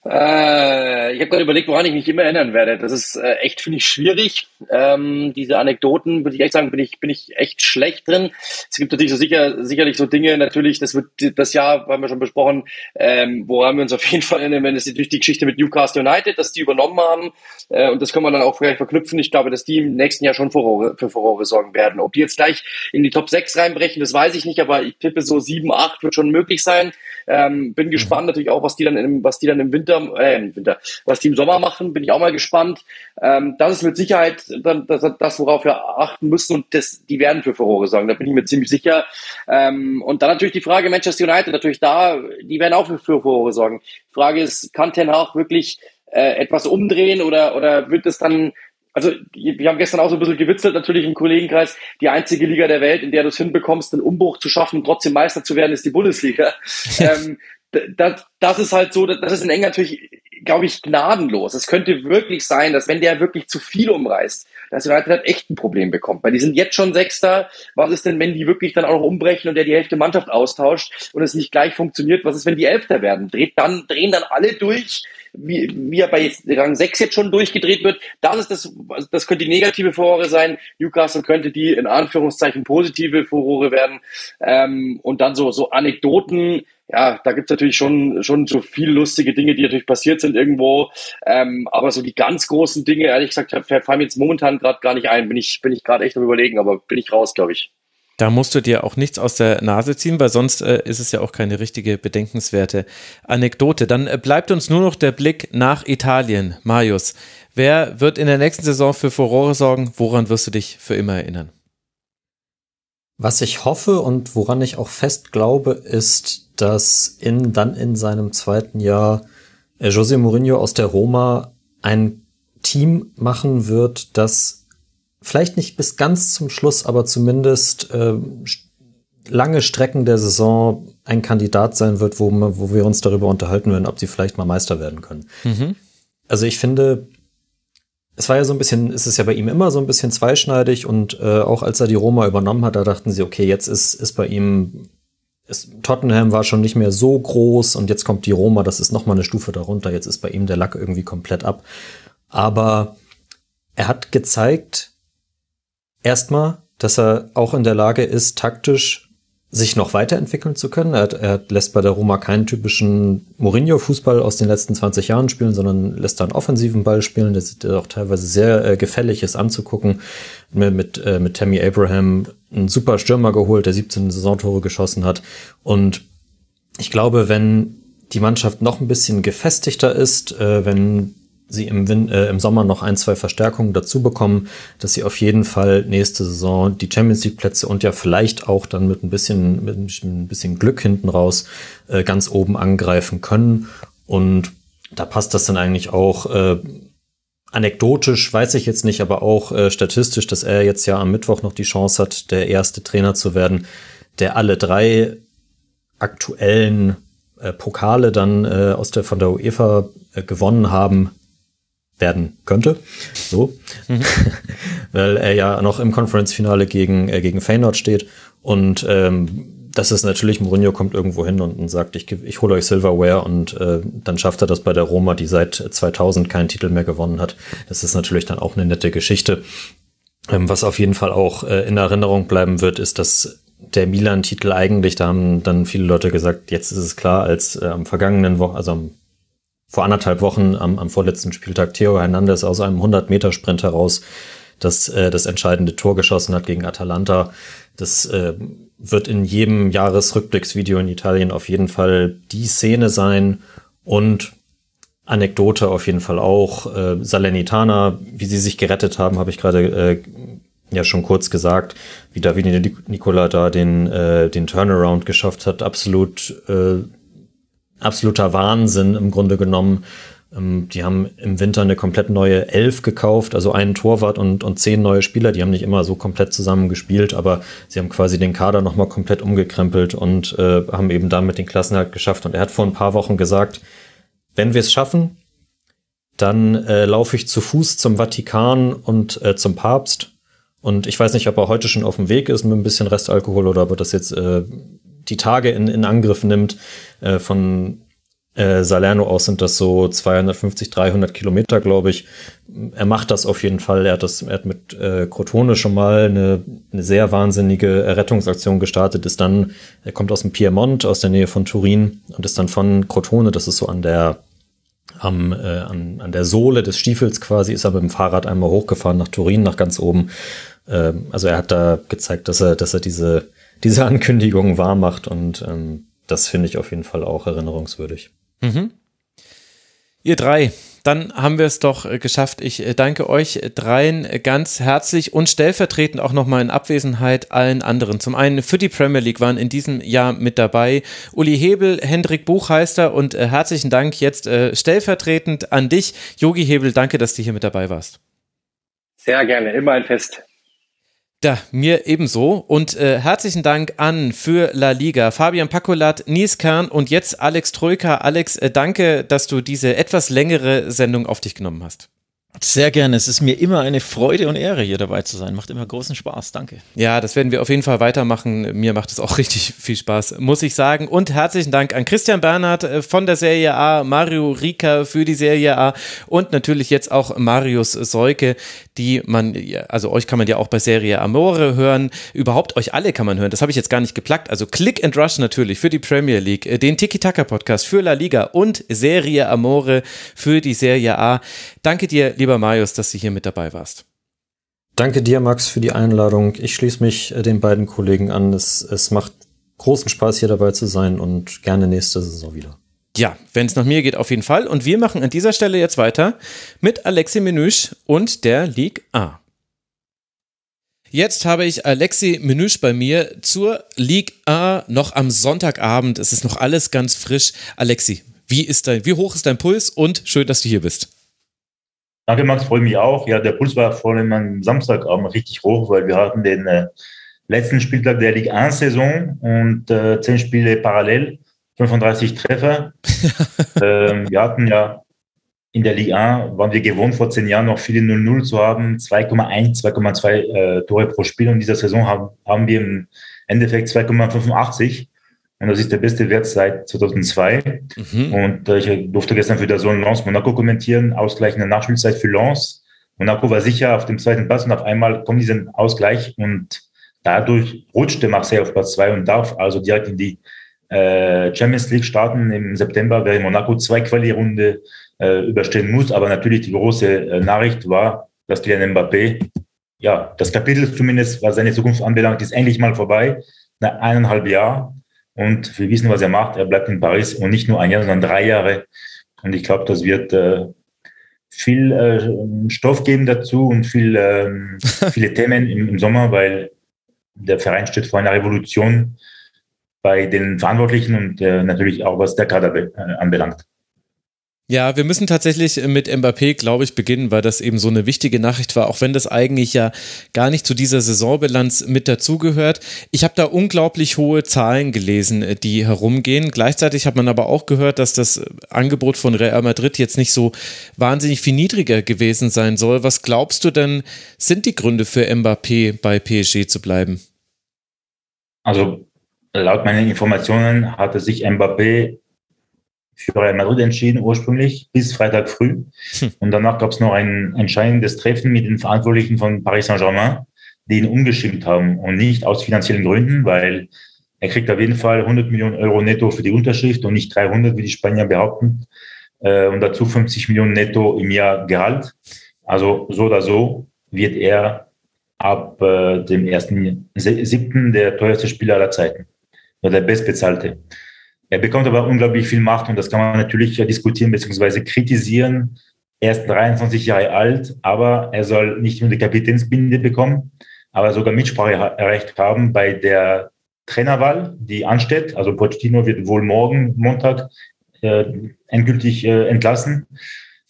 Äh, ich habe gerade überlegt, woran ich mich immer erinnern werde. Das ist äh, echt, finde ich, schwierig. Ähm, diese Anekdoten, würde ich echt sagen, bin ich, bin ich echt schlecht drin. Es gibt natürlich so sicher, sicherlich so Dinge, natürlich, das wird das Jahr, haben wir schon besprochen, ähm, woran wir uns auf jeden Fall erinnern, wenn es natürlich die Geschichte mit Newcastle United, dass die übernommen haben. Äh, und das kann man dann auch vielleicht verknüpfen. Ich glaube, dass die im nächsten Jahr schon Furore, für Furore sorgen werden. Ob die jetzt gleich in die Top 6 reinbrechen, das weiß ich nicht, aber ich tippe so 7, 8 wird schon möglich sein. Ähm, bin gespannt natürlich auch, was die dann im, was die dann im Winter, äh, im Winter, was die im Sommer machen, bin ich auch mal gespannt. Ähm, das ist mit Sicherheit das, das, worauf wir achten müssen und das, die werden für Furore sorgen, da bin ich mir ziemlich sicher. Ähm, und dann natürlich die Frage Manchester United, natürlich da, die werden auch für, für Furore sorgen. Die Frage ist, kann Ten Hag wirklich äh, etwas umdrehen oder, oder wird es dann also wir haben gestern auch so ein bisschen gewitzelt, natürlich im Kollegenkreis, die einzige Liga der Welt, in der du es hinbekommst, einen Umbruch zu schaffen und trotzdem Meister zu werden, ist die Bundesliga. ähm, das, das ist halt so, das ist in England natürlich, glaube ich, gnadenlos. Es könnte wirklich sein, dass wenn der wirklich zu viel umreißt, dass United halt echt ein Problem bekommt. Weil die sind jetzt schon Sechster. Was ist denn, wenn die wirklich dann auch noch umbrechen und der die Hälfte Mannschaft austauscht und es nicht gleich funktioniert? Was ist, wenn die Elfter werden? Dreht dann, drehen dann alle durch? Wie, wie er bei Rang 6 jetzt schon durchgedreht wird, das ist das, das könnte die negative Furore sein. Newcastle könnte die in Anführungszeichen positive Furore werden. Ähm, und dann so, so Anekdoten, ja, da gibt's natürlich schon, schon so viele lustige Dinge, die natürlich passiert sind irgendwo. Ähm, aber so die ganz großen Dinge, ehrlich gesagt, fallen mir jetzt momentan gerade gar nicht ein. Bin ich, bin ich gerade echt am überlegen, aber bin ich raus, glaube ich. Da musst du dir auch nichts aus der Nase ziehen, weil sonst äh, ist es ja auch keine richtige bedenkenswerte Anekdote. Dann äh, bleibt uns nur noch der Blick nach Italien. Marius, wer wird in der nächsten Saison für Furore sorgen? Woran wirst du dich für immer erinnern? Was ich hoffe und woran ich auch fest glaube, ist, dass in, dann in seinem zweiten Jahr äh, José Mourinho aus der Roma ein Team machen wird, das vielleicht nicht bis ganz zum Schluss, aber zumindest äh, lange Strecken der Saison ein Kandidat sein wird, wo, wo wir uns darüber unterhalten werden, ob sie vielleicht mal Meister werden können. Mhm. Also ich finde, es war ja so ein bisschen, es ist ja bei ihm immer so ein bisschen zweischneidig und äh, auch als er die Roma übernommen hat, da dachten sie, okay, jetzt ist, ist bei ihm, ist, Tottenham war schon nicht mehr so groß und jetzt kommt die Roma, das ist noch mal eine Stufe darunter, jetzt ist bei ihm der Lack irgendwie komplett ab. Aber er hat gezeigt, erstmal, dass er auch in der Lage ist, taktisch sich noch weiterentwickeln zu können. Er, er lässt bei der Roma keinen typischen Mourinho-Fußball aus den letzten 20 Jahren spielen, sondern lässt da einen offensiven Ball spielen, der auch teilweise sehr äh, gefällig ist anzugucken. Mit, mit, äh, mit Tammy Abraham einen super Stürmer geholt, der 17 Saisontore geschossen hat. Und ich glaube, wenn die Mannschaft noch ein bisschen gefestigter ist, äh, wenn sie im, Win äh, im Sommer noch ein, zwei Verstärkungen dazu bekommen, dass sie auf jeden Fall nächste Saison die Champions League Plätze und ja vielleicht auch dann mit ein bisschen, mit ein bisschen Glück hinten raus äh, ganz oben angreifen können. Und da passt das dann eigentlich auch äh, anekdotisch, weiß ich jetzt nicht, aber auch äh, statistisch, dass er jetzt ja am Mittwoch noch die Chance hat, der erste Trainer zu werden, der alle drei aktuellen äh, Pokale dann äh, aus der von der UEFA äh, gewonnen haben werden könnte. So. Mhm. Weil er ja noch im Conference-Finale gegen, äh, gegen Feyenoord steht. Und ähm, das ist natürlich, Mourinho kommt irgendwo hin und, und sagt, ich, ich hole euch Silverware und äh, dann schafft er das bei der Roma, die seit 2000 keinen Titel mehr gewonnen hat. Das ist natürlich dann auch eine nette Geschichte. Ähm, was auf jeden Fall auch äh, in Erinnerung bleiben wird, ist, dass der Milan-Titel eigentlich, da haben dann viele Leute gesagt, jetzt ist es klar, als äh, am vergangenen Wochen, also am vor anderthalb Wochen am, am vorletzten Spieltag Theo Hernandez aus einem 100-Meter-Sprint heraus das, äh, das entscheidende Tor geschossen hat gegen Atalanta. Das äh, wird in jedem Jahresrückblicksvideo in Italien auf jeden Fall die Szene sein und Anekdote auf jeden Fall auch. Äh, Salernitana, wie sie sich gerettet haben, habe ich gerade äh, ja schon kurz gesagt, wie Davide Nicola da den, äh, den Turnaround geschafft hat. Absolut äh, absoluter Wahnsinn im Grunde genommen. Ähm, die haben im Winter eine komplett neue Elf gekauft, also einen Torwart und, und zehn neue Spieler. Die haben nicht immer so komplett zusammen gespielt, aber sie haben quasi den Kader nochmal komplett umgekrempelt und äh, haben eben damit den Klassenhalt geschafft. Und er hat vor ein paar Wochen gesagt, wenn wir es schaffen, dann äh, laufe ich zu Fuß zum Vatikan und äh, zum Papst. Und ich weiß nicht, ob er heute schon auf dem Weg ist mit ein bisschen Restalkohol oder ob er das jetzt äh, die Tage in, in Angriff nimmt. Äh, von äh, Salerno aus sind das so 250, 300 Kilometer, glaube ich. Er macht das auf jeden Fall. Er hat das, er hat mit äh, Crotone schon mal eine, eine sehr wahnsinnige Rettungsaktion gestartet. Ist dann, er kommt aus dem Piemont, aus der Nähe von Turin und ist dann von Crotone, das ist so an der am, äh, an, an der Sohle des Stiefels quasi, ist er mit dem Fahrrad einmal hochgefahren nach Turin, nach ganz oben. Ähm, also er hat da gezeigt, dass er, dass er diese diese Ankündigung wahr macht und ähm, das finde ich auf jeden Fall auch erinnerungswürdig. Mhm. Ihr drei, dann haben wir es doch äh, geschafft. Ich äh, danke euch dreien ganz herzlich und stellvertretend auch nochmal in Abwesenheit allen anderen. Zum einen für die Premier League waren in diesem Jahr mit dabei Uli Hebel, Hendrik Buchheister und äh, herzlichen Dank jetzt stellvertretend an dich, Yogi Hebel. Danke, dass du hier mit dabei warst. Sehr gerne, immer ein Fest. Ja, mir ebenso. Und äh, herzlichen Dank an für La Liga, Fabian Pakolat, Nies Kern und jetzt Alex Troika. Alex, äh, danke, dass du diese etwas längere Sendung auf dich genommen hast. Sehr gerne. Es ist mir immer eine Freude und Ehre, hier dabei zu sein. Macht immer großen Spaß. Danke. Ja, das werden wir auf jeden Fall weitermachen. Mir macht es auch richtig viel Spaß, muss ich sagen. Und herzlichen Dank an Christian Bernhard äh, von der Serie A, Mario Rika für die Serie A und natürlich jetzt auch Marius Seuke, die man, also euch kann man ja auch bei Serie Amore hören. Überhaupt euch alle kann man hören. Das habe ich jetzt gar nicht geplackt. Also Click and Rush natürlich für die Premier League, äh, den Tiki-Taka Podcast für La Liga und Serie Amore für die Serie A. Danke dir, lieber lieber Marius, dass du hier mit dabei warst. Danke dir, Max, für die Einladung. Ich schließe mich äh, den beiden Kollegen an. Es, es macht großen Spaß, hier dabei zu sein und gerne nächste Saison wieder. Ja, wenn es nach mir geht, auf jeden Fall. Und wir machen an dieser Stelle jetzt weiter mit Alexi Menüsch und der League A. Jetzt habe ich Alexi Menüsch bei mir zur League A noch am Sonntagabend. Es ist noch alles ganz frisch. Alexi, wie, ist dein, wie hoch ist dein Puls und schön, dass du hier bist. Danke, Max, freue mich auch. Ja, der Puls war vor allem am Samstagabend richtig hoch, weil wir hatten den äh, letzten Spieltag der Ligue 1-Saison und äh, zehn Spiele parallel, 35 Treffer. ähm, wir hatten ja in der Ligue 1, waren wir gewohnt, vor zehn Jahren noch viele 0-0 zu haben, 2,1, 2,2 äh, Tore pro Spiel. Und in dieser Saison haben, haben wir im Endeffekt 2,85. Und das ist der beste Wert seit 2002. Mhm. Und äh, ich durfte gestern für der Sohn Lens Monaco kommentieren, ausgleichende Nachspielzeit für Lens. Monaco war sicher auf dem zweiten Platz und auf einmal kommt dieser Ausgleich und dadurch rutschte Marseille auf Platz zwei und darf also direkt in die äh, Champions League starten im September, während Monaco zwei Quali-Runde äh, überstehen muss. Aber natürlich die große äh, Nachricht war, dass Kylian Mbappé, ja, das Kapitel zumindest, was seine Zukunft anbelangt, ist endlich mal vorbei, nach eineinhalb Jahren. Und wir wissen, was er macht. Er bleibt in Paris und nicht nur ein Jahr, sondern drei Jahre. Und ich glaube, das wird äh, viel äh, Stoff geben dazu und viel, äh, viele Themen im, im, Sommer, weil der Verein steht vor einer Revolution bei den Verantwortlichen und äh, natürlich auch was der Kader äh, anbelangt. Ja, wir müssen tatsächlich mit Mbappé, glaube ich, beginnen, weil das eben so eine wichtige Nachricht war, auch wenn das eigentlich ja gar nicht zu dieser Saisonbilanz mit dazugehört. Ich habe da unglaublich hohe Zahlen gelesen, die herumgehen. Gleichzeitig hat man aber auch gehört, dass das Angebot von Real Madrid jetzt nicht so wahnsinnig viel niedriger gewesen sein soll. Was glaubst du denn, sind die Gründe für Mbappé bei PSG zu bleiben? Also laut meinen Informationen hatte sich Mbappé für Real Madrid entschieden, ursprünglich bis Freitag früh. Hm. Und danach gab es noch ein entscheidendes Treffen mit den Verantwortlichen von Paris Saint-Germain, die ihn umgestimmt haben und nicht aus finanziellen Gründen, weil er kriegt auf jeden Fall 100 Millionen Euro netto für die Unterschrift und nicht 300, wie die Spanier behaupten. Äh, und dazu 50 Millionen netto im Jahr Gehalt. Also so oder so wird er ab äh, dem ersten siebten der teuerste Spieler aller Zeiten. Oder der bestbezahlte. Er bekommt aber unglaublich viel Macht und das kann man natürlich diskutieren bzw. kritisieren. Er ist 23 Jahre alt, aber er soll nicht nur die Kapitänsbinde bekommen, aber sogar Mitspracherecht haben bei der Trainerwahl, die ansteht. Also Pochettino wird wohl morgen, Montag, äh, endgültig äh, entlassen.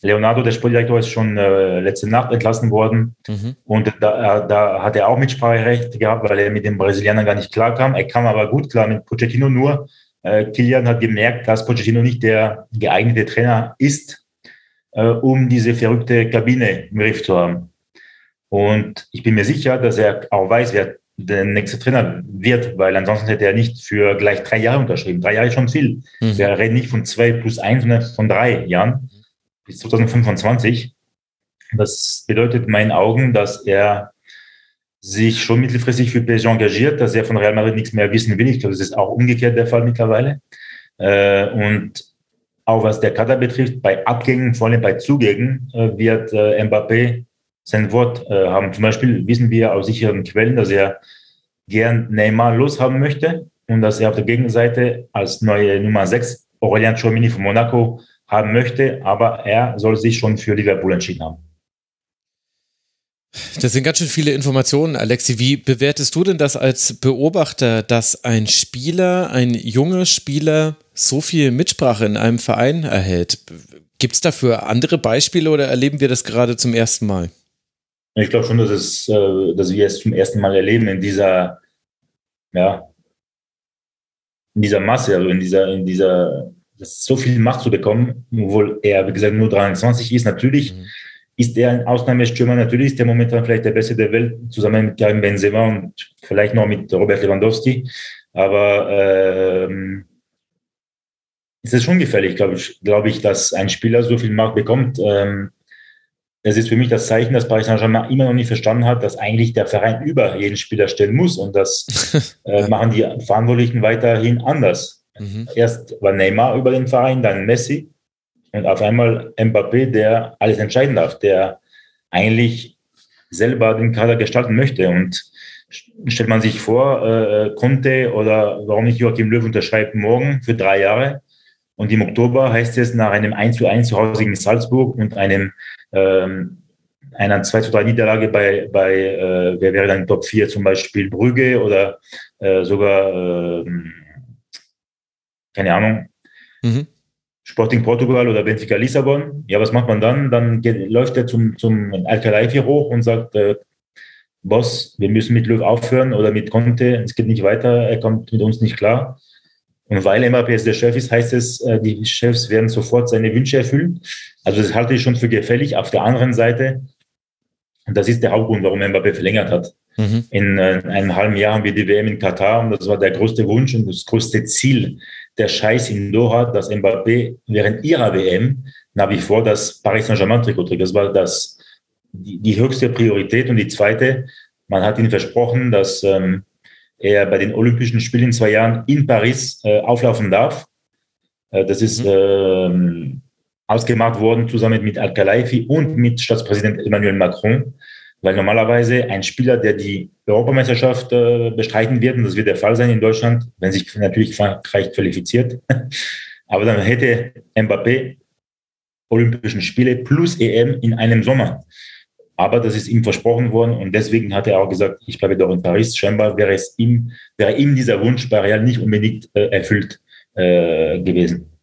Leonardo, der Sportdirektor, ist schon äh, letzte Nacht entlassen worden. Mhm. Und da, da hat er auch Mitspracherecht gehabt, weil er mit den Brasilianern gar nicht klar kam. Er kam aber gut klar mit Pochettino nur äh, Kilian hat gemerkt, dass Pochettino nicht der geeignete Trainer ist, äh, um diese verrückte Kabine im Griff zu haben. Und ich bin mir sicher, dass er auch weiß, wer der nächste Trainer wird, weil ansonsten hätte er nicht für gleich drei Jahre unterschrieben. Drei Jahre ist schon viel. Mhm. Wir reden nicht von zwei plus eins, sondern von drei Jahren bis 2025. Das bedeutet in meinen Augen, dass er sich schon mittelfristig für PSG engagiert, dass er von Real Madrid nichts mehr wissen will. Ich glaube, das ist auch umgekehrt der Fall mittlerweile. Äh, und auch was der Kader betrifft, bei Abgängen, vor allem bei Zugängen, äh, wird äh, Mbappé sein Wort haben. Zum Beispiel wissen wir aus sicheren Quellen, dass er gern Neymar loshaben möchte und dass er auf der Gegenseite als neue Nummer 6 Aurélien Chouamini von Monaco haben möchte, aber er soll sich schon für Liverpool entschieden haben. Das sind ganz schön viele Informationen, Alexi. Wie bewertest du denn das als Beobachter, dass ein Spieler, ein junger Spieler so viel Mitsprache in einem Verein erhält? Gibt es dafür andere Beispiele oder erleben wir das gerade zum ersten Mal? Ich glaube schon, dass, es, äh, dass wir es zum ersten Mal erleben in dieser, ja, in dieser Masse, also in dieser, in dieser, so viel Macht zu bekommen, obwohl er, wie gesagt, nur 23 ist. Natürlich mhm ist er ein Ausnahmestürmer. Natürlich ist er momentan vielleicht der Beste der Welt, zusammen mit Karim Benzema und vielleicht noch mit Robert Lewandowski. Aber ähm, es ist schon gefährlich, glaube ich, glaube ich, dass ein Spieler so viel Macht bekommt. Ähm, es ist für mich das Zeichen, dass Paris Saint-Germain immer noch nicht verstanden hat, dass eigentlich der Verein über jeden Spieler stellen muss. Und das äh, machen die Verantwortlichen weiterhin anders. Mhm. Erst war Neymar über den Verein, dann Messi. Und auf einmal Mbappé, der alles entscheiden darf, der eigentlich selber den Kader gestalten möchte. Und stellt man sich vor, äh, Conte oder warum nicht Joachim Löw unterschreibt morgen für drei Jahre. Und im Oktober heißt es nach einem 1 zu 1 zu Hause gegen Salzburg und einem ähm, einer 2 zu 3 Niederlage bei, bei äh, wer wäre dann Top 4 zum Beispiel Brügge oder äh, sogar, äh, keine Ahnung, mhm. Sporting Portugal oder Benfica Lissabon. Ja, was macht man dann? Dann geht, läuft er zum, zum Al-Khelaifi hoch und sagt, äh, Boss, wir müssen mit Löw aufhören oder mit Conte, es geht nicht weiter, er kommt mit uns nicht klar. Und weil Mbappé jetzt der Chef ist, heißt es, äh, die Chefs werden sofort seine Wünsche erfüllen. Also das halte ich schon für gefällig. Auf der anderen Seite, und das ist der Hauptgrund, warum Mbappé verlängert hat. Mhm. In äh, einem halben Jahr haben wir die WM in Katar und das war der größte Wunsch und das größte Ziel der Scheiß in Doha, dass Mbappé während ihrer WM nach wie vor das Paris Saint-Germain-Trikot trägt. Das war das, die, die höchste Priorität. Und die zweite, Man hat ihnen versprochen, dass ähm, er bei den Olympischen Spielen in zwei Jahren in Paris äh, auflaufen darf. Äh, das ist mhm. äh, ausgemacht worden zusammen mit Al-Khelaifi und mit Staatspräsident Emmanuel Macron, weil normalerweise ein Spieler, der die Europameisterschaft äh, bestreiten wird, und das wird der Fall sein in Deutschland, wenn sich natürlich Frankreich qualifiziert, aber dann hätte Mbappé Olympischen Spiele plus EM in einem Sommer. Aber das ist ihm versprochen worden und deswegen hat er auch gesagt, ich bleibe doch in Paris. Scheinbar wäre es ihm, wäre ihm dieser Wunsch bei Real nicht unbedingt äh, erfüllt äh, gewesen.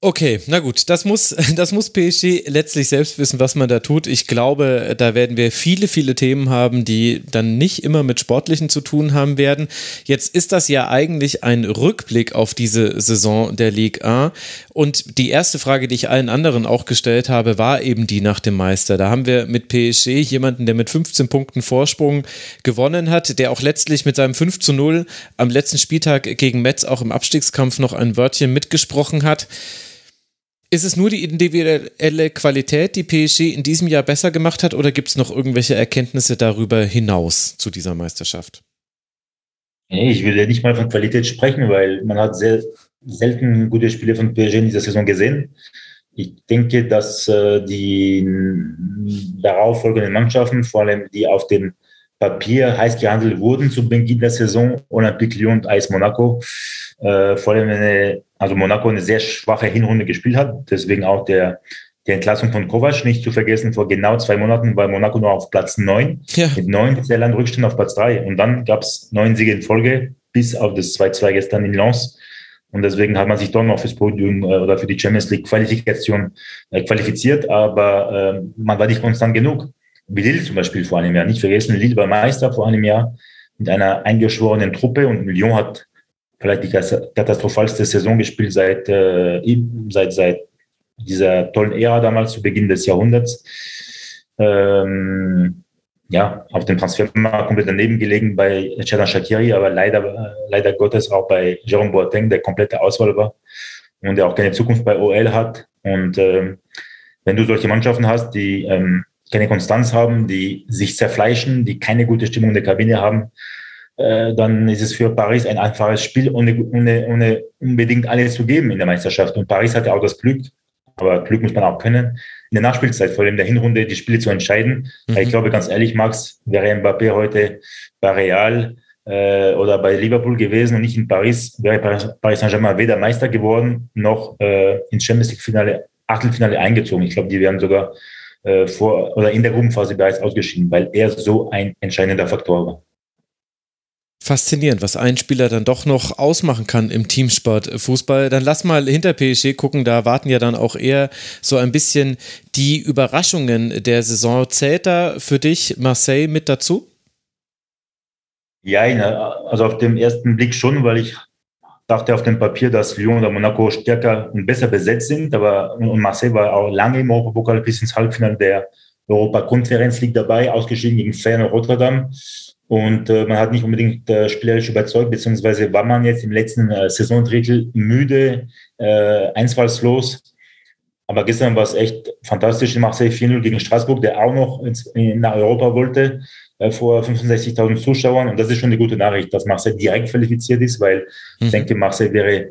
Okay, na gut, das muss, das muss PSG letztlich selbst wissen, was man da tut. Ich glaube, da werden wir viele, viele Themen haben, die dann nicht immer mit Sportlichen zu tun haben werden. Jetzt ist das ja eigentlich ein Rückblick auf diese Saison der Ligue 1. Und die erste Frage, die ich allen anderen auch gestellt habe, war eben die nach dem Meister. Da haben wir mit PSG jemanden, der mit 15 Punkten Vorsprung gewonnen hat, der auch letztlich mit seinem 5 zu 0 am letzten Spieltag gegen Metz auch im Abstiegskampf noch ein Wörtchen mitgesprochen hat. Ist es nur die individuelle Qualität, die PSG in diesem Jahr besser gemacht hat, oder gibt es noch irgendwelche Erkenntnisse darüber hinaus zu dieser Meisterschaft? Ich will ja nicht mal von Qualität sprechen, weil man hat sehr selten gute Spiele von PSG in dieser Saison gesehen. Ich denke, dass äh, die darauf folgenden Mannschaften, vor allem die auf dem Papier heiß gehandelt wurden zu Beginn der Saison, Olympique Lyon und AS Monaco, äh, vor allem eine, also Monaco eine sehr schwache Hinrunde gespielt hat. Deswegen auch der, die Entlassung von Kovac nicht zu vergessen. Vor genau zwei Monaten war Monaco nur auf Platz neun ja. mit neun sehr langen Rückstand auf Platz drei. Und dann gab es neun Siege in Folge bis auf das 2-2 gestern in Lens. Und deswegen hat man sich doch noch fürs Podium äh, oder für die Champions League Qualifikation äh, qualifiziert, aber äh, man war nicht konstant genug. Wie Lille zum Beispiel vor einem Jahr. Nicht vergessen, Lille war Meister vor einem Jahr mit einer eingeschworenen Truppe und Lyon hat vielleicht die katastrophalste Saison gespielt seit, äh, seit, seit dieser tollen Ära damals zu Beginn des Jahrhunderts. Ähm, ja, auf dem Transfermarkt komplett daneben gelegen bei Chedan Shakiri, aber leider, leider Gottes auch bei Jerome Boateng, der komplette Auswahl war und der auch keine Zukunft bei OL hat. Und ähm, wenn du solche Mannschaften hast, die ähm, keine Konstanz haben, die sich zerfleischen, die keine gute Stimmung in der Kabine haben, äh, dann ist es für Paris ein einfaches Spiel, ohne, ohne, ohne unbedingt alles zu geben in der Meisterschaft. Und Paris hatte auch das Glück, aber Glück muss man auch können, in der Nachspielzeit, vor allem in der Hinrunde, die Spiele zu entscheiden. Mhm. Ich glaube, ganz ehrlich, Max, wäre Mbappé heute bei Real äh, oder bei Liverpool gewesen und nicht in Paris, wäre Paris Saint-Germain weder Meister geworden, noch äh, ins Champions League-Finale, Achtelfinale eingezogen. Ich glaube, die wären sogar äh, vor oder in der Gruppenphase bereits ausgeschieden, weil er so ein entscheidender Faktor war faszinierend, was ein Spieler dann doch noch ausmachen kann im Teamsport Fußball. Dann lass mal hinter PSG gucken, da warten ja dann auch eher so ein bisschen die Überraschungen der Saison. Zählt da für dich Marseille mit dazu? Ja, also auf dem ersten Blick schon, weil ich dachte auf dem Papier, dass Lyon oder Monaco stärker und besser besetzt sind, aber und Marseille war auch lange im Europapokal bis ins Halbfinale der Europa-Konferenz League dabei, ausgeschieden gegen Feyenoord Rotterdam. Und äh, man hat nicht unbedingt äh, spielerisch überzeugt, beziehungsweise war man jetzt im letzten äh, Saisondrittel müde, äh, einfallslos. Aber gestern war es echt fantastisch in Marseille 4-0 gegen Straßburg, der auch noch ins, in, nach Europa wollte, äh, vor 65.000 Zuschauern. Und das ist schon eine gute Nachricht, dass Marseille direkt qualifiziert ist, weil mhm. ich denke, Marseille wäre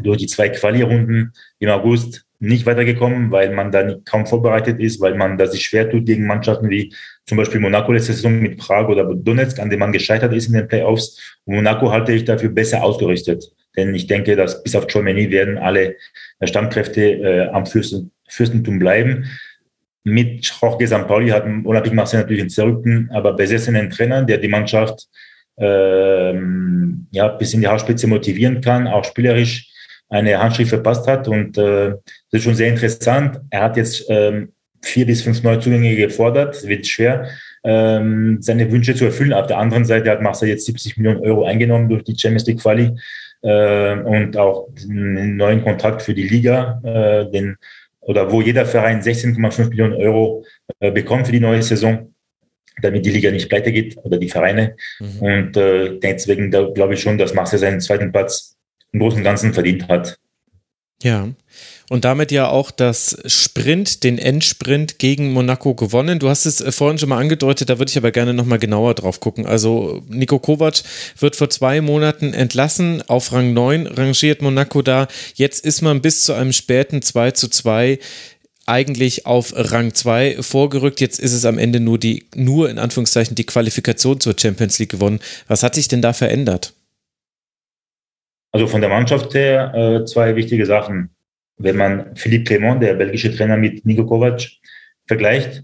durch die zwei Quali-Runden im August nicht weitergekommen, weil man da nicht, kaum vorbereitet ist, weil man da sich schwer tut gegen Mannschaften wie zum Beispiel Monaco letzte Saison mit Prag oder Donetsk, an dem man gescheitert ist in den Playoffs. Und Monaco halte ich dafür besser ausgerüstet. Denn ich denke, dass bis auf Chomeny werden alle Stammkräfte äh, am Fürsten, Fürstentum bleiben. Mit Jorge St. Pauli hat Olympique Marseille natürlich einen zerrückten, aber besessenen Trainer, der die Mannschaft ähm, ja, bis in die Haarspitze motivieren kann, auch spielerisch eine Handschrift verpasst hat. Und äh, das ist schon sehr interessant. Er hat jetzt ähm, vier bis fünf Neuzugänge gefordert. Es wird schwer, ähm, seine Wünsche zu erfüllen. Auf der anderen Seite hat Marseille jetzt 70 Millionen Euro eingenommen durch die Champions League Quali äh, und auch einen neuen Kontrakt für die Liga, äh, den, oder wo jeder Verein 16,5 Millionen Euro äh, bekommt für die neue Saison damit die Liga nicht pleite geht oder die Vereine. Mhm. Und äh, deswegen glaube ich schon, dass Marseille seinen zweiten Platz im Großen und Ganzen verdient hat. Ja. Und damit ja auch das Sprint, den Endsprint gegen Monaco gewonnen. Du hast es äh, vorhin schon mal angedeutet, da würde ich aber gerne nochmal genauer drauf gucken. Also Nico Kovac wird vor zwei Monaten entlassen, auf Rang 9 rangiert Monaco da. Jetzt ist man bis zu einem späten 2 zu 2 eigentlich auf Rang 2 vorgerückt. Jetzt ist es am Ende nur die, nur in Anführungszeichen die Qualifikation zur Champions League gewonnen. Was hat sich denn da verändert? Also von der Mannschaft her äh, zwei wichtige Sachen. Wenn man Philippe Clement, der belgische Trainer, mit Nico Kovac vergleicht,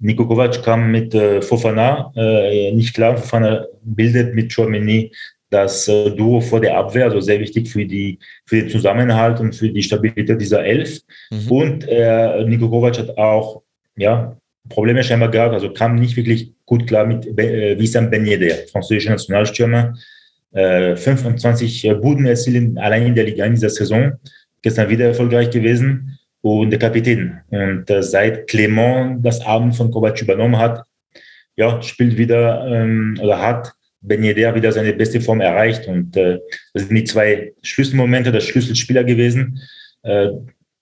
Nico Kovac kam mit äh, Fofana äh, nicht klar. Fofana bildet mit Chouameni das äh, Duo vor der Abwehr, also sehr wichtig für, die, für den Zusammenhalt und für die Stabilität dieser Elf. Mhm. Und äh, Nico Kovac hat auch ja, Probleme scheinbar gehabt, also kam nicht wirklich gut klar mit äh, Wissam Ben Yedder, französischer Nationalstürmer. Äh, 25 Buden erzielen allein in der Liga in dieser Saison. Gestern wieder erfolgreich gewesen und der Kapitän. Und äh, seit Clement das Abend von Kovac übernommen hat, ja, spielt wieder ähm, oder hat Ben Yedder wieder seine beste Form erreicht. Und äh, das sind die zwei Schlüsselmomente, der Schlüsselspieler gewesen, äh,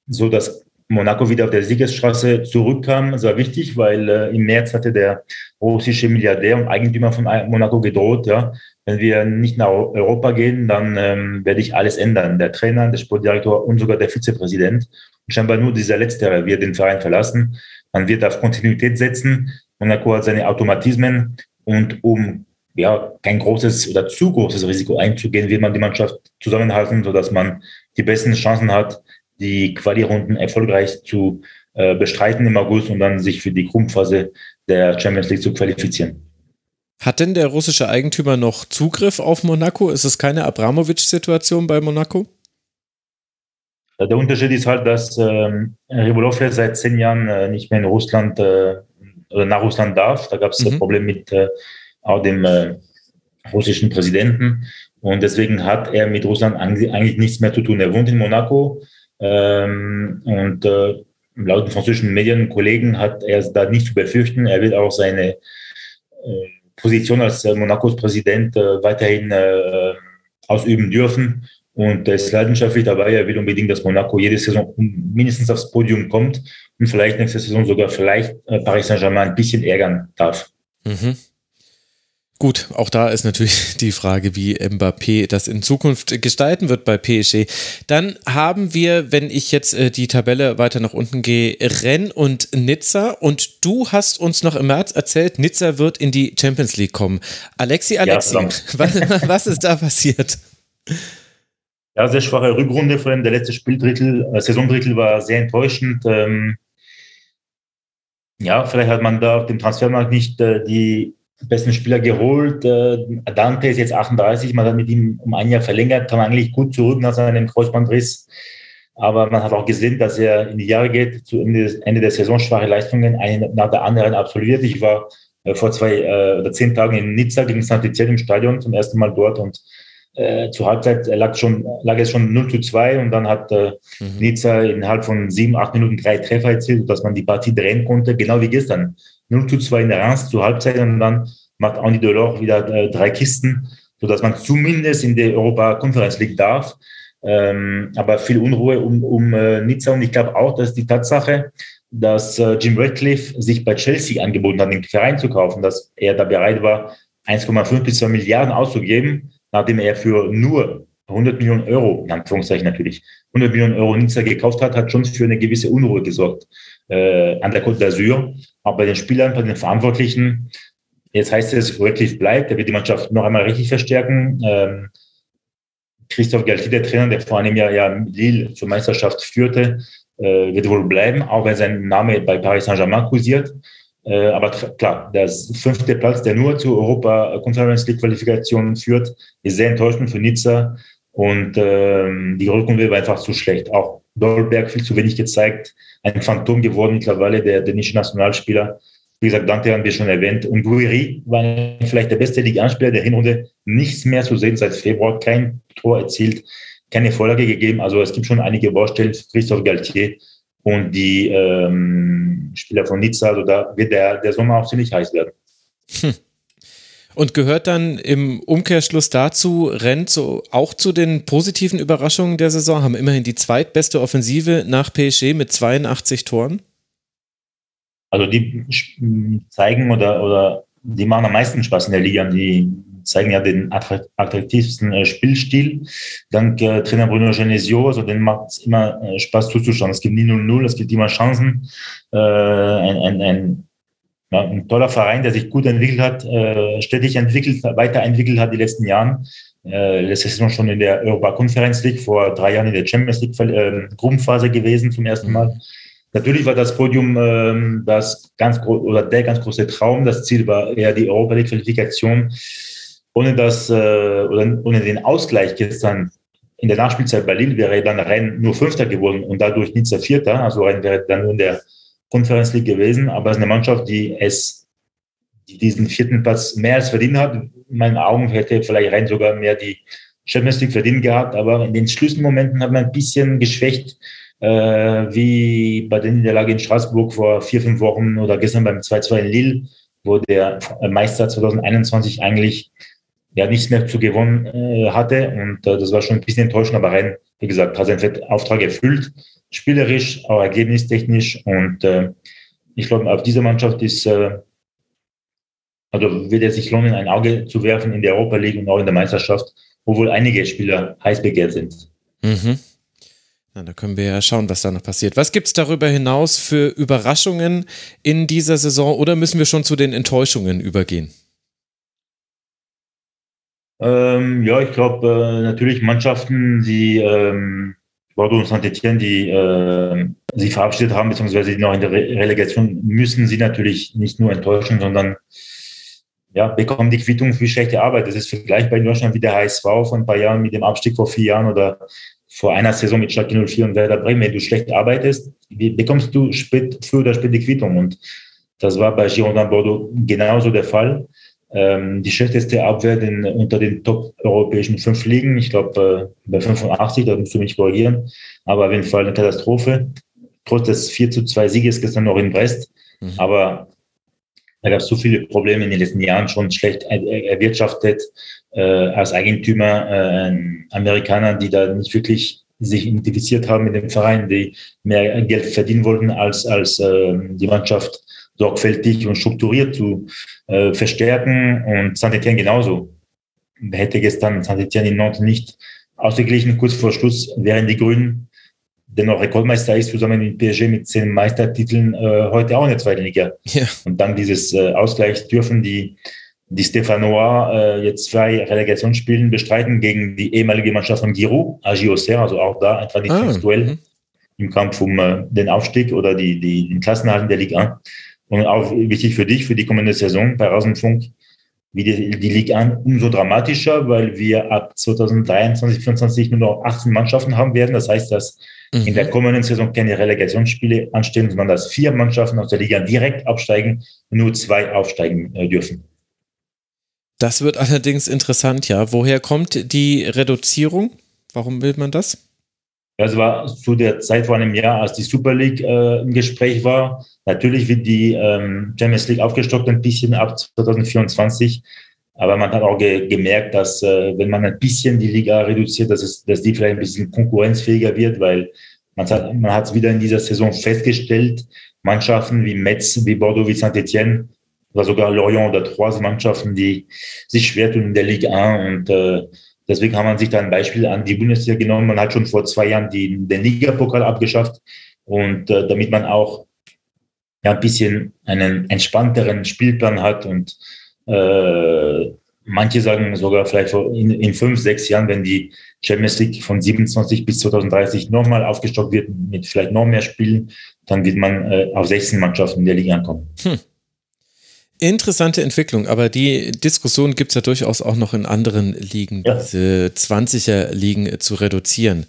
so dass Monaco wieder auf der Siegesstraße zurückkam. Das war wichtig, weil äh, im März hatte der russische Milliardär und Eigentümer von Monaco gedroht, ja, wenn wir nicht nach Europa gehen, dann ähm, werde ich alles ändern. Der Trainer, der Sportdirektor und sogar der Vizepräsident. Und scheinbar nur dieser Letztere wird den Verein verlassen. Man wird auf Kontinuität setzen. Monaco hat seine Automatismen und um ja, kein großes oder zu großes Risiko einzugehen, will man die Mannschaft zusammenhalten, sodass man die besten Chancen hat, die Quali-Runden erfolgreich zu äh, bestreiten im August und dann sich für die Grundphase der Champions League zu qualifizieren. Hat denn der russische Eigentümer noch Zugriff auf Monaco? Ist es keine Abramowitsch-Situation bei Monaco? Der Unterschied ist halt, dass ähm, Ribolov seit zehn Jahren äh, nicht mehr in Russland äh, oder nach Russland darf. Da gab es mhm. ein Problem mit äh, auch dem äh, russischen Präsidenten. Und deswegen hat er mit Russland eigentlich nichts mehr zu tun. Er wohnt in Monaco ähm, und äh, laut den französischen Medien und Kollegen hat er da nichts zu befürchten. Er wird auch seine äh, Position als äh, Monacos Präsident äh, weiterhin äh, ausüben dürfen. Und er ist leidenschaftlich dabei. Er will unbedingt, dass Monaco jede Saison mindestens aufs Podium kommt und vielleicht nächste Saison sogar vielleicht Paris Saint-Germain ein bisschen ärgern darf. Mhm. Gut, auch da ist natürlich die Frage, wie Mbappé das in Zukunft gestalten wird bei PSG. Dann haben wir, wenn ich jetzt äh, die Tabelle weiter nach unten gehe, Rennes und Nizza. Und du hast uns noch im März erzählt, Nizza wird in die Champions League kommen. Alexi, Alexi, ja, was, was, ist da passiert? Ja, sehr schwache Rückrunde, vor allem der letzte Spieldrittel, äh, Saisondrittel war sehr enttäuschend. Ähm, ja, vielleicht hat man da auf dem Transfermarkt nicht äh, die besten Spieler geholt. Äh, Dante ist jetzt 38, man hat mit ihm um ein Jahr verlängert, kam eigentlich gut zurück nach seinem Kreuzbandriss. Aber man hat auch gesehen, dass er in die Jahre geht, zu Ende, der Saison schwache Leistungen eine nach der anderen absolviert. Ich war äh, vor zwei äh, oder zehn Tagen in Nizza gegen Saint-Etienne im Stadion zum ersten Mal dort und äh, zur Halbzeit lag, schon, lag es schon 0 zu 2 und dann hat äh, mhm. Nizza innerhalb von sieben, acht Minuten drei Treffer erzielt, dass man die Partie drehen konnte, genau wie gestern. 0 zu 2 in der Reims zur Halbzeit und dann macht Andy Delors wieder äh, drei Kisten, sodass man zumindest in der Europa Conference League darf. Ähm, aber viel Unruhe um, um äh, Nizza und ich glaube auch, dass die Tatsache, dass äh, Jim Radcliffe sich bei Chelsea angeboten hat, den Verein zu kaufen, dass er da bereit war, 1,5 bis 2 Milliarden auszugeben, nachdem er für nur 100 Millionen Euro, in Anführungszeichen natürlich, 100 Millionen Euro Nizza gekauft hat, hat schon für eine gewisse Unruhe gesorgt äh, an der Côte d'Azur. Aber bei den Spielern, bei den Verantwortlichen, jetzt heißt es, Radcliffe bleibt, er wird die Mannschaft noch einmal richtig verstärken. Ähm, Christoph Galtier, der Trainer, der vor einem Jahr ja Lille zur Meisterschaft führte, äh, wird wohl bleiben, auch wenn sein Name bei Paris Saint-Germain kursiert. Äh, aber klar, der fünfte Platz, der nur zur Europa Conference League Qualifikation führt, ist sehr enttäuschend für Nizza. Und ähm, die Rückrunde war einfach zu schlecht. Auch Dolberg viel zu wenig gezeigt. Ein Phantom geworden mittlerweile, der dänische Nationalspieler. Wie gesagt, Dante haben wir schon erwähnt. Und Guiri war vielleicht der beste Liga-Spieler der Hinrunde. Nichts mehr zu sehen seit Februar. Kein Tor erzielt, keine Vorlage gegeben. Also es gibt schon einige Baustellen für Christophe Galtier und die ähm, Spieler von Nizza. Also da wird der, der Sommer auch ziemlich heiß werden. Hm. Und gehört dann im Umkehrschluss dazu, rennt so auch zu den positiven Überraschungen der Saison, haben immerhin die zweitbeste Offensive nach PSG mit 82 Toren? Also die zeigen oder, oder die machen am meisten Spaß in der Liga. Die zeigen ja den attraktivsten äh, Spielstil. Dank äh, Trainer Bruno Genesio, also den macht es immer äh, Spaß zuzuschauen. Es gibt nie 0-0, es gibt immer Chancen. Äh, ein, ein, ein, ja, ein toller Verein, der sich gut entwickelt hat, äh, stetig entwickelt, weiterentwickelt hat die letzten Jahren. Äh, letztes Saison schon in der Europa Conference League, vor drei Jahren in der Champions League äh, Gruppenphase gewesen zum ersten Mal. Natürlich war das Podium ähm, das ganz oder der ganz große Traum. Das Ziel war eher die Europa League Qualifikation ohne das, äh, oder ohne den Ausgleich gestern in der Nachspielzeit Berlin wäre dann Rennes nur Fünfter geworden und dadurch Nizza Vierter. Also Rennes wäre dann nur in der Conference League gewesen. Aber es ist eine Mannschaft, die es, die diesen vierten Platz mehr als verdient hat. In meinen Augen hätte vielleicht Rennes sogar mehr die Champions League verdient gehabt. Aber in den Schlüsselmomenten hat man ein bisschen geschwächt, äh, wie bei der Niederlage in Straßburg vor vier, fünf Wochen oder gestern beim 2-2 in Lille, wo der Meister 2021 eigentlich ja nichts mehr zu gewonnen äh, hatte. Und äh, das war schon ein bisschen enttäuschend, aber rein, wie gesagt, hat seinen Auftrag erfüllt, spielerisch, auch ergebnistechnisch. Und äh, ich glaube, auf diese Mannschaft ist, äh, also wird es sich lohnen, ein Auge zu werfen in der Europa League und auch in der Meisterschaft, obwohl einige Spieler heiß begehrt sind. Mhm. Na, da können wir ja schauen, was da noch passiert. Was gibt es darüber hinaus für Überraschungen in dieser Saison oder müssen wir schon zu den Enttäuschungen übergehen? Ähm, ja, ich glaube äh, natürlich Mannschaften, die ähm, Bordeaux und Saint-Etienne, die äh, sich verabschiedet haben, beziehungsweise die noch in der Re Relegation müssen sie natürlich nicht nur enttäuschen, sondern ja, bekommen die Quittung für schlechte Arbeit. Das ist vergleichbar in Deutschland wie der HSV von ein paar Jahren mit dem Abstieg vor vier Jahren oder vor einer Saison mit Schalke 04 und Werder Bremen. Wenn du schlecht arbeitest, bekommst du spät, früher oder spät die Quittung. Und das war bei Girondin Bordeaux genauso der Fall ähm, die schlechteste Abwehr den, unter den top-europäischen fünf Ligen. Ich glaube, äh, bei 85, da musst du mich korrigieren. Aber auf jeden Fall eine Katastrophe. Trotz des 4 zu 2 Sieges gestern noch in Brest. Mhm. Aber da gab es so viele Probleme in den letzten Jahren schon schlecht erwirtschaftet äh, als Eigentümer äh, Amerikaner, die da nicht wirklich sich identifiziert haben mit dem Verein, die mehr Geld verdienen wollten als als äh, die Mannschaft sorgfältig und strukturiert zu äh, verstärken. Und Saint-Etienne genauso. Hätte gestern Saint-Etienne in Nantes nicht ausgeglichen, kurz vor Schluss wären die Grünen, der noch Rekordmeister ist, zusammen mit PSG mit zehn Meistertiteln, äh, heute auch in der zweiten Liga. Ja. Und dann dieses äh, Ausgleich dürfen die, die Stéphanois äh, jetzt zwei Relegationsspielen bestreiten gegen die ehemalige Mannschaft von Giroud, AG Auxerre, also auch da ein Traditionsduell ah, im Kampf um äh, den Aufstieg oder die, die, den Klassenhalten der Liga 1. Und auch wichtig für dich, für die kommende Saison bei Rasenfunk, wie die, die Liga an, umso dramatischer, weil wir ab 2023, 2024 nur noch 18 Mannschaften haben werden. Das heißt, dass mhm. in der kommenden Saison keine Relegationsspiele anstehen, sondern dass vier Mannschaften aus der Liga direkt absteigen und nur zwei aufsteigen äh, dürfen. Das wird allerdings interessant, ja. Woher kommt die Reduzierung? Warum will man das? Das war zu der Zeit vor einem Jahr, als die Super League äh, im Gespräch war. Natürlich wird die ähm, Champions League aufgestockt ein bisschen ab 2024. Aber man hat auch ge gemerkt, dass äh, wenn man ein bisschen die Liga reduziert, dass, es, dass die vielleicht ein bisschen konkurrenzfähiger wird, weil man hat man hat es wieder in dieser Saison festgestellt, Mannschaften wie Metz, wie Bordeaux, wie Saint-Etienne oder sogar Lorient oder Troyes Mannschaften, die sich schwer tun in der Ligue 1 und äh, Deswegen haben man sich da ein Beispiel an die Bundesliga genommen. Man hat schon vor zwei Jahren die, den Ligapokal abgeschafft. Und äh, damit man auch ja, ein bisschen einen entspannteren Spielplan hat und äh, manche sagen sogar vielleicht in, in fünf, sechs Jahren, wenn die Champions League von 27 bis 2030 nochmal aufgestockt wird mit vielleicht noch mehr Spielen, dann wird man äh, auf 16 Mannschaften in der Liga ankommen. Hm. Interessante Entwicklung, aber die Diskussion gibt es ja durchaus auch noch in anderen Ligen, ja. diese 20er-Ligen zu reduzieren.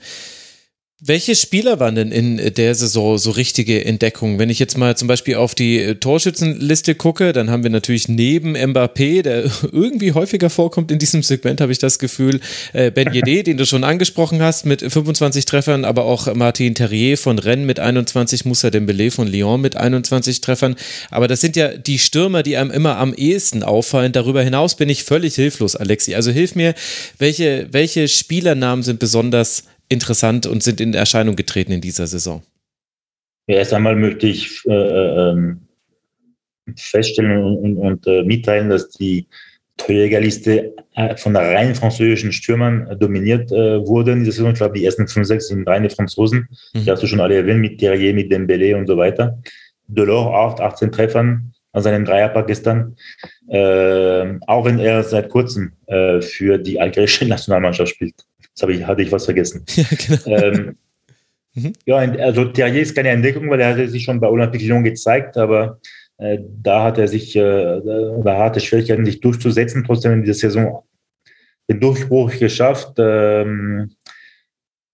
Welche Spieler waren denn in der Saison so richtige Entdeckungen? Wenn ich jetzt mal zum Beispiel auf die Torschützenliste gucke, dann haben wir natürlich neben Mbappé, der irgendwie häufiger vorkommt in diesem Segment, habe ich das Gefühl, äh, Ben Yedé, den du schon angesprochen hast, mit 25 Treffern, aber auch Martin Terrier von Rennes mit 21, Moussa Dembélé von Lyon mit 21 Treffern. Aber das sind ja die Stürmer, die einem immer am ehesten auffallen. Darüber hinaus bin ich völlig hilflos, Alexi. Also hilf mir, welche, welche Spielernamen sind besonders interessant und sind in Erscheinung getreten in dieser Saison? Erst einmal möchte ich äh, ähm, feststellen und, und äh, mitteilen, dass die Torjägerliste äh, von rein französischen Stürmern dominiert äh, wurde in dieser Saison. Ich glaube, die ersten fünf, sechs sind reine Franzosen. Mhm. Die hast du schon alle erwähnt, mit Terrier, mit Dembélé und so weiter. Delors auch 18 Treffern an seinem Dreierpack gestern. Äh, auch wenn er seit kurzem äh, für die algerische Nationalmannschaft spielt. Jetzt ich, hatte ich was vergessen. Ja, genau. Ähm, mhm. ja, also Terrier ist keine Entdeckung, weil er hatte sich schon bei Olympique Lyon gezeigt, aber äh, da hat er sich, äh, da hatte Schwierigkeiten, sich durchzusetzen, trotzdem in dieser Saison den Durchbruch geschafft. Ähm,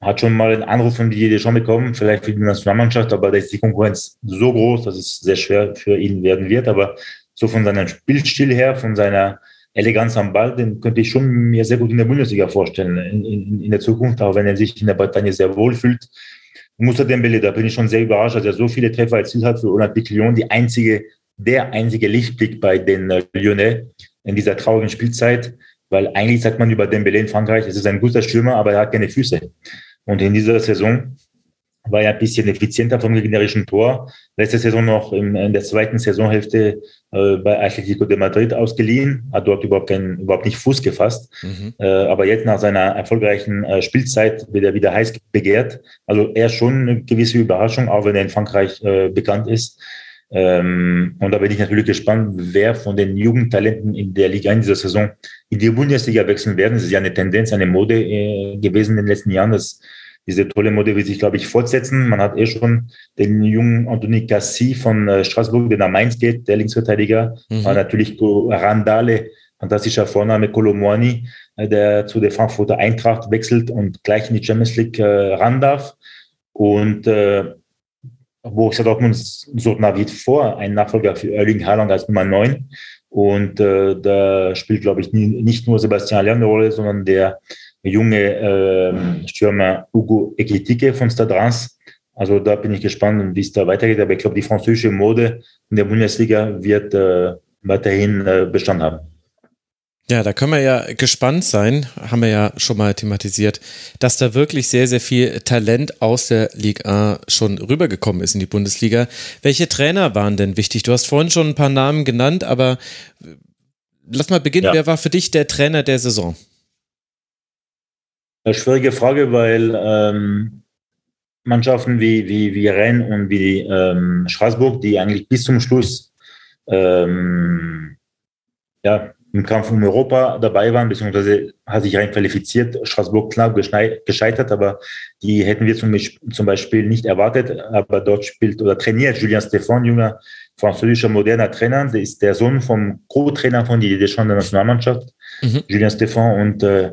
hat schon mal einen Anruf von Didier Deschamps bekommen, vielleicht für die Nationalmannschaft, aber da ist die Konkurrenz so groß, dass es sehr schwer für ihn werden wird. Aber so von seinem Spielstil her, von seiner Eleganz am Ball, den könnte ich schon mir sehr gut in der Bundesliga vorstellen in, in, in der Zukunft, auch wenn er sich in der Bretagne sehr wohl fühlt. Musa Dembele, da bin ich schon sehr überrascht, dass er so viele Treffer erzielt hat für Olympique Lyon, die einzige, der einzige Lichtblick bei den äh, Lyonnais in dieser traurigen Spielzeit, weil eigentlich sagt man über Dembele in Frankreich, es ist ein guter Stürmer, aber er hat keine Füße. Und in dieser Saison war ja ein bisschen effizienter vom gegnerischen Tor. Letzte Saison noch in, in der zweiten Saisonhälfte äh, bei Atletico de Madrid ausgeliehen, hat dort überhaupt, kein, überhaupt nicht Fuß gefasst. Mhm. Äh, aber jetzt nach seiner erfolgreichen äh, Spielzeit wird er wieder heiß begehrt. Also er schon eine gewisse Überraschung, auch wenn er in Frankreich äh, bekannt ist. Ähm, und da bin ich natürlich gespannt, wer von den Jugendtalenten in der Liga in dieser Saison in die Bundesliga wechseln werden. Es ist ja eine Tendenz, eine Mode äh, gewesen in den letzten Jahren, dass diese tolle Mode wird sich, glaube ich, fortsetzen. Man hat eh schon den jungen Anthony Cassi von äh, Straßburg, der nach Mainz geht, der Linksverteidiger. Mhm. War natürlich Randale, fantastischer Vorname, Colomwani, äh, der zu der Frankfurter Eintracht wechselt und gleich in die Champions League äh, ran darf. Und äh, Borussia Dortmund sucht nach wie vor einen Nachfolger für Erling Haaland als Nummer 9. Und äh, da spielt, glaube ich, nie, nicht nur Sebastian Lerner eine Rolle, sondern der junge äh, Stürmer Hugo Ekitike von Stade Reims. Also da bin ich gespannt, wie es da weitergeht. Aber ich glaube, die französische Mode in der Bundesliga wird äh, weiterhin äh, Bestand haben. Ja, da können wir ja gespannt sein, haben wir ja schon mal thematisiert, dass da wirklich sehr, sehr viel Talent aus der Ligue 1 schon rübergekommen ist in die Bundesliga. Welche Trainer waren denn wichtig? Du hast vorhin schon ein paar Namen genannt, aber lass mal beginnen. Ja. Wer war für dich der Trainer der Saison? Eine schwierige Frage, weil ähm, Mannschaften wie, wie, wie Rennes und wie ähm, Straßburg, die eigentlich bis zum Schluss ähm, ja, im Kampf um Europa dabei waren, beziehungsweise hat sich rein qualifiziert, Straßburg knapp gescheitert, aber die hätten wir zum, zum Beispiel nicht erwartet. Aber dort spielt oder trainiert Julien Stefan, junger französischer moderner Trainer, der ist der Sohn vom Co-Trainer von Didier Deschamps der Nationalmannschaft, mhm. Julien Stefan, und äh,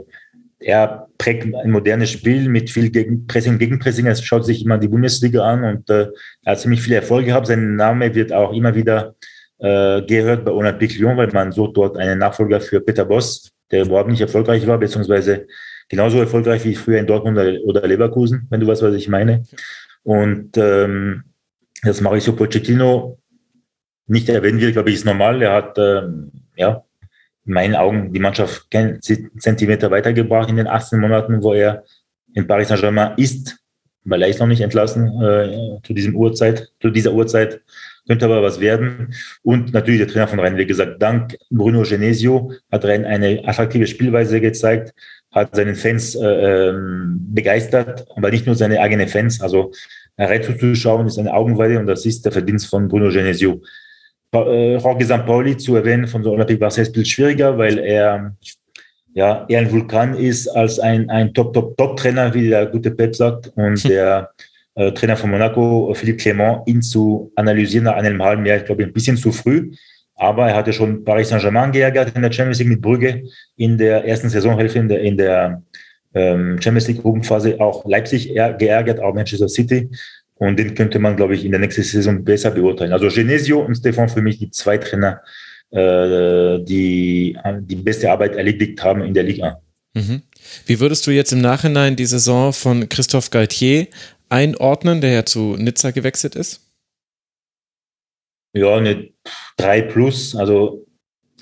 er prägt ein modernes Spiel mit viel Gegen Pressing, Gegenpressing. Er schaut sich immer die Bundesliga an und äh, er hat ziemlich viel Erfolg gehabt. Sein Name wird auch immer wieder äh, gehört bei Olympique Lyon, weil man sucht dort einen Nachfolger für Peter Boss, der überhaupt nicht erfolgreich war, beziehungsweise genauso erfolgreich wie früher in Dortmund oder Leverkusen, wenn du weißt, was ich meine. Und ähm, das Mauricio Pochettino nicht erwähnen will, glaube ich, ist normal. Er hat ähm, ja in meinen Augen die Mannschaft Zentimeter weitergebracht in den 18 Monaten, wo er in Paris Saint-Germain ist, weil er ist noch nicht entlassen äh, zu diesem Uhrzeit, zu dieser Uhrzeit könnte aber was werden. Und natürlich der Trainer von Rennes, wie gesagt, dank Bruno Genesio hat Rennes eine attraktive Spielweise gezeigt, hat seinen Fans äh, ähm, begeistert, aber nicht nur seine eigenen Fans. Also Rennes zuzuschauen ist eine Augenweide und das ist der Verdienst von Bruno Genesio äh, Jorge Sampaoli zu erwähnen von so Olympique Marseille ist ein bisschen schwieriger, weil er ja eher ein Vulkan ist als ein, ein Top, Top, Top-Trainer, wie der gute Pep sagt. Und der äh, Trainer von Monaco, Philippe Clément, ihn zu analysieren nach einem halben Jahr, ich glaube, ein bisschen zu früh. Aber er hatte schon Paris Saint-Germain geärgert in der Champions League mit Brügge in der ersten Saisonhälfte in der, in der ähm, Champions League Gruppenphase auch Leipzig geärgert, auch Manchester City. Und den könnte man, glaube ich, in der nächsten Saison besser beurteilen. Also Genesio und Stefan für mich die zwei Trainer, äh, die die beste Arbeit erledigt haben in der Liga. Mhm. Wie würdest du jetzt im Nachhinein die Saison von Christophe Galtier einordnen, der ja zu Nizza gewechselt ist? Ja, eine 3 plus, also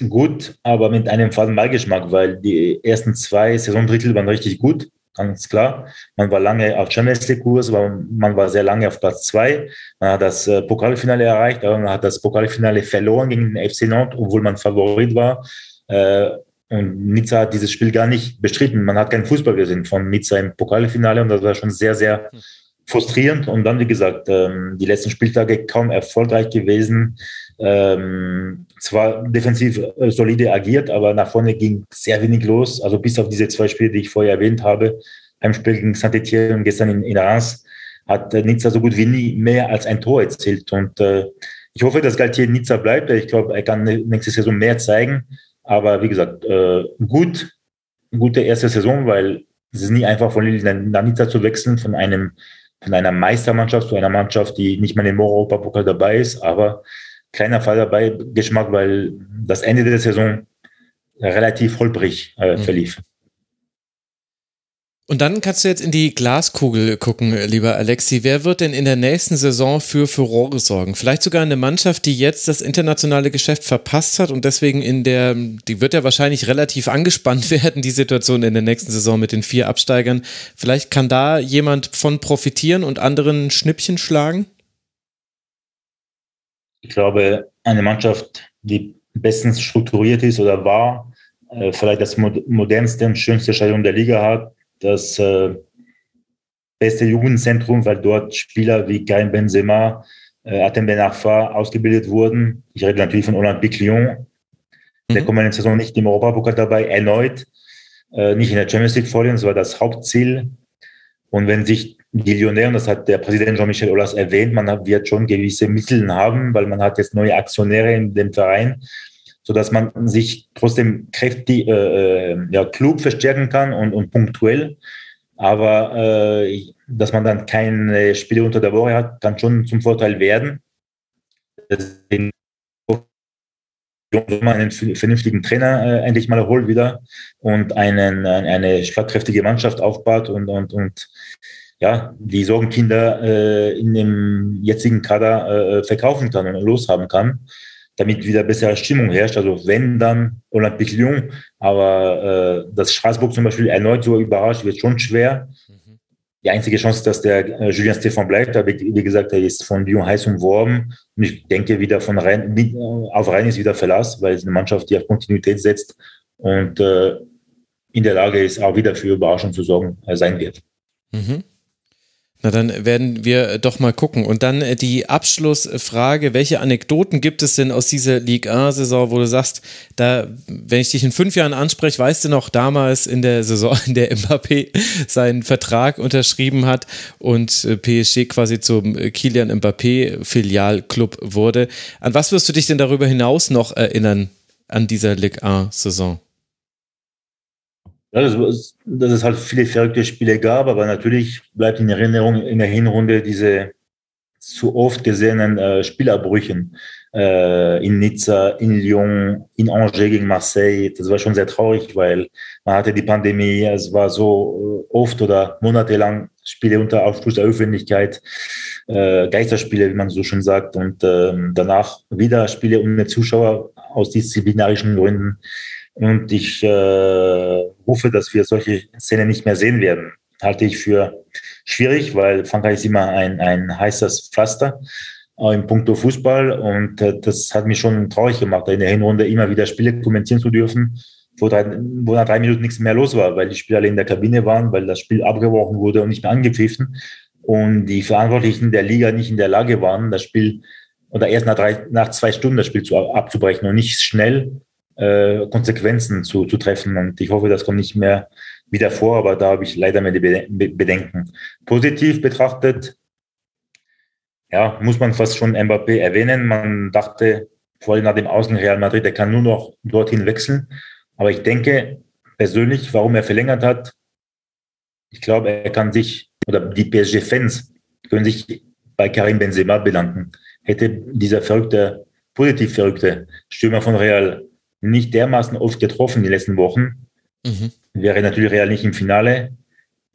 gut, aber mit einem faden Beigeschmack, weil die ersten zwei Saisondrittel waren richtig gut, ganz klar. Man war lange auf Champions League Kurs, aber man war sehr lange auf Platz zwei. Man hat das äh, Pokalfinale erreicht, aber man hat das Pokalfinale verloren gegen den FC Nantes, obwohl man Favorit war. Äh, und Nizza hat dieses Spiel gar nicht bestritten. Man hat keinen Fußball gesehen von Nizza im Pokalfinale und das war schon sehr, sehr frustrierend. Und dann, wie gesagt, ähm, die letzten Spieltage kaum erfolgreich gewesen. Ähm, zwar defensiv äh, solide agiert, aber nach vorne ging sehr wenig los. Also bis auf diese zwei Spiele, die ich vorher erwähnt habe, Heimspiel gegen Saint-Etienne und gestern in, in Reims, hat äh, Nizza so gut wie nie mehr als ein Tor erzielt. Und äh, ich hoffe, dass Galtier Nizza bleibt. Ich glaube, er kann nächste Saison mehr zeigen. Aber wie gesagt, äh, gut, gute erste Saison, weil es ist nie einfach von Lille nach Nizza zu wechseln, von einem von einer Meistermannschaft zu einer Mannschaft, die nicht mal im Europapokal dabei ist, aber kleiner Fall dabei Geschmack, weil das Ende der Saison relativ holprig äh, mhm. verlief. Und dann kannst du jetzt in die Glaskugel gucken, lieber Alexi. Wer wird denn in der nächsten Saison für Furore sorgen? Vielleicht sogar eine Mannschaft, die jetzt das internationale Geschäft verpasst hat und deswegen in der, die wird ja wahrscheinlich relativ angespannt werden, die Situation in der nächsten Saison mit den vier Absteigern. Vielleicht kann da jemand von profitieren und anderen Schnippchen schlagen? Ich glaube, eine Mannschaft, die bestens strukturiert ist oder war, äh, vielleicht das modernste und schönste Stadion der Liga hat, das äh, beste Jugendzentrum, weil dort Spieler wie Karim Benzema, äh, Atem Ben Arfa ausgebildet wurden. Ich rede natürlich von Olympique Lyon. Mhm. Der kommenden Saison nicht im Europapokal dabei, erneut. Äh, nicht in der Champions League vorhin, das war das Hauptziel. Und wenn sich und das hat der Präsident Jean-Michel Aulas erwähnt, man wird schon gewisse Mittel haben, weil man hat jetzt neue Aktionäre in dem Verein so dass man sich trotzdem kräftig, äh, äh, ja, klug verstärken kann und, und punktuell. Aber äh, dass man dann keine Spiele unter der Woche hat, kann schon zum Vorteil werden. Deswegen man einen vernünftigen Trainer äh, endlich mal holt wieder und einen, eine schlagkräftige Mannschaft aufbaut und, und, und ja, die Sorgenkinder äh, in dem jetzigen Kader äh, verkaufen kann und loshaben kann damit wieder bessere Stimmung herrscht. Also wenn dann Olympique Lyon, aber äh, dass Straßburg zum Beispiel erneut so überrascht, wird schon schwer. Mhm. Die einzige Chance dass der äh, Julien Stéphan bleibt. Aber wie gesagt, er ist von Lyon heiß umworben. Und ich denke, wieder von Rennes, auf Rennes ist wieder Verlass, weil es eine Mannschaft, die auf Kontinuität setzt und äh, in der Lage ist, auch wieder für Überraschung zu sorgen, äh, sein wird. Mhm. Na, dann werden wir doch mal gucken. Und dann äh, die Abschlussfrage: Welche Anekdoten gibt es denn aus dieser Ligue 1-Saison, wo du sagst, da, wenn ich dich in fünf Jahren anspreche, weißt du noch damals in der Saison, in der Mbappé seinen Vertrag unterschrieben hat und äh, PSG quasi zum äh, Kilian Mbappé-Filialclub wurde? An was wirst du dich denn darüber hinaus noch erinnern an dieser Ligue 1-Saison? Ja, das, dass es halt viele verrückte Spiele gab, aber natürlich bleibt in Erinnerung in der Hinrunde diese zu oft gesehenen äh, Spielabbrüchen äh, in Nizza, in Lyon, in Angers gegen Marseille. Das war schon sehr traurig, weil man hatte die Pandemie, es war so äh, oft oder monatelang Spiele unter Aufschluss der Öffentlichkeit, äh, Geisterspiele, wie man so schon sagt, und äh, danach wieder Spiele ohne Zuschauer aus disziplinarischen Gründen. Und ich äh, hoffe, dass wir solche Szenen nicht mehr sehen werden. Halte ich für schwierig, weil Frankreich ist immer ein, ein heißes Pflaster äh, im Punkto Fußball. Und äh, das hat mich schon traurig gemacht, in der Hinrunde immer wieder Spiele kommentieren zu dürfen, wo, drei, wo nach drei Minuten nichts mehr los war, weil die Spieler alle in der Kabine waren, weil das Spiel abgebrochen wurde und nicht mehr angepfiffen. Und die Verantwortlichen der Liga nicht in der Lage waren, das Spiel oder erst nach, drei, nach zwei Stunden das Spiel zu, abzubrechen und nicht schnell äh, Konsequenzen zu, zu treffen. Und ich hoffe, das kommt nicht mehr wieder vor, aber da habe ich leider die Bedenken. Positiv betrachtet, ja, muss man fast schon Mbappé erwähnen. Man dachte vor allem nach dem Außen Real Madrid, der kann nur noch dorthin wechseln. Aber ich denke persönlich, warum er verlängert hat, Ich glaube, er kann sich, oder die PSG-Fans können sich bei Karim Benzema bedanken. Hätte dieser verrückte, positiv verrückte Stürmer von Real nicht dermaßen oft getroffen die letzten Wochen, mhm. wäre natürlich Real nicht im Finale.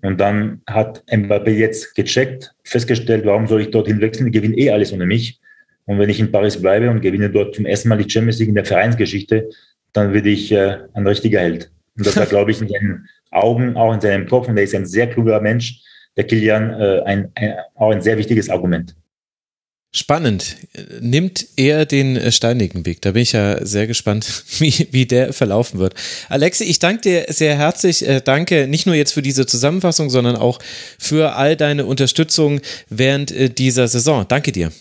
Und dann hat Mbappé jetzt gecheckt, festgestellt, warum soll ich dorthin wechseln? Ich gewinne eh alles ohne mich. Und wenn ich in Paris bleibe und gewinne dort zum ersten Mal die Champions League in der Vereinsgeschichte, dann werde ich äh, ein richtiger Held. Und das war, glaube ich, in seinen Augen, auch in seinem Kopf. Und er ist ein sehr kluger Mensch, der Kilian, äh, ein, ein, auch ein sehr wichtiges Argument. Spannend. Nimmt er den äh, steinigen Weg? Da bin ich ja sehr gespannt, wie, wie der verlaufen wird. Alexi, ich danke dir sehr herzlich. Äh, danke nicht nur jetzt für diese Zusammenfassung, sondern auch für all deine Unterstützung während äh, dieser Saison. Danke dir.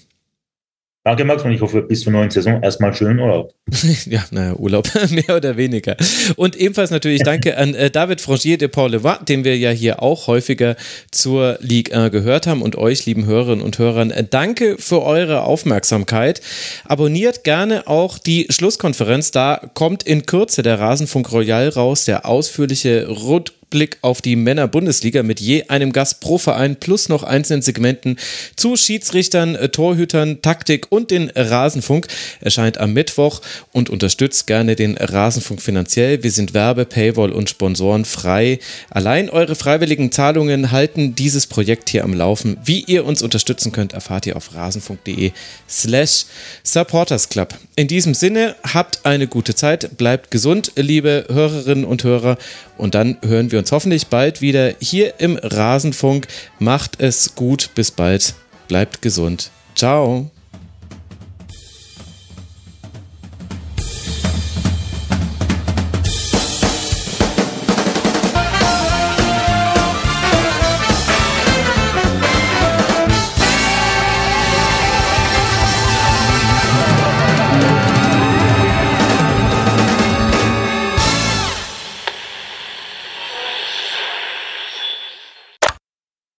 Danke, Max, und ich hoffe, bis zur neuen Saison erstmal schönen Urlaub. ja, naja, Urlaub, mehr oder weniger. Und ebenfalls natürlich danke an äh, David Frangier de Paul-Levois, den wir ja hier auch häufiger zur Ligue 1 gehört haben und euch, lieben Hörerinnen und Hörern, äh, danke für eure Aufmerksamkeit. Abonniert gerne auch die Schlusskonferenz, da kommt in Kürze der Rasenfunk Royal raus, der ausführliche Rund Rückblick auf die Männer-Bundesliga mit je einem Gast pro Verein plus noch einzelnen Segmenten zu Schiedsrichtern, äh, Torhütern, Taktik und den Rasenfunk erscheint am Mittwoch und unterstützt gerne den Rasenfunk finanziell. Wir sind Werbe, Paywall und Sponsoren frei. Allein eure freiwilligen Zahlungen halten dieses Projekt hier am Laufen. Wie ihr uns unterstützen könnt, erfahrt ihr auf rasenfunk.de slash supportersclub. In diesem Sinne, habt eine gute Zeit, bleibt gesund, liebe Hörerinnen und Hörer und dann hören wir uns hoffentlich bald wieder hier im Rasenfunk. Macht es gut, bis bald, bleibt gesund. Ciao.